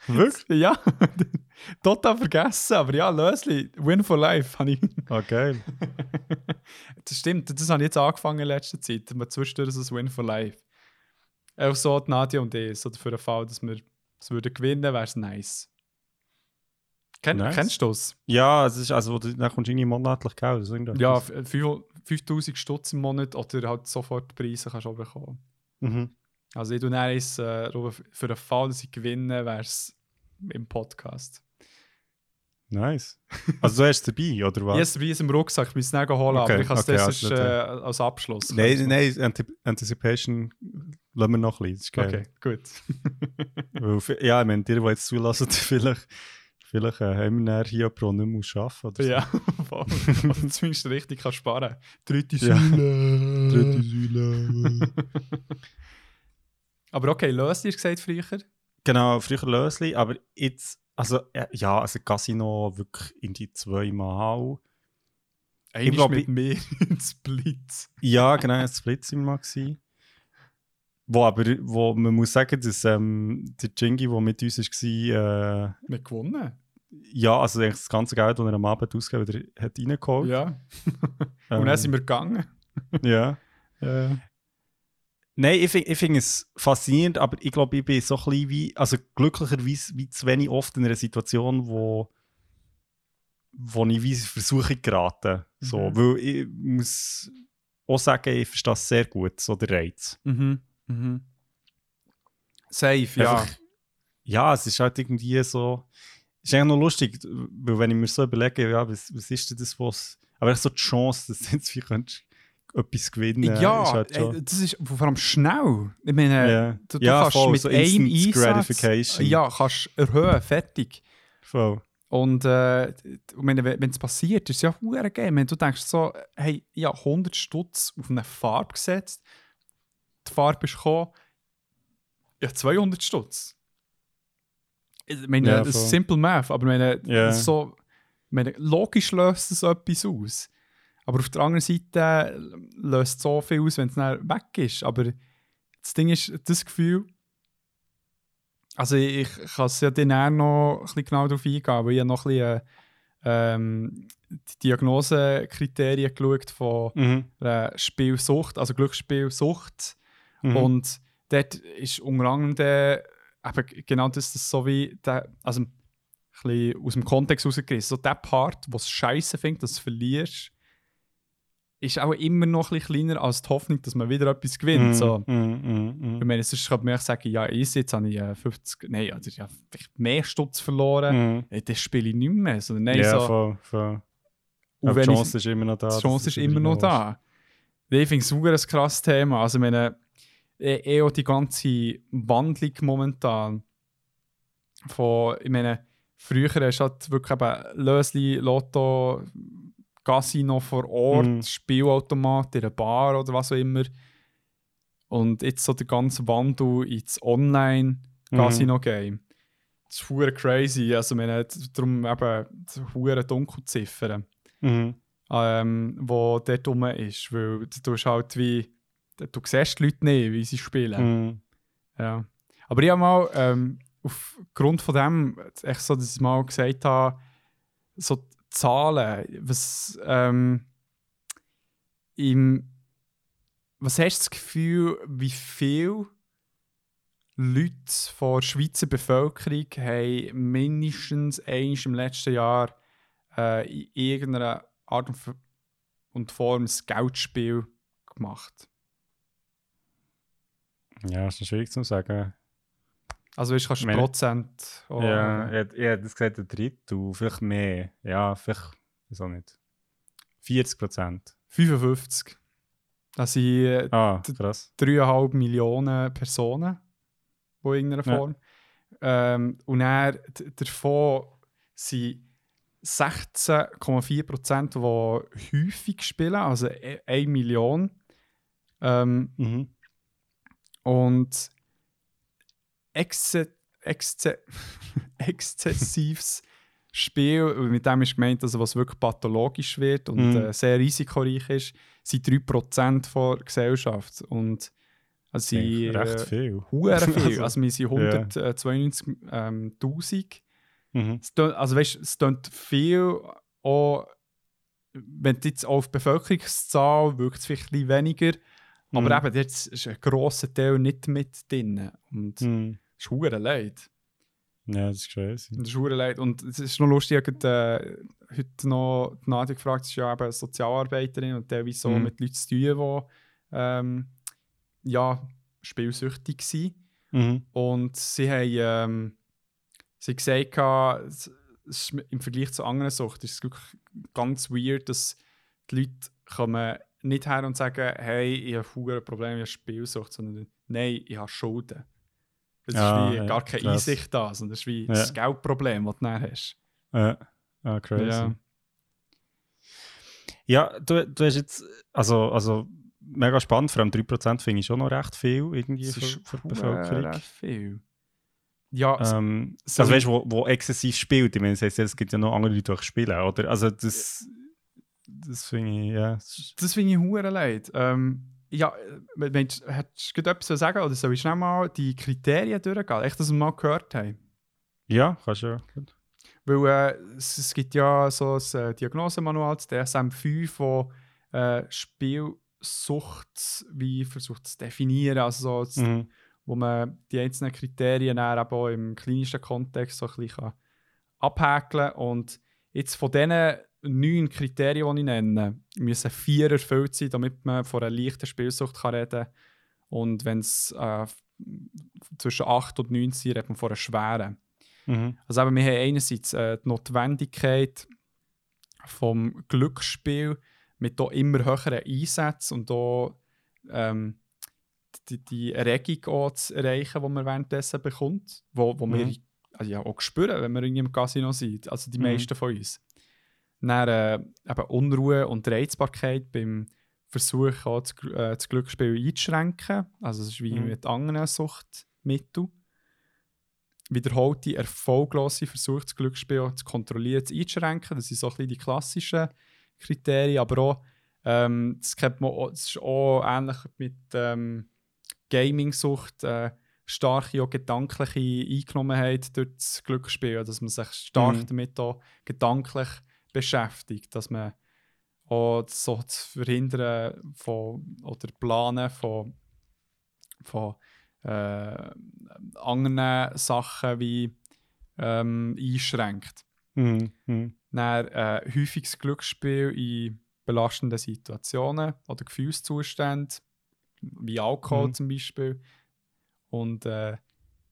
Wirklich? Ja, total vergessen. Aber ja, Lösli, Win for Life habe ich. Ah, geil. Das stimmt, das habe ich jetzt angefangen in letzter Zeit. Man zwischendurch so ein Win for Life. Auch so die Nadia und ich, so für den Fall, dass wir es würden gewinnen, wäre es nice. Ken, Nice. Kennst du das? Ja, es ist, also dann kommst du irgendwie monatlich irgendwas. Ja, f- fünf- 5000 Stutz im Monat oder halt sofort Preise kannst du bekommen. Mhm. Also ich tue dann eins, äh, für den Fall, dass ich gewinne, wäre es im Podcast. Nice. Also du hast es dabei, oder Ich was? habe es dabei im Rucksack, ich muss es nicht holen, Okay, aber ich es okay, das also ist, äh, als Abschluss. Nein, nein, Anti Anticipation lassen wir noch ein bisschen. Ist. Okay, gut. Weil, ja, ich meine, dir, die jetzt zulassen, vielleicht, vielleicht äh, haben wir hier der nicht mehr arbeiten. Oder so. Ja, voll. Oder zumindest richtig kann sparen. Dritte Ja. Säule. Dritte Säule. Aber okay, Lösli hast du gesagt früher. Genau, früher Lösli, aber jetzt, also äh, ja, also Casino wirklich in die zweimal. Einmal glaub, mit mir ins Blitz. Ja, genau, ein Split sind wir mal. Wo aber, wo man muss sagen, dass ähm, der Jingy, der mit uns war, äh, Nicht gewonnen. ja, also eigentlich das ganze Geld, das er am Abend ausgegeben hat, hat reingeholt. Ja. Ähm, Und dann sind wir gegangen. Ja. Ja. Nein, ich finde find es faszinierend, aber ich glaube, ich bin so ein bisschen wie, also glücklicherweise wie zu wenig oft in einer Situation, wo, wo ich wie versuche geraten. So, Mhm. weil ich muss auch sagen, ich verstehe es sehr gut, so der Reiz. Mhm. Mhm. Safe, ja. Einfach- ja, es ist halt irgendwie so, ist eigentlich noch lustig, weil wenn ich mir so überlege, ja, was, was ist denn das, was, aber so die Chance, dass du jetzt wie könntest, etwas gewinnen ja, ist halt ey, das ist vor allem schnell. Ich meine, Ja. du, du Ja, kannst voll, mit so einem Einsatz ja, kannst erhöhen, fertig. voll. Und äh, wenn es passiert, ist es ja hure geil. Wenn du denkst so, hey, ich habe 100 Stutz auf eine Farbe gesetzt, die Farbe ist gekommen, ja 200 Stutz. Ich meine, Ja, das ist voll. simple math, aber meine, ist so, meine, logisch löst es etwas aus. Aber auf der anderen Seite löst es so viel aus, wenn es dann weg ist. Aber das Ding ist, das Gefühl, also ich, ich kann es ja dann noch ein bisschen genau darauf eingehen, aber ich noch ein bisschen äh, ähm, die Diagnosekriterien geschaut von Mhm. Spielsucht, also Glücksspielsucht. Mhm. Und dort ist unter anderem der, eben genau das, das so wie, der, also ein bisschen aus dem Kontext rausgerissen, so der Part, wo es scheiße findet, dass du verlierst, ist auch immer noch ein bisschen kleiner als die Hoffnung, dass man wieder etwas gewinnt. Mhm, So. mhm, mhm, Ich meine, sonst könnte man sagen, ja, easy, jetzt habe ich äh, 50, nein, also ich habe mehr Stutz verloren, mhm. äh, das spiele ich nicht mehr. Sondern nein, Ja, so, voll, voll. und die ich- Chance ist immer noch da. die Chance ist immer noch da. Ich finde es ein krasses Thema. Also, ich meine, eh, eh auch die ganze Wandlung momentan. Von, ich meine, früher hast du halt wirklich eben Lösli, Lotto, Casino vor Ort, Mhm. Spielautomat in einer Bar oder was auch immer. Und jetzt so der ganze Wandel ins Online-Casino-Game. Das ist hure crazy. Also, ich meine, darum eben hure Dunkelziffern Mhm. ähm, wo dort rum ist. Weil du halt wie. Du siehst die Leute nicht, wie sie spielen. Mhm. Ja. Aber ich habe mal ähm, aufgrund von dem, echt so, dass ich mal gesagt habe, so Zahlen, was ähm, im, was hast du das Gefühl, wie viel Leute von der Schweizer Bevölkerung haben mindestens eins im letzten Jahr äh, in irgendeiner Art und Form ein Geldspiel gemacht? Ja, ist schwierig zu sagen. Also, weißt, kannst du Prozent. auch Ja, ich, ich hätte gesagt, ein Drittel, vielleicht mehr. Ja, vielleicht, wieso nicht. 40 Prozent. 55. Das sind äh, Ah, D- krass. 3,5 Millionen Personen, in irgendeiner Ja. Form. Ähm, und dann, davon sind 16,4 Prozent, die häufig spielen, also 1 Million. Ähm, Mhm. und exze exze exzessives Spiel, mit dem ist gemeint, also was wirklich pathologisch wird und Mhm. äh, sehr risikoreich ist, sind 3% der Gesellschaft. Und also sie Recht äh, viel. hure viel. Also, Also wir sind 192.000. Ähm, 1000. Mhm. Es tönt- also weißt, es klingt viel auch, wenn du jetzt auf die Bevölkerungszahl wirkt es vielleicht ein weniger, aber Mhm. eben, jetzt ist ein grosser Teil nicht mit drin. Und Mhm. Ist hure leid. Ja, das ist crazy. Das ist hure leid. Und es ist noch lustig, ich habe äh, heute noch die Nadia gefragt, sie ist ja eben Sozialarbeiterin und teilweise so Mhm. mit Leuten zu tun, die ähm, ja, spielsüchtig sind. Mhm. Und sie haben, ähm, sie haben gesagt, ist im Vergleich zu anderen Suchten ist es wirklich ganz weird, dass die Leute kommen nicht her und sagen, hey, ich habe ein Problem, ich habe Spielsucht, sondern nein, ich habe Schulden. Es Ah, ist wie ja, gar keine krass. Einsicht da, sondern es ist wie Ja. das Geldproblem, das du dann hast. Ja, ah, crazy. Ja. Ja, du, du hast jetzt, also, also mega spannend, vor allem 3% finde ich schon noch recht viel irgendwie Das für, für die Bevölkerung. viel. Ja, Ähm, so- also weißt du, wo, wo exzessiv spielt. Ich meine, das ja, es gibt ja noch andere Leute, die auch spielen, oder? Also das, das finde ich, ja. das ist- Das finde ich hure leid. Ähm, ja, äh, wenn- wenn- hättest du etwas zu sagen oder soll ich schnell mal die Kriterien durchgehen? Echt, dass wir mal gehört haben. Ja, kannst du ja. Weil äh, es, es gibt ja so ein äh, Diagnosemanual, das DSM-5, wo äh, Spielsucht wie versucht zu definieren. Also so, Mhm. wo man die einzelnen Kriterien dann auch im klinischen Kontext so ein bisschen kann abhäkeln kann. Und jetzt von diesen neun Kriterien, die ich nenne, müssen vier erfüllt sein, damit man von einer leichten Spielsucht kann reden kann. Und wenn es äh, zwischen 8 und 9 sind, redet man von einer schweren. Mhm. Also eben, wir haben einerseits äh, die Notwendigkeit vom Glücksspiel mit auch immer höheren Einsätzen und auch ähm, die, die Erregung auch zu erreichen, die man währenddessen bekommt, wo, wo wir Mhm. also ja, auch spüren, wenn wir irgendwie im Casino sind, also die Mhm. meisten von uns. Dann äh, eben Unruhe und Reizbarkeit beim Versuch, auch das, äh, das Glücksspiel einzuschränken. Also es ist wie Mhm. mit anderen Suchtmitteln wiederholte, erfolglose Versuche, das Glücksspiel zu kontrollieren, zu einzuschränken. Das sind so ein bisschen die klassischen Kriterien, aber auch, ähm, das, kennt man auch, das ist auch ähnlich mit ähm, Gaming-Sucht, äh, starke auch gedankliche Eingenommenheit durch das Glücksspiel, dass man sich stark Mhm. damit auch gedanklich beschäftigt, dass man auch so zu verhindern von, oder planen von von äh, anderen Sachen wie ähm, einschränkt. Mhm. Mhm. Dann äh, häufiges Glücksspiel in belastenden Situationen oder Gefühlszuständen, wie Alkohol Mhm. zum Beispiel. Und äh,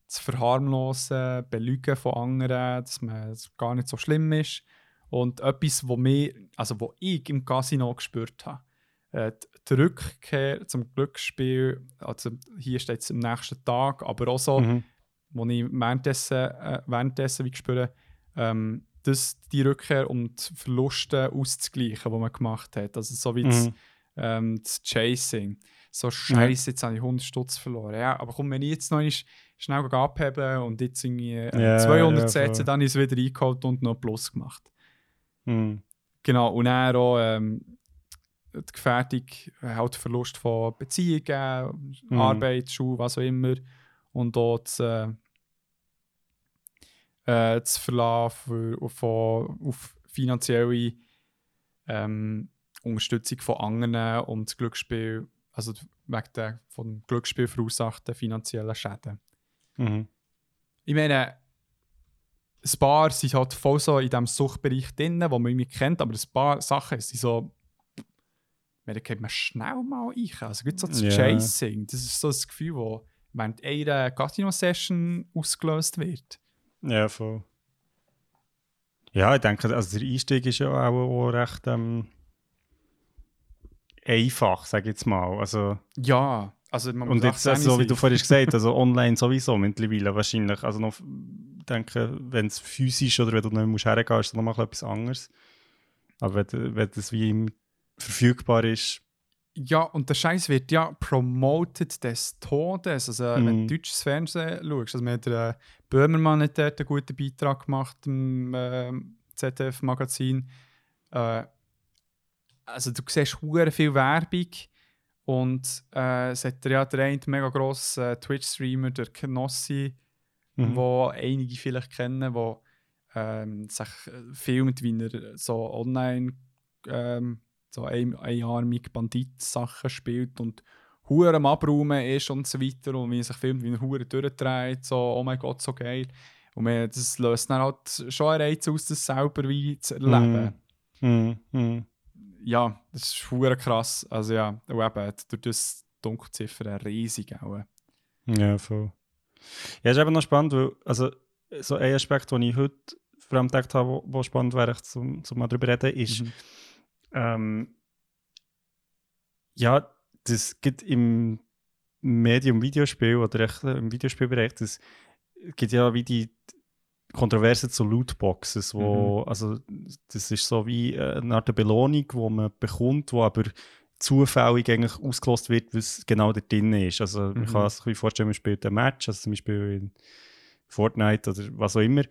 das Verharmlosen, Belügen von anderen, dass man es gar nicht so schlimm ist. Und etwas, wo, mir, also wo ich im Casino gespürt habe, äh, die- Rückkehr zum Glücksspiel, also hier steht es am nächsten Tag, aber auch so, Mhm. wo ich währenddessen, äh, währenddessen wie spüre, ähm, dass die Rückkehr um die Verluste auszugleichen, die man gemacht hat. Also so wie das, Mhm. ähm, das Chasing. So scheiße, jetzt habe ich 100 Stutz verloren. Ja, aber komm, wenn ich jetzt noch einmal schnell abheben und jetzt irgendwie äh, Ja, 200 ja, setze, voll. dann ist es wieder eingeholt und noch Plus gemacht. Mhm. Genau, und dann auch ähm, die Gefährdung, äh, halt Verlust von Beziehungen, Mhm. Arbeit, Schule, was auch immer. Und auch das, äh, äh, das Verlassen von, auf finanzielle ähm, Unterstützung von anderen und das Glücksspiel, also wegen der vom Glücksspiel verursachten finanziellen Schäden. Mhm. Ich meine, ein paar sind halt voll so in diesem Suchtbereich drin, wo man irgendwie kennt, aber ein paar Sachen sind so. Ich Da kennt man schnell mal rein. Also, gibt so das Ja. Chasing. Das ist so das Gefühl, das während einer Casino-Session ausgelöst wird. Ja, voll. Ja, ich denke, also der Einstieg ist ja auch, auch recht ähm, einfach, sage ich jetzt mal. Also, Ja, also man und muss jetzt, 18 also, wie du vorhin gesagt hast, also online sowieso mittlerweile wahrscheinlich. Also noch, ich denke, wenn es physisch oder wenn du nicht mehr musst hergehen, ist es nochmal etwas anderes. Aber wenn, wenn das wie im- verfügbar ist, Ja, und der Scheiß wird ja promoted des Todes. Also, wenn Mhm. du deutsches Fernsehen schaust, also, hat der äh, Böhmermann hat dort einen guten Beitrag gemacht im ähm, ZDF-Magazin. Äh, also, du siehst hure viel Werbung und äh, es hat ja der eine mega grossen äh, Twitch-Streamer, der Knossi, Mhm. wo einige vielleicht kennen, wo ähm, sich äh, filmt, wie er so online ähm, so ein, einarmig Bandit-Sachen spielt und hure am Abräumen ist und so weiter und wie er sich filmt, wie er hure durchdreht, so oh mein Gott, so geil. Und man, das löst dann halt schon einen Reiz aus, das selber wie zu erleben. Mhm. Mhm. Ja, das ist hure krass. Also ja, und eben, durch das Dunkelziffer riesig auch. Ja, voll. Ja, ist eben noch spannend, weil, also, so ein Aspekt, den ich heute vor allem gedacht habe, wo spannend wäre, zum, zum mal drüber reden, ist, Mhm. ähm, ja, das gibt im Medium-Videospiel oder echt äh, im Videospielbereich, das gibt ja wie die Kontroverse zu Lootboxes, wo, also das ist so wie eine Art Belohnung, wo man bekommt, wo aber zufällig eigentlich ausgelost wird, was genau da drin ist. Also man Mhm. kann sich vorstellen, man spielt ein Match, also zum Beispiel in Fortnite oder was auch immer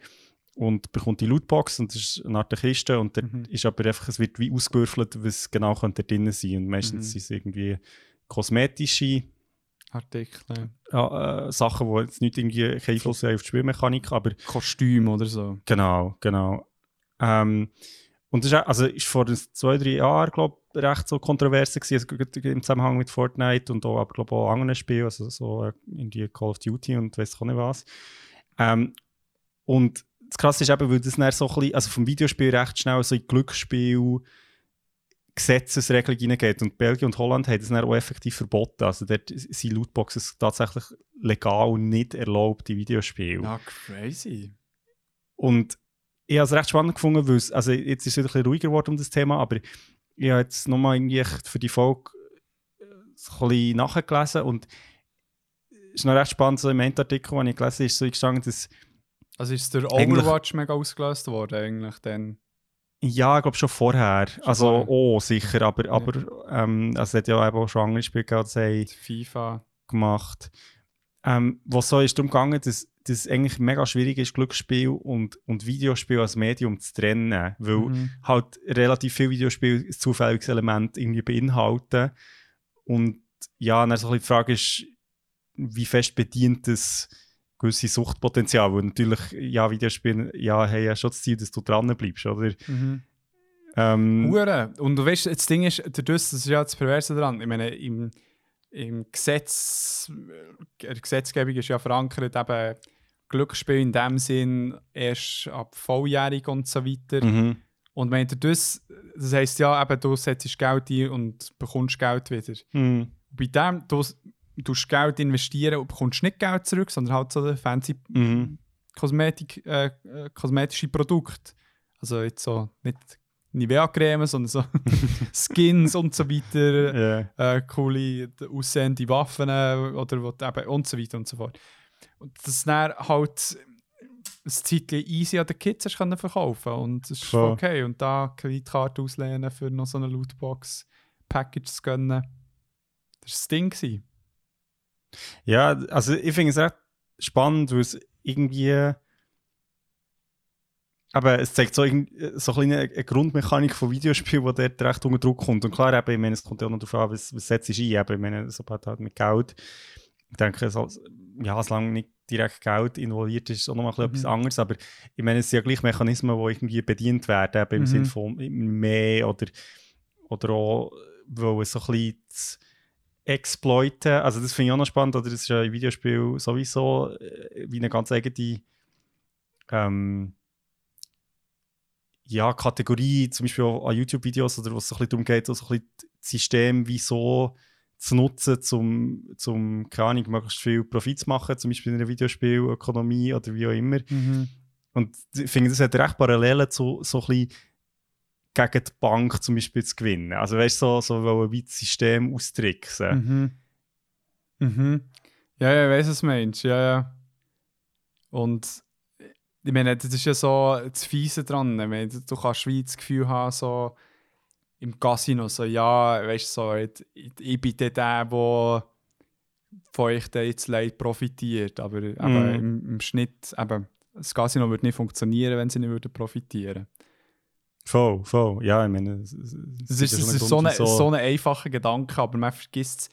und bekommt die Lootbox und das ist eine Art Kiste und Mhm. ist aber einfach, es wird wie ausgewürfelt, was genau könnte da drin sein und meistens Mhm. sind es irgendwie kosmetische Artikel, ja, äh, Sachen, die jetzt nicht irgendwie keinen Einfluss haben auf die Spielmechanik, aber Kostüm oder so. Genau, genau. Ähm, und das ist, auch- also ist vor zwei, drei Jahren, glaube ich, recht so kontrovers gewesen, also im Zusammenhang mit Fortnite und auch, aber glaube auch anderen Spielen, also so äh, irgendwie Call of Duty und weiß auch nicht was. Ähm, und das Krasse ist eben, weil das dann so ein bisschen, also vom Videospiel recht schnell so in Glücksspiel Gesetzesregelung hineingeht. Und Belgien und Holland haben das dann auch effektiv verboten. Also dort sind Lootboxes tatsächlich legal und nicht erlaubt in Videospielen. Ja, crazy. Und ich habe es recht spannend gefunden, weil es, also jetzt ist es wieder ein bisschen ruhiger geworden um das Thema, aber ich habe jetzt nochmal irgendwie für die Folge äh, ein bisschen nachgelesen und es ist noch recht spannend, so im Endartikel, den ich gelesen habe, ist so gestanden, dass Also ist der Overwatch mega ausgelöst worden eigentlich dann? ja, ich glaube schon vorher, also vorher. oh, sicher, aber, aber ähm, also es hat ja eben auch schon andere Spiele gehabt, FIFA. gemacht, ähm, wo es so ist darum gegangen, dass dass es eigentlich mega schwierig ist, Glücksspiel und, und Videospiel als Medium zu trennen, weil Mhm. halt relativ viele Videospiele ein zufälliges Element irgendwie beinhalten. Und ja, dann so ein bisschen die Frage ist, wie fest bedient das gewisse Suchtpotenzial? Weil natürlich, ja, Videospiele ja, haben ja schon das Ziel, dass du dran bleibst, oder? Mhm. Ähm. Und du weißt, das Ding ist, dadurch, das ist ja das Perverse daran. Ich meine, im, im Gesetz, äh, die Gesetzgebung ist ja verankert, eben Glücksspiel in dem Sinn erst ab volljährig und so weiter. Mhm. Und wenn du das, das heisst ja, eben, du setzt Geld ein und bekommst Geld wieder. Mhm. Bei dem, du du tust Geld investieren und bekommst nicht Geld zurück, sondern halt so fancy Mhm. Kosmetik, äh, äh, kosmetische Produkte. Also jetzt so nicht Nivea-Creme, sondern so Skins und so weiter, Ja. äh, coole aussehende Waffen äh, oder was eben und so weiter und so fort. Und das dann halt ein Zeitchen easy an den Kids hast können verkaufen und das ist Voll. okay. Und da Kreditkarte auslehnen für noch so eine Lootbox-Package zu gönnen, das war das Ding. Gewesen. Ja, also ich finde es recht spannend, weil es irgendwie. Aber es zeigt so, so ein eine, eine Grundmechanik von Videospielen, die dort recht unter Druck kommt. Und klar, eben, ich meine, es kommt ja auch noch darauf an, was, was setzt du ein. Eben, ich meine, sobald halt mit Geld. Ich denke, so, ja, solange nicht direkt Geld involviert ist, ist auch noch mal bisschen etwas Mhm. anderes. Aber ich meine, es sind ja gleich Mechanismen, die irgendwie bedient werden, eben im Mhm. Sinne von mehr oder, oder auch, weil es so ein bisschen zu exploiten. Also das finde ich auch noch spannend, oder das ist ja im Videospiel sowieso äh, wie eine ganz eigene ähm, ja, Kategorie, zum Beispiel auch an YouTube-Videos, oder wo es so ein bisschen darum geht, so ein bisschen das System wie so zu nutzen, um, zum, keine Ahnung, möglichst viel Profit zu machen, zum Beispiel in einer Videospielökonomie oder wie auch immer. Und ich finde, das hat recht Parallelen zu so ein bisschen gegen die Bank zum Beispiel zu gewinnen. Also weißt du, so, so wie das System austricksen. Mhm. Mhm. Ja, ja, ich weiß, was du meinst. Ja, ja. Und ich meine, das ist ja so das Fiese dran. Ich meine, du kannst wie das Gefühl haben, so im Casino, so, ja, weißt du, so, ich, ich bin der, der, von euch jetzt leid profitiert. Aber, aber Mhm. im, im Schnitt, eben, das Casino würde nicht funktionieren, wenn sie nicht würden profitieren Voll, voll. Ja, ich meine, es, es, ist, ist so, ein so ein einfacher Gedanke, aber man vergisst es.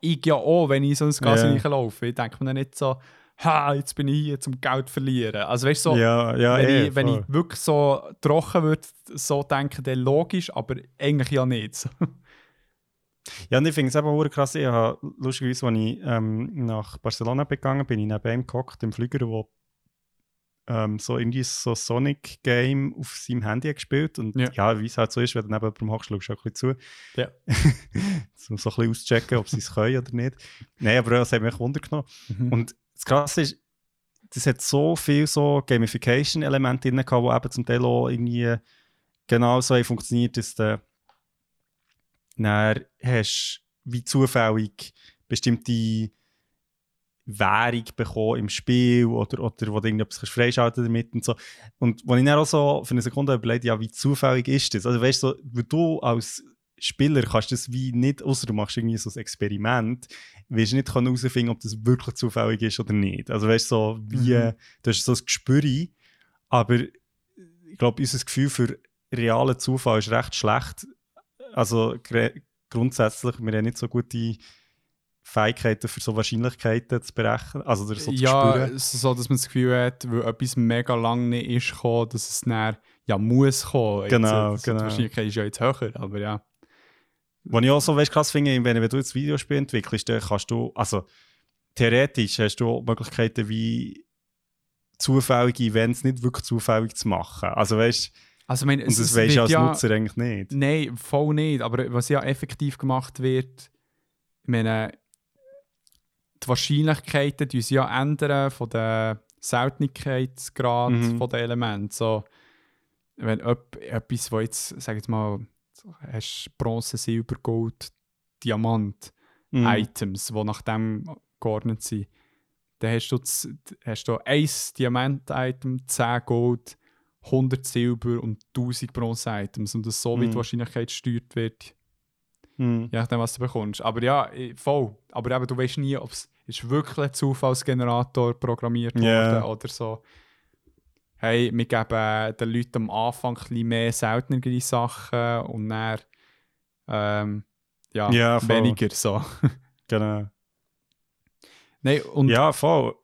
Ich ja auch, wenn ich so ein Casino Ja. laufe. Ich denke mir nicht so, ha, jetzt bin ich hier zum Geld verlieren. Also weißt so, ja, ja, wenn, eh, ich, wenn ich wirklich so trocken würde, so denken, dann logisch, aber eigentlich ja nicht. Ja, und ich finde es eben auch krass. Ich habe lustigerweise, als ich ähm, nach Barcelona gegangen bin, ich neben ihm gehockt, im Flüger, wo ähm, so irgendwie so Sonic-Game auf seinem Handy gespielt. Und Ja. ja, wie es halt so ist, wenn du neben jemandem hockst, schaust du auch ein bisschen zu. Ja. so, so ein bisschen auschecken, ob sie es können oder nicht. Nein, aber das hat mich Wunder genommen. Mhm. Und das Krasse ist, das hat so viel so Gamification-Elemente drin gehabt, die eben zum Teil auch irgendwie genau so funktioniert, dass du dann hast wie zufällig bestimmte Währung bekommen im Spiel oder, oder wo du irgendetwas freischalten damit und so. Und wo ich dann auch so für eine Sekunde überlegt, ja, wie zufällig ist das? Also weißt du, so, weil du als Spieler kannst das wie nicht, außer du machst irgendwie so ein Experiment, wirst du nicht herausfinden, ob das wirklich zufällig ist oder nicht. Also weißt du, so wie, Mhm. du hast so ein Gespür, aber ich glaube, unser Gefühl für realen Zufall ist recht schlecht. Also grundsätzlich, wir haben nicht so gute Fähigkeiten für so Wahrscheinlichkeiten zu berechnen, also so zu ja, spüren. so, dass man das Gefühl hat, weil etwas mega lang nicht ist gekommen, dass es dann ja muss kommen. Jetzt, Genau, äh, genau. Die Wahrscheinlichkeit ist ja jetzt höher, aber ja. Was ich auch so weißt, krass finde, wenn, wenn du jetzt Videospiel entwickelst, dann kannst du, also theoretisch hast du auch Möglichkeiten wie zufällige Events nicht wirklich zufällig zu machen. Also weißt Also, ich meine, und das es weißt du als ja, Nutzer eigentlich nicht. Nein, voll nicht. Aber was ja effektiv gemacht wird, ich meine, die Wahrscheinlichkeiten die sie ja ändern von der Seltenheitsgrad Mhm. von den Elementen. So, wenn öp- etwas, wo jetzt, sag jetzt mal, hast Bronze, Silber, Gold, Diamant, Mhm. Items, die nach dem geordnet sind, dann hast du, z- hast du ein Diamant-Item, 10 Gold, 100 Silber und 1000 Bronze-Items und das so, wie die Mhm. Wahrscheinlichkeit gesteuert wird, Mhm. je nachdem, was du bekommst. Aber ja, voll. Aber eben, du weißt nie, ob es ist wirklich ein Zufallsgenerator programmiert wurde Ja. oder so. Hey, wir geben den Leuten am Anfang ein bisschen mehr seltenere Sachen und dann ähm, ja, Ja, weniger so. Genau. Nein, und ja, voll.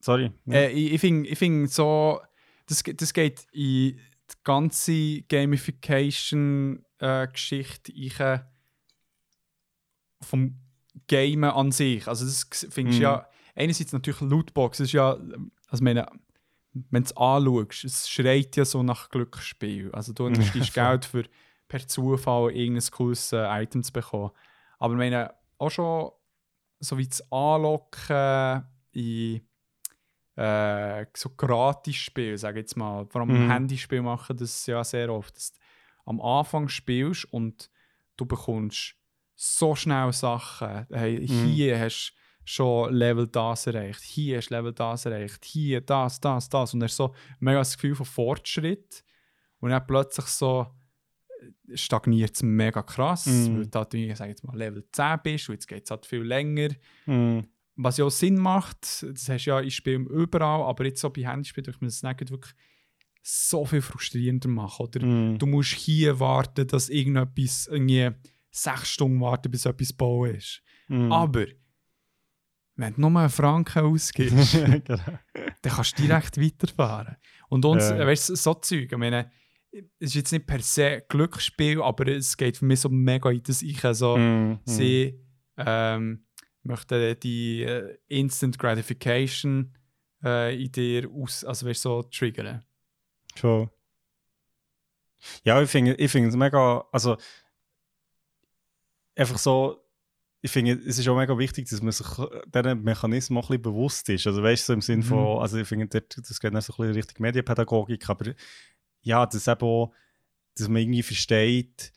Sorry. Äh, ich ich finde ich find so, das, das geht in die ganze Gamification-Geschichte ich vom Game an sich. Also das findest Mhm. du ja, einerseits natürlich Lootbox, das ist ja, also ich meine, wenn du es anschaust, es schreit ja so nach Glücksspiel. Also du investierst. Geld für per Zufall irgendein cooles äh, Item zu bekommen. Aber ich meine, auch schon so wie das Anlocken in äh, so Gratis-Spiel, sage ich jetzt mal. Vor allem Mhm. Handyspiel machen das ja sehr oft. Dass du am Anfang spielst und du bekommst so schnell Sachen. Hey, Mhm. hier hast du schon Level das erreicht, hier du Level das erreicht, hier das, das, das. Und du so mega das Gefühl von Fortschritt. Und dann plötzlich so äh, stagniert es mega krass, Mhm. weil du halt, ich sage jetzt mal, Level 10 bist und jetzt geht es halt viel länger. Mhm. Was ja auch Sinn macht, das hast du ja in Spielen überall, aber jetzt so bei Handyspielen durch das nicht wirklich so viel frustrierender machen. Oder Mhm. du musst hier warten, dass irgendetwas, irgendwie sechs Stunden warten, bis etwas bauen ist. Mhm. Aber wenn du nur einen Franken ausgibst, genau. dann kannst du direkt weiterfahren. Und uns, Ja. weißt du, so Zeug, ich meine, es ist jetzt nicht per se Glücksspiel, aber es geht für mich so mega in das Ich. So, Mhm. sie ähm, möchten die äh, Instant Gratification äh, in dir aus, also weißt, du, so triggern. Schon. Ja, ich finde ich finde es mega, also einfach so, ich finde, es ist auch mega wichtig, dass man sich diesen Mechanismen auch ein bisschen bewusst ist. Also weißt du, so im Sinn Mhm. von, also ich finde, das geht dann so ein bisschen Richtung Medienpädagogik, aber ja, das eben auch, dass man irgendwie versteht,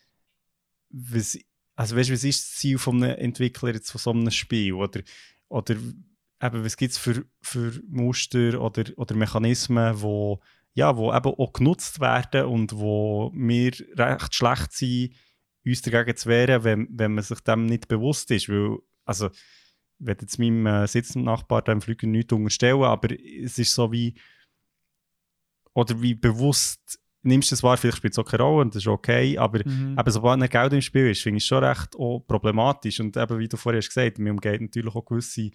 was, also weißt du, was ist das Ziel von einem Entwickler jetzt von so einem Spiel? Oder, oder eben, was gibt es für, für Muster oder, oder Mechanismen, wo ja, wo eben auch genutzt werden und wo wir recht schlecht sind, uns dagegen zu wehren, wenn, wenn man sich dem nicht bewusst ist. Weil, also, ich werde jetzt meinem äh, sitzenden Nachbar dem Flüger nichts unterstellen, aber es ist so wie, oder wie bewusst nimmst du das wahr, vielleicht spielt es auch keine Rolle und das ist okay, aber Mhm. eben, sobald ein Geld im Spiel ist, finde ich es schon recht auch problematisch. Und eben, wie du vorher hast gesagt, mir umgeht natürlich auch gewisse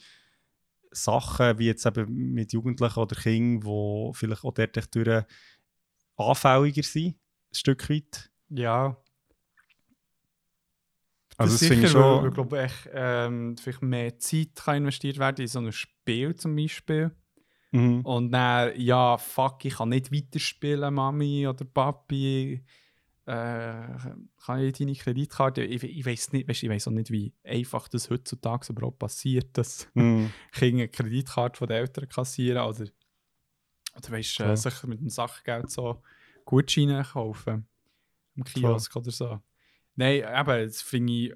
Sachen, wie jetzt eben mit Jugendlichen oder Kindern, die vielleicht auch dort durch anfälliger sind, ein Stück weit. Ja, Also das das finde ich sicher, weil, weil, schon... glaube ich, ähm, vielleicht mehr Zeit kann investiert werden in so ein Spiel zum Beispiel. Mhm. Und dann, ja, fuck, ich kann nicht weiterspielen, Mami oder Papi. Äh, kann ich deine Kreditkarte? Ich, ich weiß nicht, weißt, ich weiß auch nicht, wie einfach das heutzutage überhaupt passiert, dass Mhm. Kinder eine Kreditkarte von den Eltern kassieren oder, oder weißt, Klar. äh, sich mit dem Sachgeld so Gutscheine kaufen. Im Kiosk oder so. Nein, eben, das finde ich.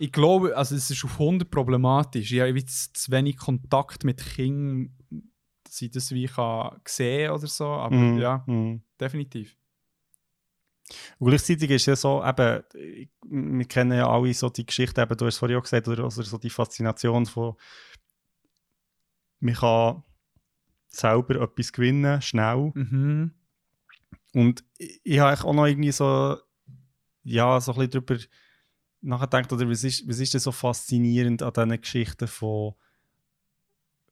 Ich glaube, also es ist auf 100 problematisch. Ich habe zu, wenig Kontakt mit Kindern, dass ich das wie kann sehen oder so. Aber Mhm. ja, Mhm. definitiv. Und gleichzeitig ist ja so, eben, wir kennen ja alle so die Geschichte, eben, du hast es vorhin auch gesagt, oder, oder so die Faszination von, man kann selber etwas gewinnen, schnell. Mhm. Und ich, habe auch noch irgendwie so, ja, so ein bisschen darüber nachgedacht, oder was ist, was ist denn so faszinierend an diesen Geschichten von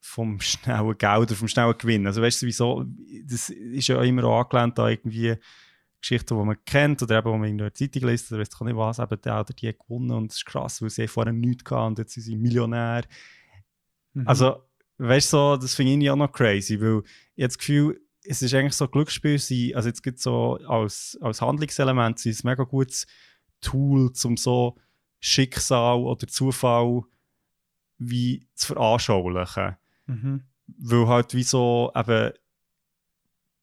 vom schnellen Geld oder vom schnellen Gewinn. Also weißt du, wieso, das ist ja immer auch angelehnt an irgendwie Geschichten, die man kennt oder eben, die man in der Zeitung liest oder weiss ich nicht was, eben der oder die hat gewonnen und das ist krass, weil sie vorher nichts gehabt und jetzt sind sie Millionär. Mhm. Also, weißt du, so, das finde ich auch noch crazy, weil ich das Gefühl, es ist eigentlich so Glücksspiel, sein, also jetzt gibt so als, als Handlungselement ist es ein mega gutes Tool, um so Schicksal oder Zufall wie zu veranschaulichen. Mhm. Weil halt wie so eben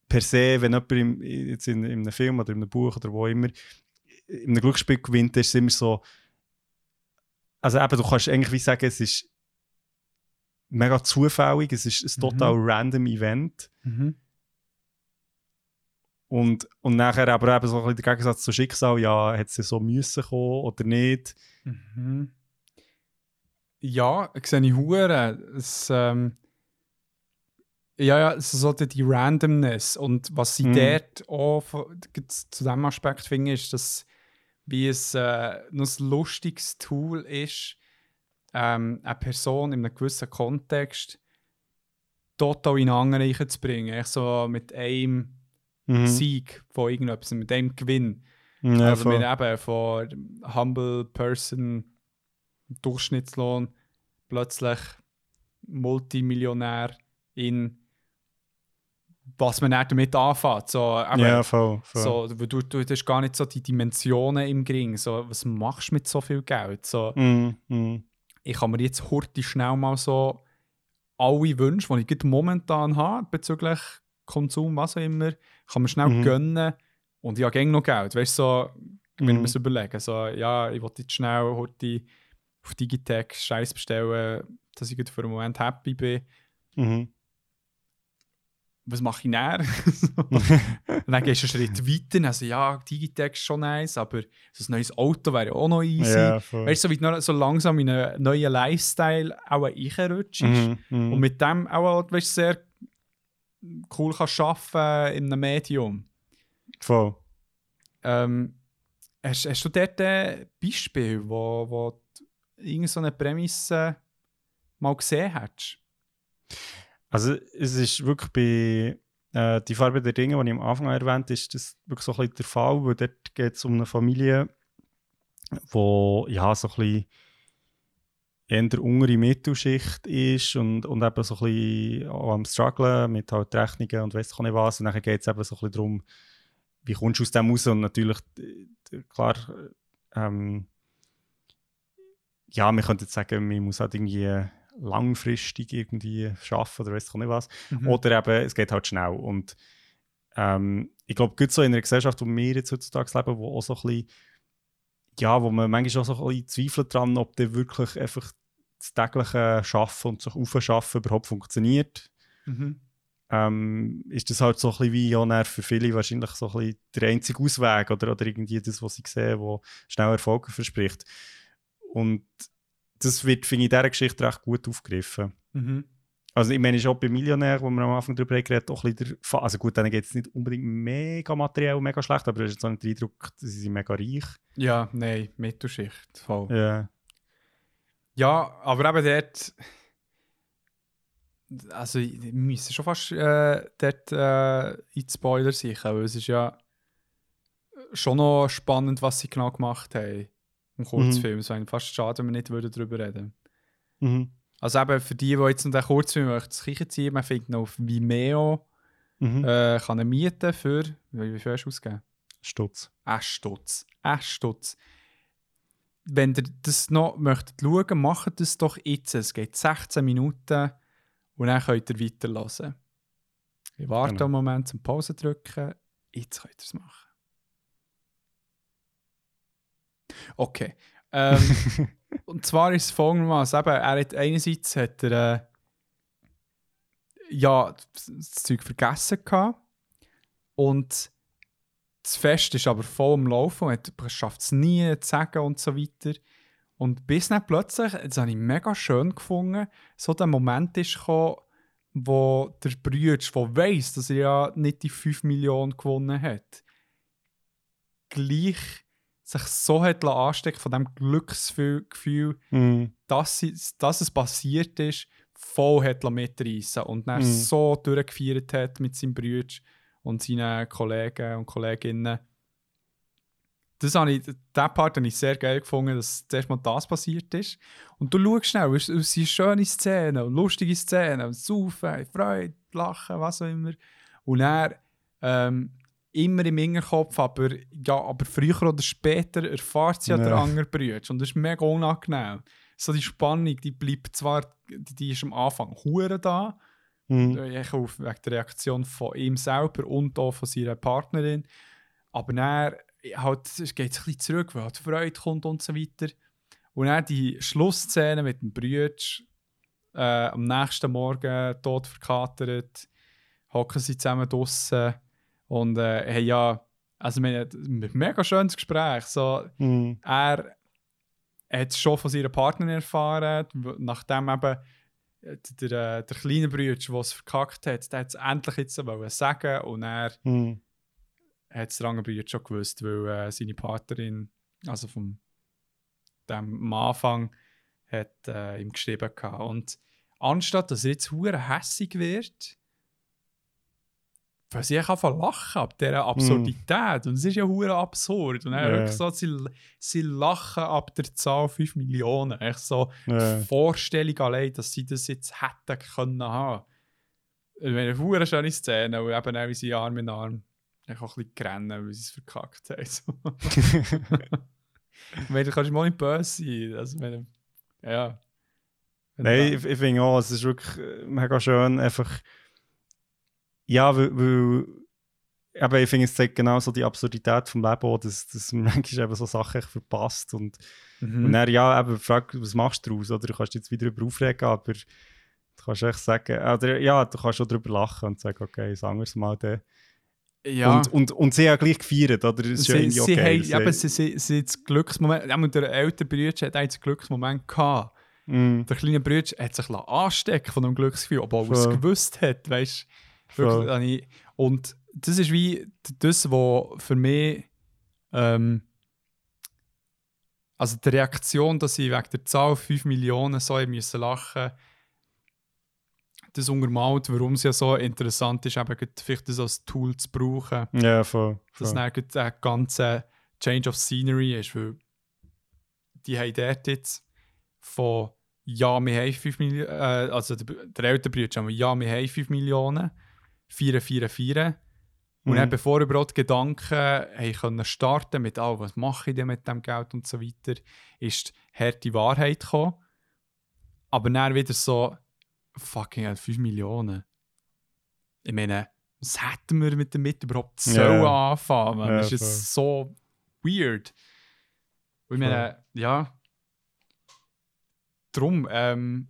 per se, wenn jemand im, jetzt in, in einem Film oder in einem Buch oder wo immer in einem Glücksspiel gewinnt, ist es immer so, also eben, du kannst eigentlich wie sagen, es ist mega zufällig, es ist ein Mhm. total random Event Mhm. Und, und nachher aber eben so ein bisschen der Gegensatz zu Schicksal, ja, hat es so müssen kommen oder nicht. Mhm. Ja, sehe ich hure. Es, ähm, ja, ja, es ist so die, die Randomness. Und was ich Mhm. dort auch zu diesem Aspekt finde, ist, dass wie es äh, noch ein lustiges Tool ist, ähm, eine Person in einem gewissen Kontext total in einen anderen reinzubringen. Echt so mit einem Mhm. Sieg von irgendetwas, mit einem Gewinn. Ja, also voll. mit eben von Humble Person Durchschnittslohn plötzlich Multimillionär in was man dann damit anfängt. So, Ja, voll. voll. so, du, du hast gar nicht so die Dimensionen im Gring. So, was machst du mit so viel Geld? So, Mm, mm. ich kann mir jetzt hurti schnell mal so alle Wünsche, die ich momentan habe, bezüglich Konsum, was auch immer, kann man schnell Mhm. gönnen und ich habe gerne noch Geld. Weißt du, so, wenn Mhm. wir es überlegen, so, ja, ich will jetzt schnell hurti auf Digitech Scheiß bestellen, dass ich für einen Moment happy bin. Mhm. Was mache ich näher? Dann gehst du einen Schritt weiter. Also, ja, Digitech ist schon nice, aber so ein neues Auto wäre auch noch easy. Voll. Weißt du, so wie so langsam in einen neuen Lifestyle auch reinrutschst. Mhm, mhm. Und mit dem auch weißt, du, sehr cool kannst arbeiten in einem Medium. voll. Ähm, hast, hast du dort ein Beispiel, wo, wo du irgendeine so Prämisse mal gesehen hast? Also es ist wirklich bei äh, die Farbe der Dinge, die ich am Anfang erwähnt habe, ist das wirklich so ein bisschen der Fall, weil dort geht es um eine Familie, wo ja so ein bisschen eher der untere Mittelschicht ist und, und eben so ein bisschen am strugglen mit halt Rechnungen und weiss ich nicht was. Und dann geht es eben so ein bisschen darum, wie kommst du aus dem raus und natürlich, äh, klar, ähm, ja, man könnte jetzt sagen, man muss halt irgendwie langfristig irgendwie arbeiten oder weiß ich nicht was. Mhm. Oder eben, es geht halt schnell. Und ähm, ich glaube, gut so in einer Gesellschaft, wo wir jetzt heutzutage leben, wo auch so ein bisschen, ja, wo man manchmal auch so ein bisschen zweifelt dran, ob der wirklich einfach das tägliche Schaffen und sich aufschaffen überhaupt funktioniert. Mhm. Ähm, ist das halt so ein bisschen wie ja, für viele wahrscheinlich so ein bisschen der einzige Ausweg oder, oder irgendwie das, was sie sehen, wo schnell Erfolg verspricht. Und das wird, finde ich, in dieser Geschichte recht gut aufgegriffen. Mhm. Also ich meine, schon bei Millionär, wo wir am Anfang darüber geredet auch ein bisschen der. Also gut, denen geht es nicht unbedingt mega materiell, mega schlecht, aber es ist jetzt auch nicht der Eindruck, sie sind mega reich. Ja, nein, Mittelschicht. Voll. Ja. Ja, aber eben dort. Also, wir müssen schon fast äh, dort äh, in die Spoiler sichern, weil es ist ja schon noch spannend, was sie genau gemacht haben im Kurzfilm. Es wäre fast schade, wenn wir nicht würden darüber reden Mhm. Also, eben für die, die jetzt noch den Kurzfilm möchten, das Kichen ziehen, man findet ihn auf Vimeo, Mhm. äh, kann ihn mieten für. Wie wie viel hast du ausgegeben? Stutz. Ein Stutz. Ein Stutz. Wenn ihr das noch möchtet schauen, macht das doch jetzt. Es geht 16 Minuten und dann könnt ihr weiterhören. Ich warte Genau. einen Moment zum Pause drücken. Jetzt könnt ihr es machen. Okay. Ähm, und zwar ist es folgendermaßen: eben, er hat einerseits hat er, äh, ja, das das Zeug vergessen gehabt und das Fest ist aber voll am Laufen und er schafft es nie zu sagen und so weiter. Und bis dann plötzlich, das habe ich mega schön gefunden, so der Moment ist gekommen, wo der Brüder, der weiss, dass er ja nicht die 5 Millionen gewonnen hat, gleich sich so hat anstecken von dem Glücksgefühl, Mhm. dass, sie, dass es passiert ist, voll hat mitreißen und dann Mhm. so durchgefeiert hat mit seinem Bruder und seinen Kollegen und Kolleginnen. Das habe ich, den Part habe ich sehr geil gefunden, dass zuerst mal das passiert ist. Und du schaust schnell, es es sind schöne Szenen lustige Szenen, Saufen, Freude, Lachen, was auch immer. Und er ähm, immer im Hinterkopf, aber, ja, aber früher oder später erfahrt sie ja der Ja. andere Bruder. Und das ist mega unangenehm. So die Spannung, die bleibt zwar, die, die ist am Anfang hure da, Mhm. ich auf wegen der Reaktion von ihm selber und auch von seiner Partnerin. Aber dann halt, es geht es ein bisschen zurück, weil halt Freude kommt und so weiter. Und dann die Schlussszene mit dem Brüder äh, am nächsten Morgen tot verkatert, hocken sie zusammen draussen und äh, haben ja, also wir ein mega schönes Gespräch. So, Mhm. er hat es schon von seiner Partnerin erfahren, nachdem eben äh, der, äh, der kleine Bruder, der es verkackt hat, der hat es endlich jetzt sagen und er Mhm. hat es der andere Bruder schon gewusst, weil äh, seine Partnerin, also vom dem Anfang, hat äh, ihm geschrieben gehabt. Und anstatt dass er jetzt hure hässig wird, weil sie einfach lachen ab dieser Absurdität. Und es ist ja hure absurd. Und dann wirklich so, sie, sie lachen ab der Zahl 5 Millionen. Echt so Ja. die Vorstellung allein, dass sie das jetzt hätten können haben. Ich eine hure schöne Szene, und eben auch sie Arm in Arm auch ein bisschen rennen, weil sie es verkackt haben. So. ich du kannst mal nicht böse sein. Also, ich meine, ja. Wenn Nein, ich, ich finde auch, es ist wirklich mega schön, einfach. Ja, weil, weil aber ich finde, es zeigt genau so die Absurdität vom Leben auch, dass, dass man manchmal eben so Sachen verpasst. Und, Mhm. und dann, ja, eben, frag, was machst du daraus? Oder du kannst jetzt wieder darüber aufregen, aber du kannst echt sagen, oder ja, du kannst schon darüber lachen und sagen, okay, ein anderes Mal dann. ja. Und, und, und sie haben gleich gefeiert, oder? Das ist ja sie, sie, okay. haben, ja, aber sie, sie, sie hat das Glücksmoment, ja, der ältere Bruder hat einen Glücksmoment gehabt. Mm, Der kleine Bruder hat sich anstecken von einem Glücksgefühl, obwohl er es gewusst hat, weißt Voll. du. Und das ist wie das, was für mich ähm, also die Reaktion, dass ich wegen der Zahl 5 Millionen so müssen lachen das untermalt, warum es ja so interessant ist, eben vielleicht das als Tool zu brauchen ja, voll. dass voll. dann gerade der ganze Change of Scenery ist, weil die haben dort jetzt von ja, wir haben 5 Millionen, äh, also der, der ältere Bruder haben ja, wir haben 5 Millionen, 4, 4, 4. Und Mhm. dann, bevor überhaupt die Gedanken haben können starten mit, oh, was mache ich denn mit dem Geld und so weiter, ist die harte Wahrheit gekommen. Aber dann wieder so, fucking hell, 5 Millionen. Ich meine, was hätten wir mit damit überhaupt Ja. sollen anfangen? Ja, das ist jetzt so weird. Und ich meine, ja. Drum, ähm,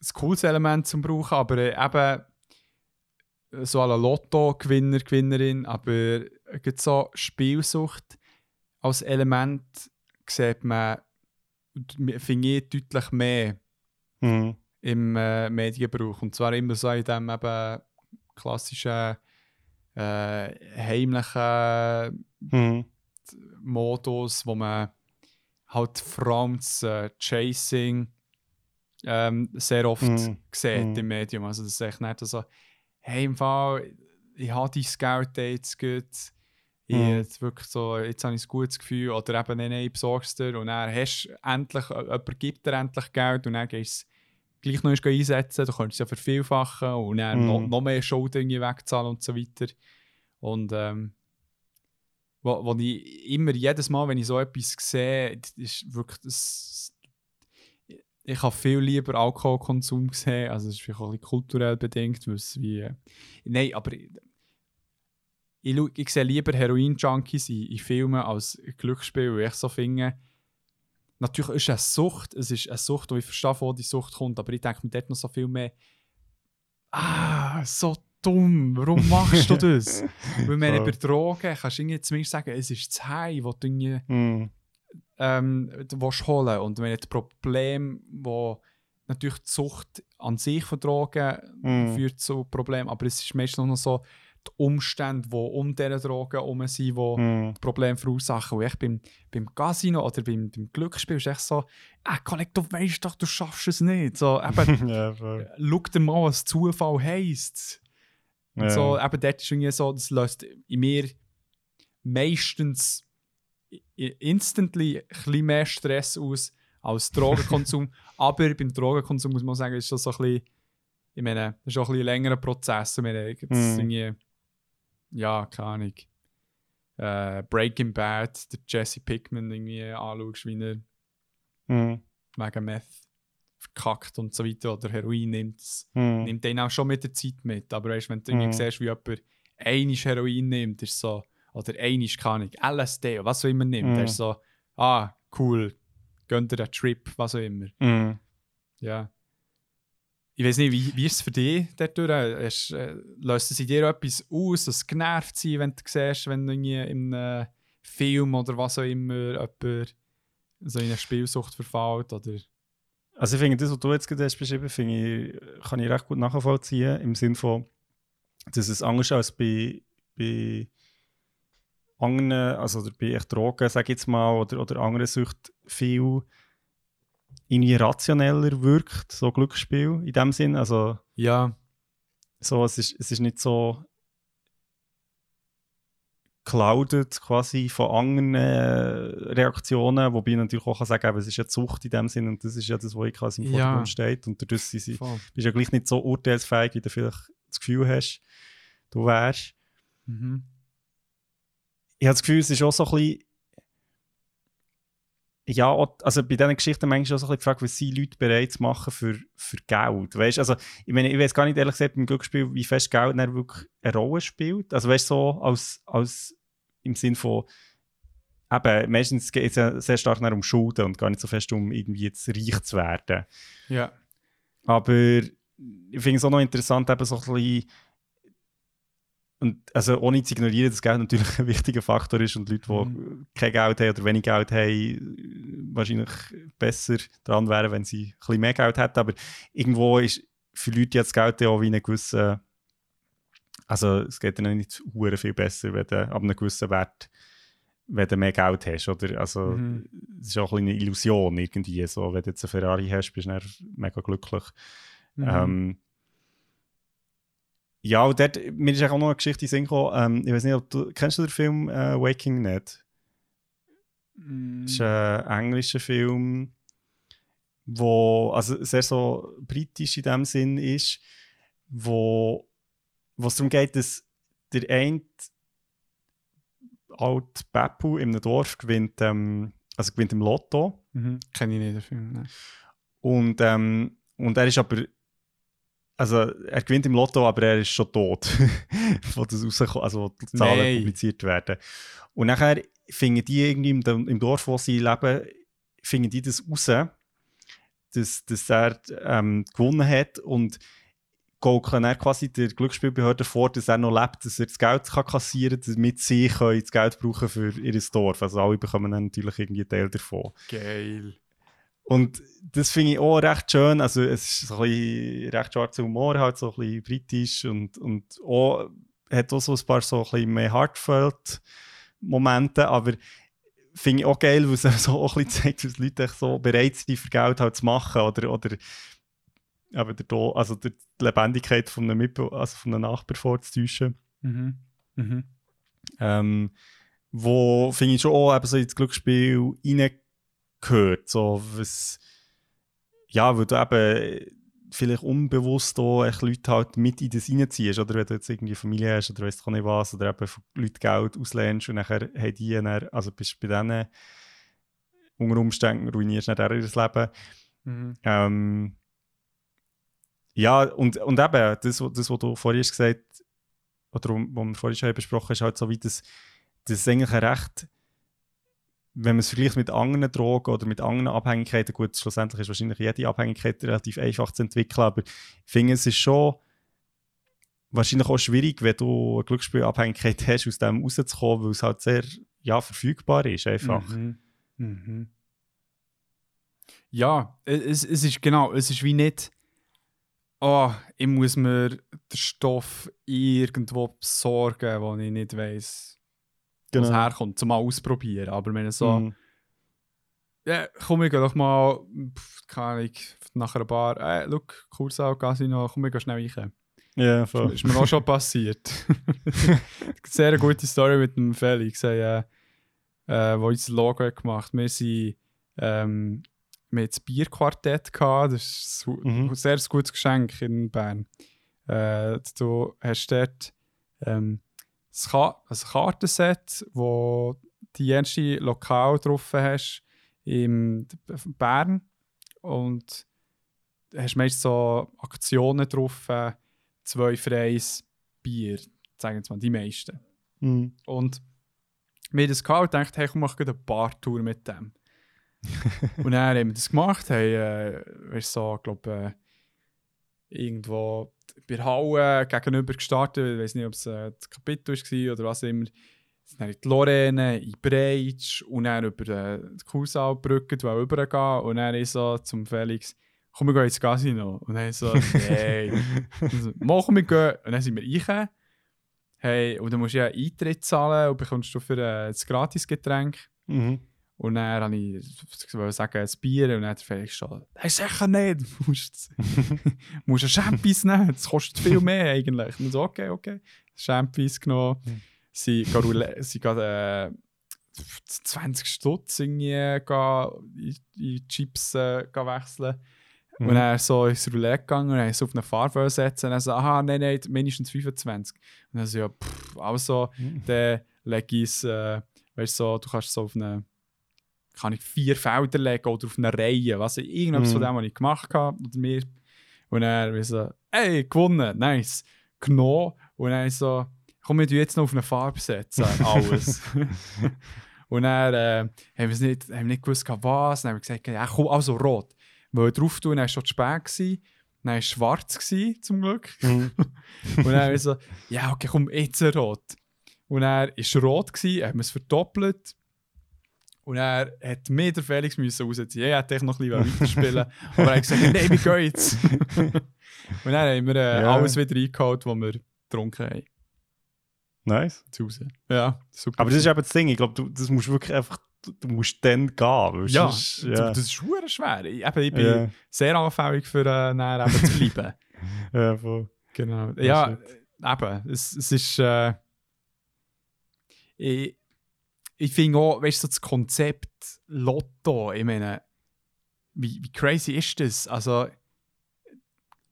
ein cooles Element zum Brauchen, aber eben so ein Lotto-Gewinner, Gewinnerin, aber so Spielsucht als Element sieht man, finde ich, deutlich mehr Mhm. im äh, Medienbrauch. Und zwar immer so in dem eben klassischen äh, heimlichen Mhm. Modus, wo man halt vor allem das äh, Chasing ähm, sehr oft Mhm. sieht Mhm. im Medium. Also das ist echt nicht so, hey, im Fall, ich habe die Scout-Dates gut, ich Mhm. jetzt wirklich so, jetzt habe ich ein gutes Gefühl, oder eben, nein, nein, ich besorg's dir und dann hast du endlich, äh, jemand gibt dir endlich Geld und dann gehst du gleich noch einsetzen, du könntest es ja vervielfachen und dann Mhm. noch, noch mehr Schulden wegzahlen und so weiter. Und ähm, wo, wo ich immer, jedes Mal, wenn ich so etwas sehe, ist wirklich das. Ich habe viel lieber Alkoholkonsum gesehen, also das ist vielleicht auch ein bisschen kulturell bedingt, weil es wie. äh, Nein, aber ich, ich, ich sehe lieber Heroin-Junkies in, in Filmen als Glücksspiel, weil ich so finde, natürlich ist es eine Sucht, es ist eine Sucht, und ich verstehe, wo die Sucht kommt, aber ich denke mir dort noch so viel mehr, ah, so dumm, warum machst du das? Weil man bei Drogen kannst du irgendwie zumindest sagen, es ist das High, das du irgendwie Mhm. Ähm, willst holen. Und wenn das Problem, wo natürlich die Sucht an sich von Drogen Mhm. führt zu Problemen, aber es ist meistens noch so die Umstände, die um diese Drogen herum sind, die Mhm. Probleme verursachen. Und echt beim, beim Casino oder beim, beim Glücksspiel ist echt so, ah, Kollege, du weißt doch, du schaffst es nicht. So, eben, ja, voll. schau dir mal, was Zufall heisst. Ja. so, eben dort ist irgendwie so, das löst in mir meistens instantly ein bisschen mehr Stress aus als Drogenkonsum. Aber beim Drogenkonsum muss man sagen, ist das so ein bisschen, ich meine, das ist auch ein bisschen längerer Prozess. Ich meine, jetzt irgendwie, ja, keine Ahnung, äh, Breaking Bad, der Jesse Pickman irgendwie anschaust, wie er Mhm. wegen Meth verkackt und so weiter oder Heroin nimmt. Das Mhm. nimmt den auch schon mit der Zeit mit. Aber weißt, wenn du irgendwie Mhm. siehst, wie jemand einisch Heroin nimmt, ist so, oder einisch kann ich, LSD, oder was auch immer nimmt, Mhm. der ist so, ah, cool, gönnt dir einen Trip, was auch immer. Mhm. Ja. Ich weiß nicht, wie, wie ist es für dich dort durch? Hast, äh, löst es in dir etwas aus, dass genervt sein, wenn du siehst, wenn du in einem Film oder was auch immer jemand so in eine Spielsucht verfällt? Oder? Also ich finde, das, was du jetzt gerade hast beschrieben finde ich, kann ich recht gut nachvollziehen, im Sinne von, dass es anders als bei, bei anderen, also oder bei Drogen, sag ich jetzt mal, oder, oder anderen Süchten viel irgendwie rationeller wirkt, so Glücksspiel in dem Sinn. Also Ja, so, es, ist, es ist nicht so cloudet quasi von anderen äh, Reaktionen, wobei ich natürlich auch kann sagen kann, es ist ja Zucht in dem Sinn und das ist ja das, was ich quasi im Ja. Vordergrund steht und dadurch sind sie, Voll. bist ja gleich nicht so urteilsfähig, wie du vielleicht das Gefühl hast, du wärst. Mhm. Ich habe das Gefühl, es ist auch so ein bisschen ja, also bei diesen Geschichten manchmal auch so ein bisschen die Frage, was sind Leute bereit zu machen für, für Geld? Weißt, also, ich meine, ich weiß gar nicht ehrlich gesagt beim Glücksspiel, wie fest Geld dann wirklich eine Rolle spielt. Also weißt du, so als, als im Sinn von eben, meistens geht es ja sehr stark um Schulden und gar nicht so fest um irgendwie jetzt reich zu werden. Ja. Aber ich finde es auch noch interessant, eben so ein bisschen, und also ohne zu ignorieren, dass Geld natürlich ein wichtiger Faktor ist und Leute, die Mhm. kein Geld haben oder wenig Geld haben, wahrscheinlich besser dran wären, wenn sie ein bisschen mehr Geld hätten. Aber irgendwo ist für Leute jetzt Geld ja auch wie eine gewisse, also es geht dann nicht viel besser, wenn du ab einem gewissen Wert wenn du mehr Geld hast, oder? Also, Mhm. es ist auch ein eine Illusion irgendwie, so, wenn du jetzt einen Ferrari hast, bist du mega glücklich. Mhm. Ähm, ja, und dort, mir ist auch noch eine Geschichte in Sinn gekommen, ähm, ich weiß nicht, ob du, kennst du den Film äh, Waking Ned? Mhm. Das ist ein englischer Film, wo also sehr so britisch in dem Sinn ist, wo wo es darum geht, dass der eine alte Beppu in einem Dorf gewinnt, ähm, also gewinnt im Lotto Mhm. Kenne ich nicht den Film. Nein. und, ähm, und er ist aber also er gewinnt im Lotto, aber er ist schon tot, wo das rauskommt, also wo die Zahlen Nein. publiziert werden. Und nachher finden die irgendwie im, im Dorf, wo sie leben, finden die das raus, dass, dass er ähm, gewonnen hat und gaukeln er quasi der Glücksspielbehörde vor, dass er noch lebt, dass er das Geld kann kassieren kann, damit sie können das Geld brauchen für ihr Dorf. Also alle bekommen dann natürlich irgendwie einen Teil davon. Geil. Und das finde ich auch recht schön. Also, es ist so ein bisschen recht schwarzer Humor, halt so ein bisschen britisch und, und auch, hat auch so ein paar so ein bisschen mehr heartfelt Momente, aber finde ich auch geil, weil es so auch ein bisschen zeigt, dass Leute so bereit sind, für Geld halt zu machen oder, oder aber der, Do- also der, die Lebendigkeit von einem, Mitbe also von einem Nachbar vorzutäuschen. Mhm. Mhm. Ähm, wo, finde ich schon auch eben so ins Glücksspiel reingehört. So, was, ja, weil du eben vielleicht unbewusst auch Leute halt mit in das reinziehst. Oder wenn du jetzt irgendwie Familie hast oder weißt du nicht was, oder eben von Leuten Geld auslehnst und nachher haben die dann, also bist du bei denen unter Umständen ruinierst du dann ihr Leben. Mhm. Ähm, ja, und, und eben, das, das, was du vorhin hast gesagt oder was wir vorhin schon besprochen haben, ist halt so wie das, das ist eigentlich ein Recht, wenn man es vergleicht mit anderen Drogen oder mit anderen Abhängigkeiten, gut, schlussendlich ist wahrscheinlich jede Abhängigkeit relativ einfach zu entwickeln, aber ich finde, es ist schon wahrscheinlich auch schwierig, wenn du eine Glücksspielabhängigkeit hast, aus dem rauszukommen, weil es halt sehr ja, verfügbar ist, einfach. Mhm. Mhm. Ja, es, es ist genau, es ist wie nicht, oh, ich muss mir den Stoff irgendwo besorgen, wo ich nicht weiss, wo es herkommt, zum mal ausprobieren. Aber wenn ich so, Mhm. ja, komm, ich geh doch mal, pff, keine Ahnung, nach einer Bar, äh, look, Kursau, Casino, komm, ich geh schnell rein. Ja, voll. Ist mir auch schon passiert. Sehr eine gute Story mit dem Felix, äh, äh, wo uns das Logo hat gemacht Wir sind ähm, wir hatten das Bierquartett, gehabt, das ist ein Mhm. sehr gutes Geschenk in Bern. Äh, du hast dort ähm, ein Kartenset, wo die erste Lokal drauf hast in Bern und hast meist so Aktionen drauf, zwei freies Bier, sagen wir mal, die meisten. Mhm. Und haben das gehabt und dachten, hey, komm, mach eine Bartour mit dem. und dann haben wir das gemacht, haben, äh, so, glaube äh, irgendwo bei Halle gegenüber gestartet, ich weiß nicht, ob es äh, das Kapitel war oder was immer. Dann in die Lorraine, in Breitsch und dann über äh, die Kursaalbrücke übergehen und dann ich so zum Felix, komm, wir gehen ins Casino. Und dann so, nein. Also, Machen wir gehen. Und dann sind wir rein. Hey, und dann musst du ja Eintritt zahlen und bekommst du für äh, das Gratisgetränk. Mhm. Und dann habe ich sagen, ein Bier. Und dann hat der Felix schon, nein, sicher nicht. Du musst, musst ein Champis nehmen. Das kostet viel mehr eigentlich. Und so, okay, okay. Champis genommen. Sie gehen sie gehen, äh, 20 Stutz irgendwie in, in Chips äh, wechseln. Mhm. Und er ist so ins Roulette gegangen und er so auf eine Farbe setzen und er so, aha, nein, nein, mindestens 25. Und er so, ja, pff, also, Mhm. dann lege ich es, äh, weißt du, so, du kannst so auf eine, kann ich vier Felder legen oder auf eine Reihe, was ich, irgendetwas Mhm. von dem, was ich gemacht habe, oder mir. Und er so, hey, gewonnen, nice, genommen. Und er ist so, komm, wir jetzt noch auf eine Farbe setzen, alles. und dann äh, haben wir nicht, haben wir nicht gewusst, was, dann haben wir gesagt, ja, komm, also rot. Weil drauf tun, dann war schon zu spät, gewesen. dann war es schwarz, gewesen, zum Glück. Mhm. Und dann haben wir so, ja, okay, komm, jetzt rot. Und er war rot, gewesen, haben wir es verdoppelt. Und er hat mir der Felix müssen rausziehen. Er hätte noch ein bisschen weiterspielen Aber er hat gesagt, nein, wir gehen jetzt. Und dann haben wir äh, Ja. alles wieder eingeholt, was wir getrunken haben. Nice. Zu Hause. Ja, super. Aber das ist eben das Ding, ich glaube, du, das musst wirklich einfach, du, musst dann gehen. weil ja, sonst- das- das ist schwer schwer. Ich, eben, ich bin ja, sehr anfällig für äh, eben zu bleiben. ja, voll. Genau. Ja, Ja, eben. Es, es ist. Äh, ich ich finde auch, weißt du, so das Konzept Lotto, ich meine, wie, wie crazy ist das? Also,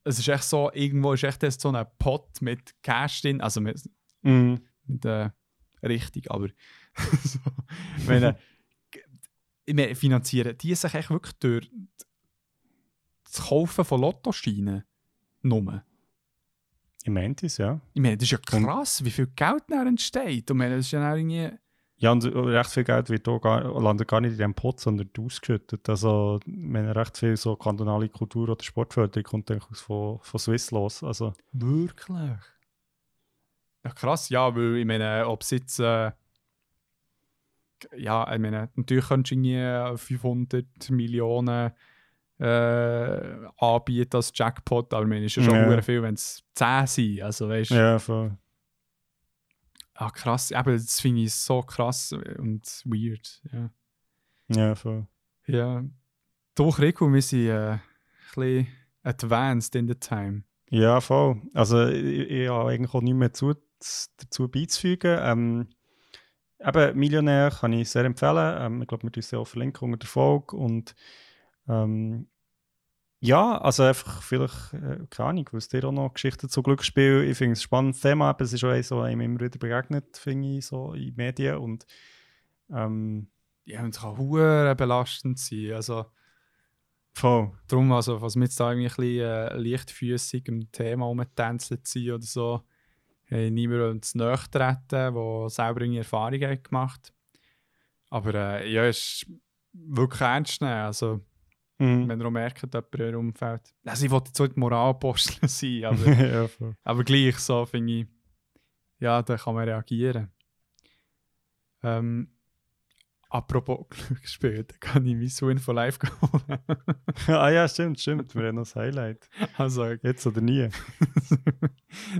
es ist echt so, irgendwo ist echt so ein Pot mit Cash drin, also mit, Mhm. mit äh, richtig, aber so, ich meine, meine, finanzieren die sich echt wirklich durch das Kaufen von Lottoscheinen nur? Ich meinte es, ja. Ich meine, das ist ja krass, wie viel Geld da entsteht. Und ich meine, das ist ja auch irgendwie. Ja, und recht viel Geld wird auch gar, landet gar nicht in diesem Pot, sondern ausgeschüttet. Also, ich meine, recht viel so kantonale Kultur- oder Sportförderung kommt eigentlich aus von, von Swiss los. Also, Wirklich? Ja, krass, ja, weil ich meine, ob es jetzt. Äh, ja, ich meine, natürlich könntest du irgendwie 500 Millionen äh, anbieten als Jackpot, aber ich meine, ist ja schon Ja. viel, wenn es 10 sind. Also, weißt ja, voll. Ah, krass. Eben, das finde ich so krass und weird. Ja. Ja, voll. Ja. Doch, Rico, wir sind äh, ein bisschen advanced in the time. Ja, voll. Also, ich, ich habe eigentlich auch nichts mehr zu, dazu beizufügen. Ähm, eben, Millionär kann ich sehr empfehlen. Ähm, ich glaube, wir tun es ja auch verlinken unter der Folge. Und ähm, ja, also einfach vielleicht, äh, keine Ahnung, wisst ihr auch noch Geschichten zu Glücksspiel? Ich finde es ein spannendes Thema, aber es ist auch was einem immer wieder begegnet, finde ich, so in Medien. Und ähm, Ja, und es kann hure belastend sein. Also, voll. darum, also, was wir jetzt da irgendwie ein bisschen äh, leichtfüßig im Thema rumtänzelt sind oder so, haben niemand uns näher treten, der selber irgendwie Erfahrungen hat gemacht Aber äh, ja, es ist wirklich ernst nehmen. Also, Mhm. wenn ihr auch merkt, jemand in eurem Umfeld. Also, ich wollte jetzt nicht Moralapostel sein, aber. ja. Aber gleich so finde ich, ja, da kann man reagieren. Ähm, apropos Glücksspiel, da kann ich mein Win for Life holen. ah ja, stimmt, stimmt. Wir haben noch das Highlight. also, Jetzt oder nie.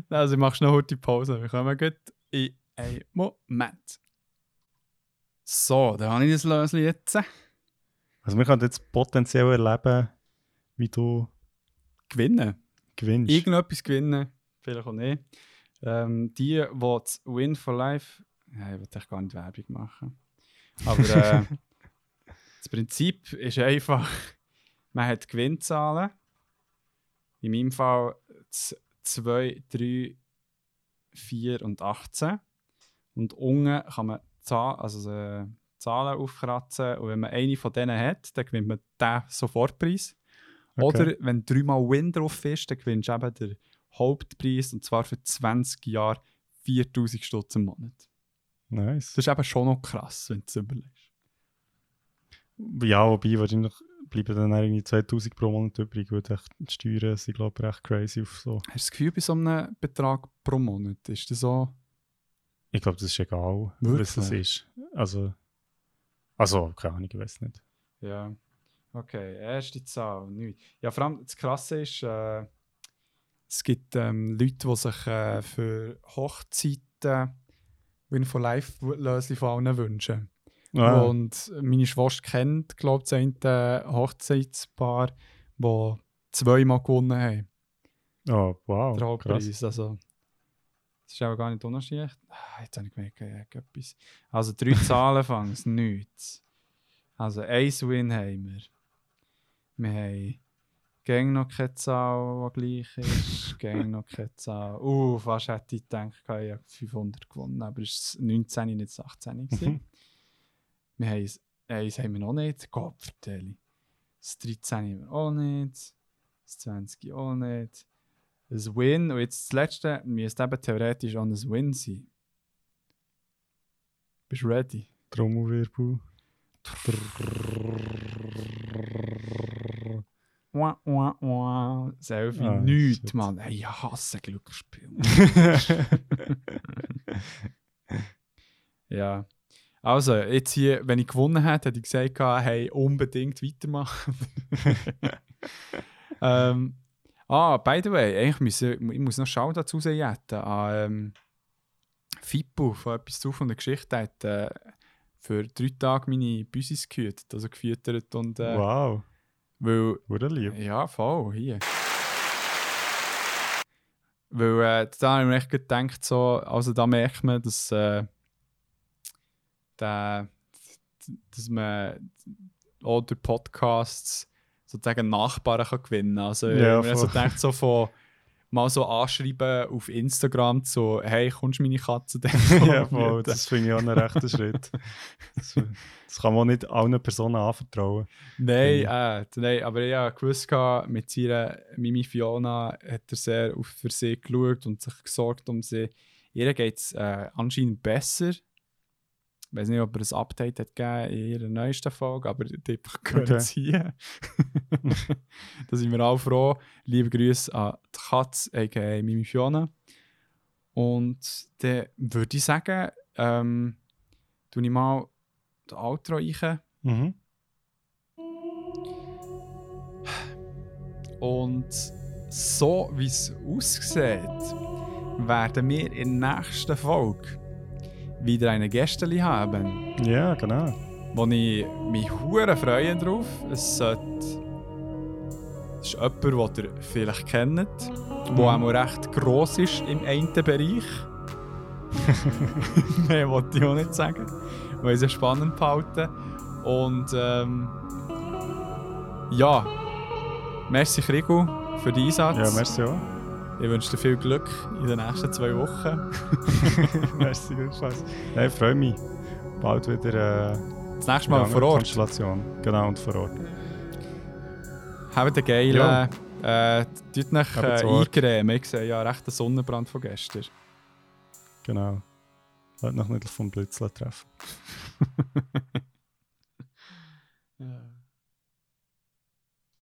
also, mache schnell heute Pause. Wir kommen gut in einen Moment. So, dann habe ich das Löschen jetzt. Also wir können jetzt potenziell erleben, wie du Gewinnen. gewinnst. Irgendetwas gewinnen, vielleicht auch nicht. Ähm, die, die das Win for Life. Ja, ich will gar nicht Werbung machen. Aber äh, das Prinzip ist einfach, man hat Gewinnzahlen. In meinem Fall 2, 3, 4 und 18. Und unten kann man Zahl, also, äh, Zahlen aufkratzen. Und wenn man eine von denen hat, dann gewinnt man den Sofortpreis. Okay. Oder wenn dreimal Win drauf ist, dann gewinnst du eben den Hauptpreis und zwar für 20 Jahre 4000 Stutz im Monat. Nice. Das ist eben schon noch krass, wenn du es überlegst. Ja, wobei wahrscheinlich bleiben dann irgendwie 2000 pro Monat übrig, weil die Steuern sind, glaube ich, recht crazy auf so. Hast du das Gefühl, bei so einem Betrag pro Monat ist das so? Ich glaube, das ist egal, was es ist. Also, also, keine Ahnung, ich weiß nicht. Ja. Okay, erste Zahl, nichts. Ja, vor allem das Krasse ist, äh, es gibt ähm, Leute, die sich äh, für Hochzeiten Win for Life Lösli von allen wünschen. Ah, Und meine Schwester kennt, glaube ich, ein Hochzeitspaar, das zweimal gewonnen haben. oh, wow, der krass. Hauptpreis. Also, Das ist aber gar nicht. Ah, jetzt habe ich gemerkt, ich etwas. Also drei Zahlen fangen es nichts. Also ein Win haben wir. Wir haben gang noch keine Zahl, die gleich ist. gang noch keine Zahl. Uh, fast hätte ich gedacht, ich habe 500 gewonnen, aber es war 19, nicht 18. gewesen. Mhm. Wir haben eins, eins haben wir noch nicht. Gott, vertelle. Das 13 haben wir auch nicht. Das 20 auch nicht. Das Win, und jetzt das letzte, müsste eben theoretisch auch ein Win sein. Bist du ready? Trommelwirbel. Wah, wah, wah. Selfie, Ah, nichts. Mann. Hey, ich hasse Glücksspiel. ja. Also, jetzt hier, wenn ich gewonnen hätte, hätte ich gesagt, hey, unbedingt weitermachen. ähm, ah, by the way, eigentlich müsse, ich muss noch schauen dazu jetten an ähm, Fippo von etwas zu von der Geschichte hat äh, für drei Tage meine Büsis gehütet, also gefüttert und äh, Wow, weil wurde lieb. ja, voll, hier. Weil äh, da habe ich mir echt gedacht, so, also da merkt man, dass, äh, der, dass man auch durch Podcasts sozusagen Nachbarn kann gewinnen kann. Also Ja, ich habe so gedacht, so von mal so anschreiben auf Instagram, so, hey, kommst du meine Katze denn? ja, voll, das finde ich auch einen rechten Schritt. Das, das kann man nicht allen Personen anvertrauen. Nein, Mhm. äh, nein, aber ich habe gewusst, mit seiner Mimi Fiona hat er sehr auf für sie geschaut und sich gesorgt um sie. Ihr geht es äh, anscheinend besser. Ich weiß nicht, ob er ein Update hat gegeben in ihrer neuesten Folge, aber die gehört Okay. hier. da sind wir auch froh. Liebe Grüße an die Katze, a.k.a. Mimi Fiona. Und dann würde ich sagen, ähm, tue ich mal das Outro rein. Mhm. Und so wie es aussieht, werden wir in der nächsten Folge wieder eine Gästeli haben, Ja, genau. wo ich mich hure freue drauf. Es sollte es ist jemand, den ihr vielleicht kennt, der Mhm. auch recht gross ist im einen Bereich. Mehr wollte ich auch nicht sagen, weil es spannend behalten. Und ähm, ja, merci Krigo für den Einsatz. Ja, merci auch. Ich wünsche dir viel Glück in den nächsten zwei Wochen. merci, gleichfalls. Ja, ich freue mich. Bald wieder äh, Das nächste Mal vor Ort. Konstellation. Genau, und vor Ort. Habt einen geilen. Ja. Äh, tut euch äh, eingremen. Ich sehe ja recht einen Sonnenbrand von gestern. Genau. Heute noch nicht vom Blitzler treffen.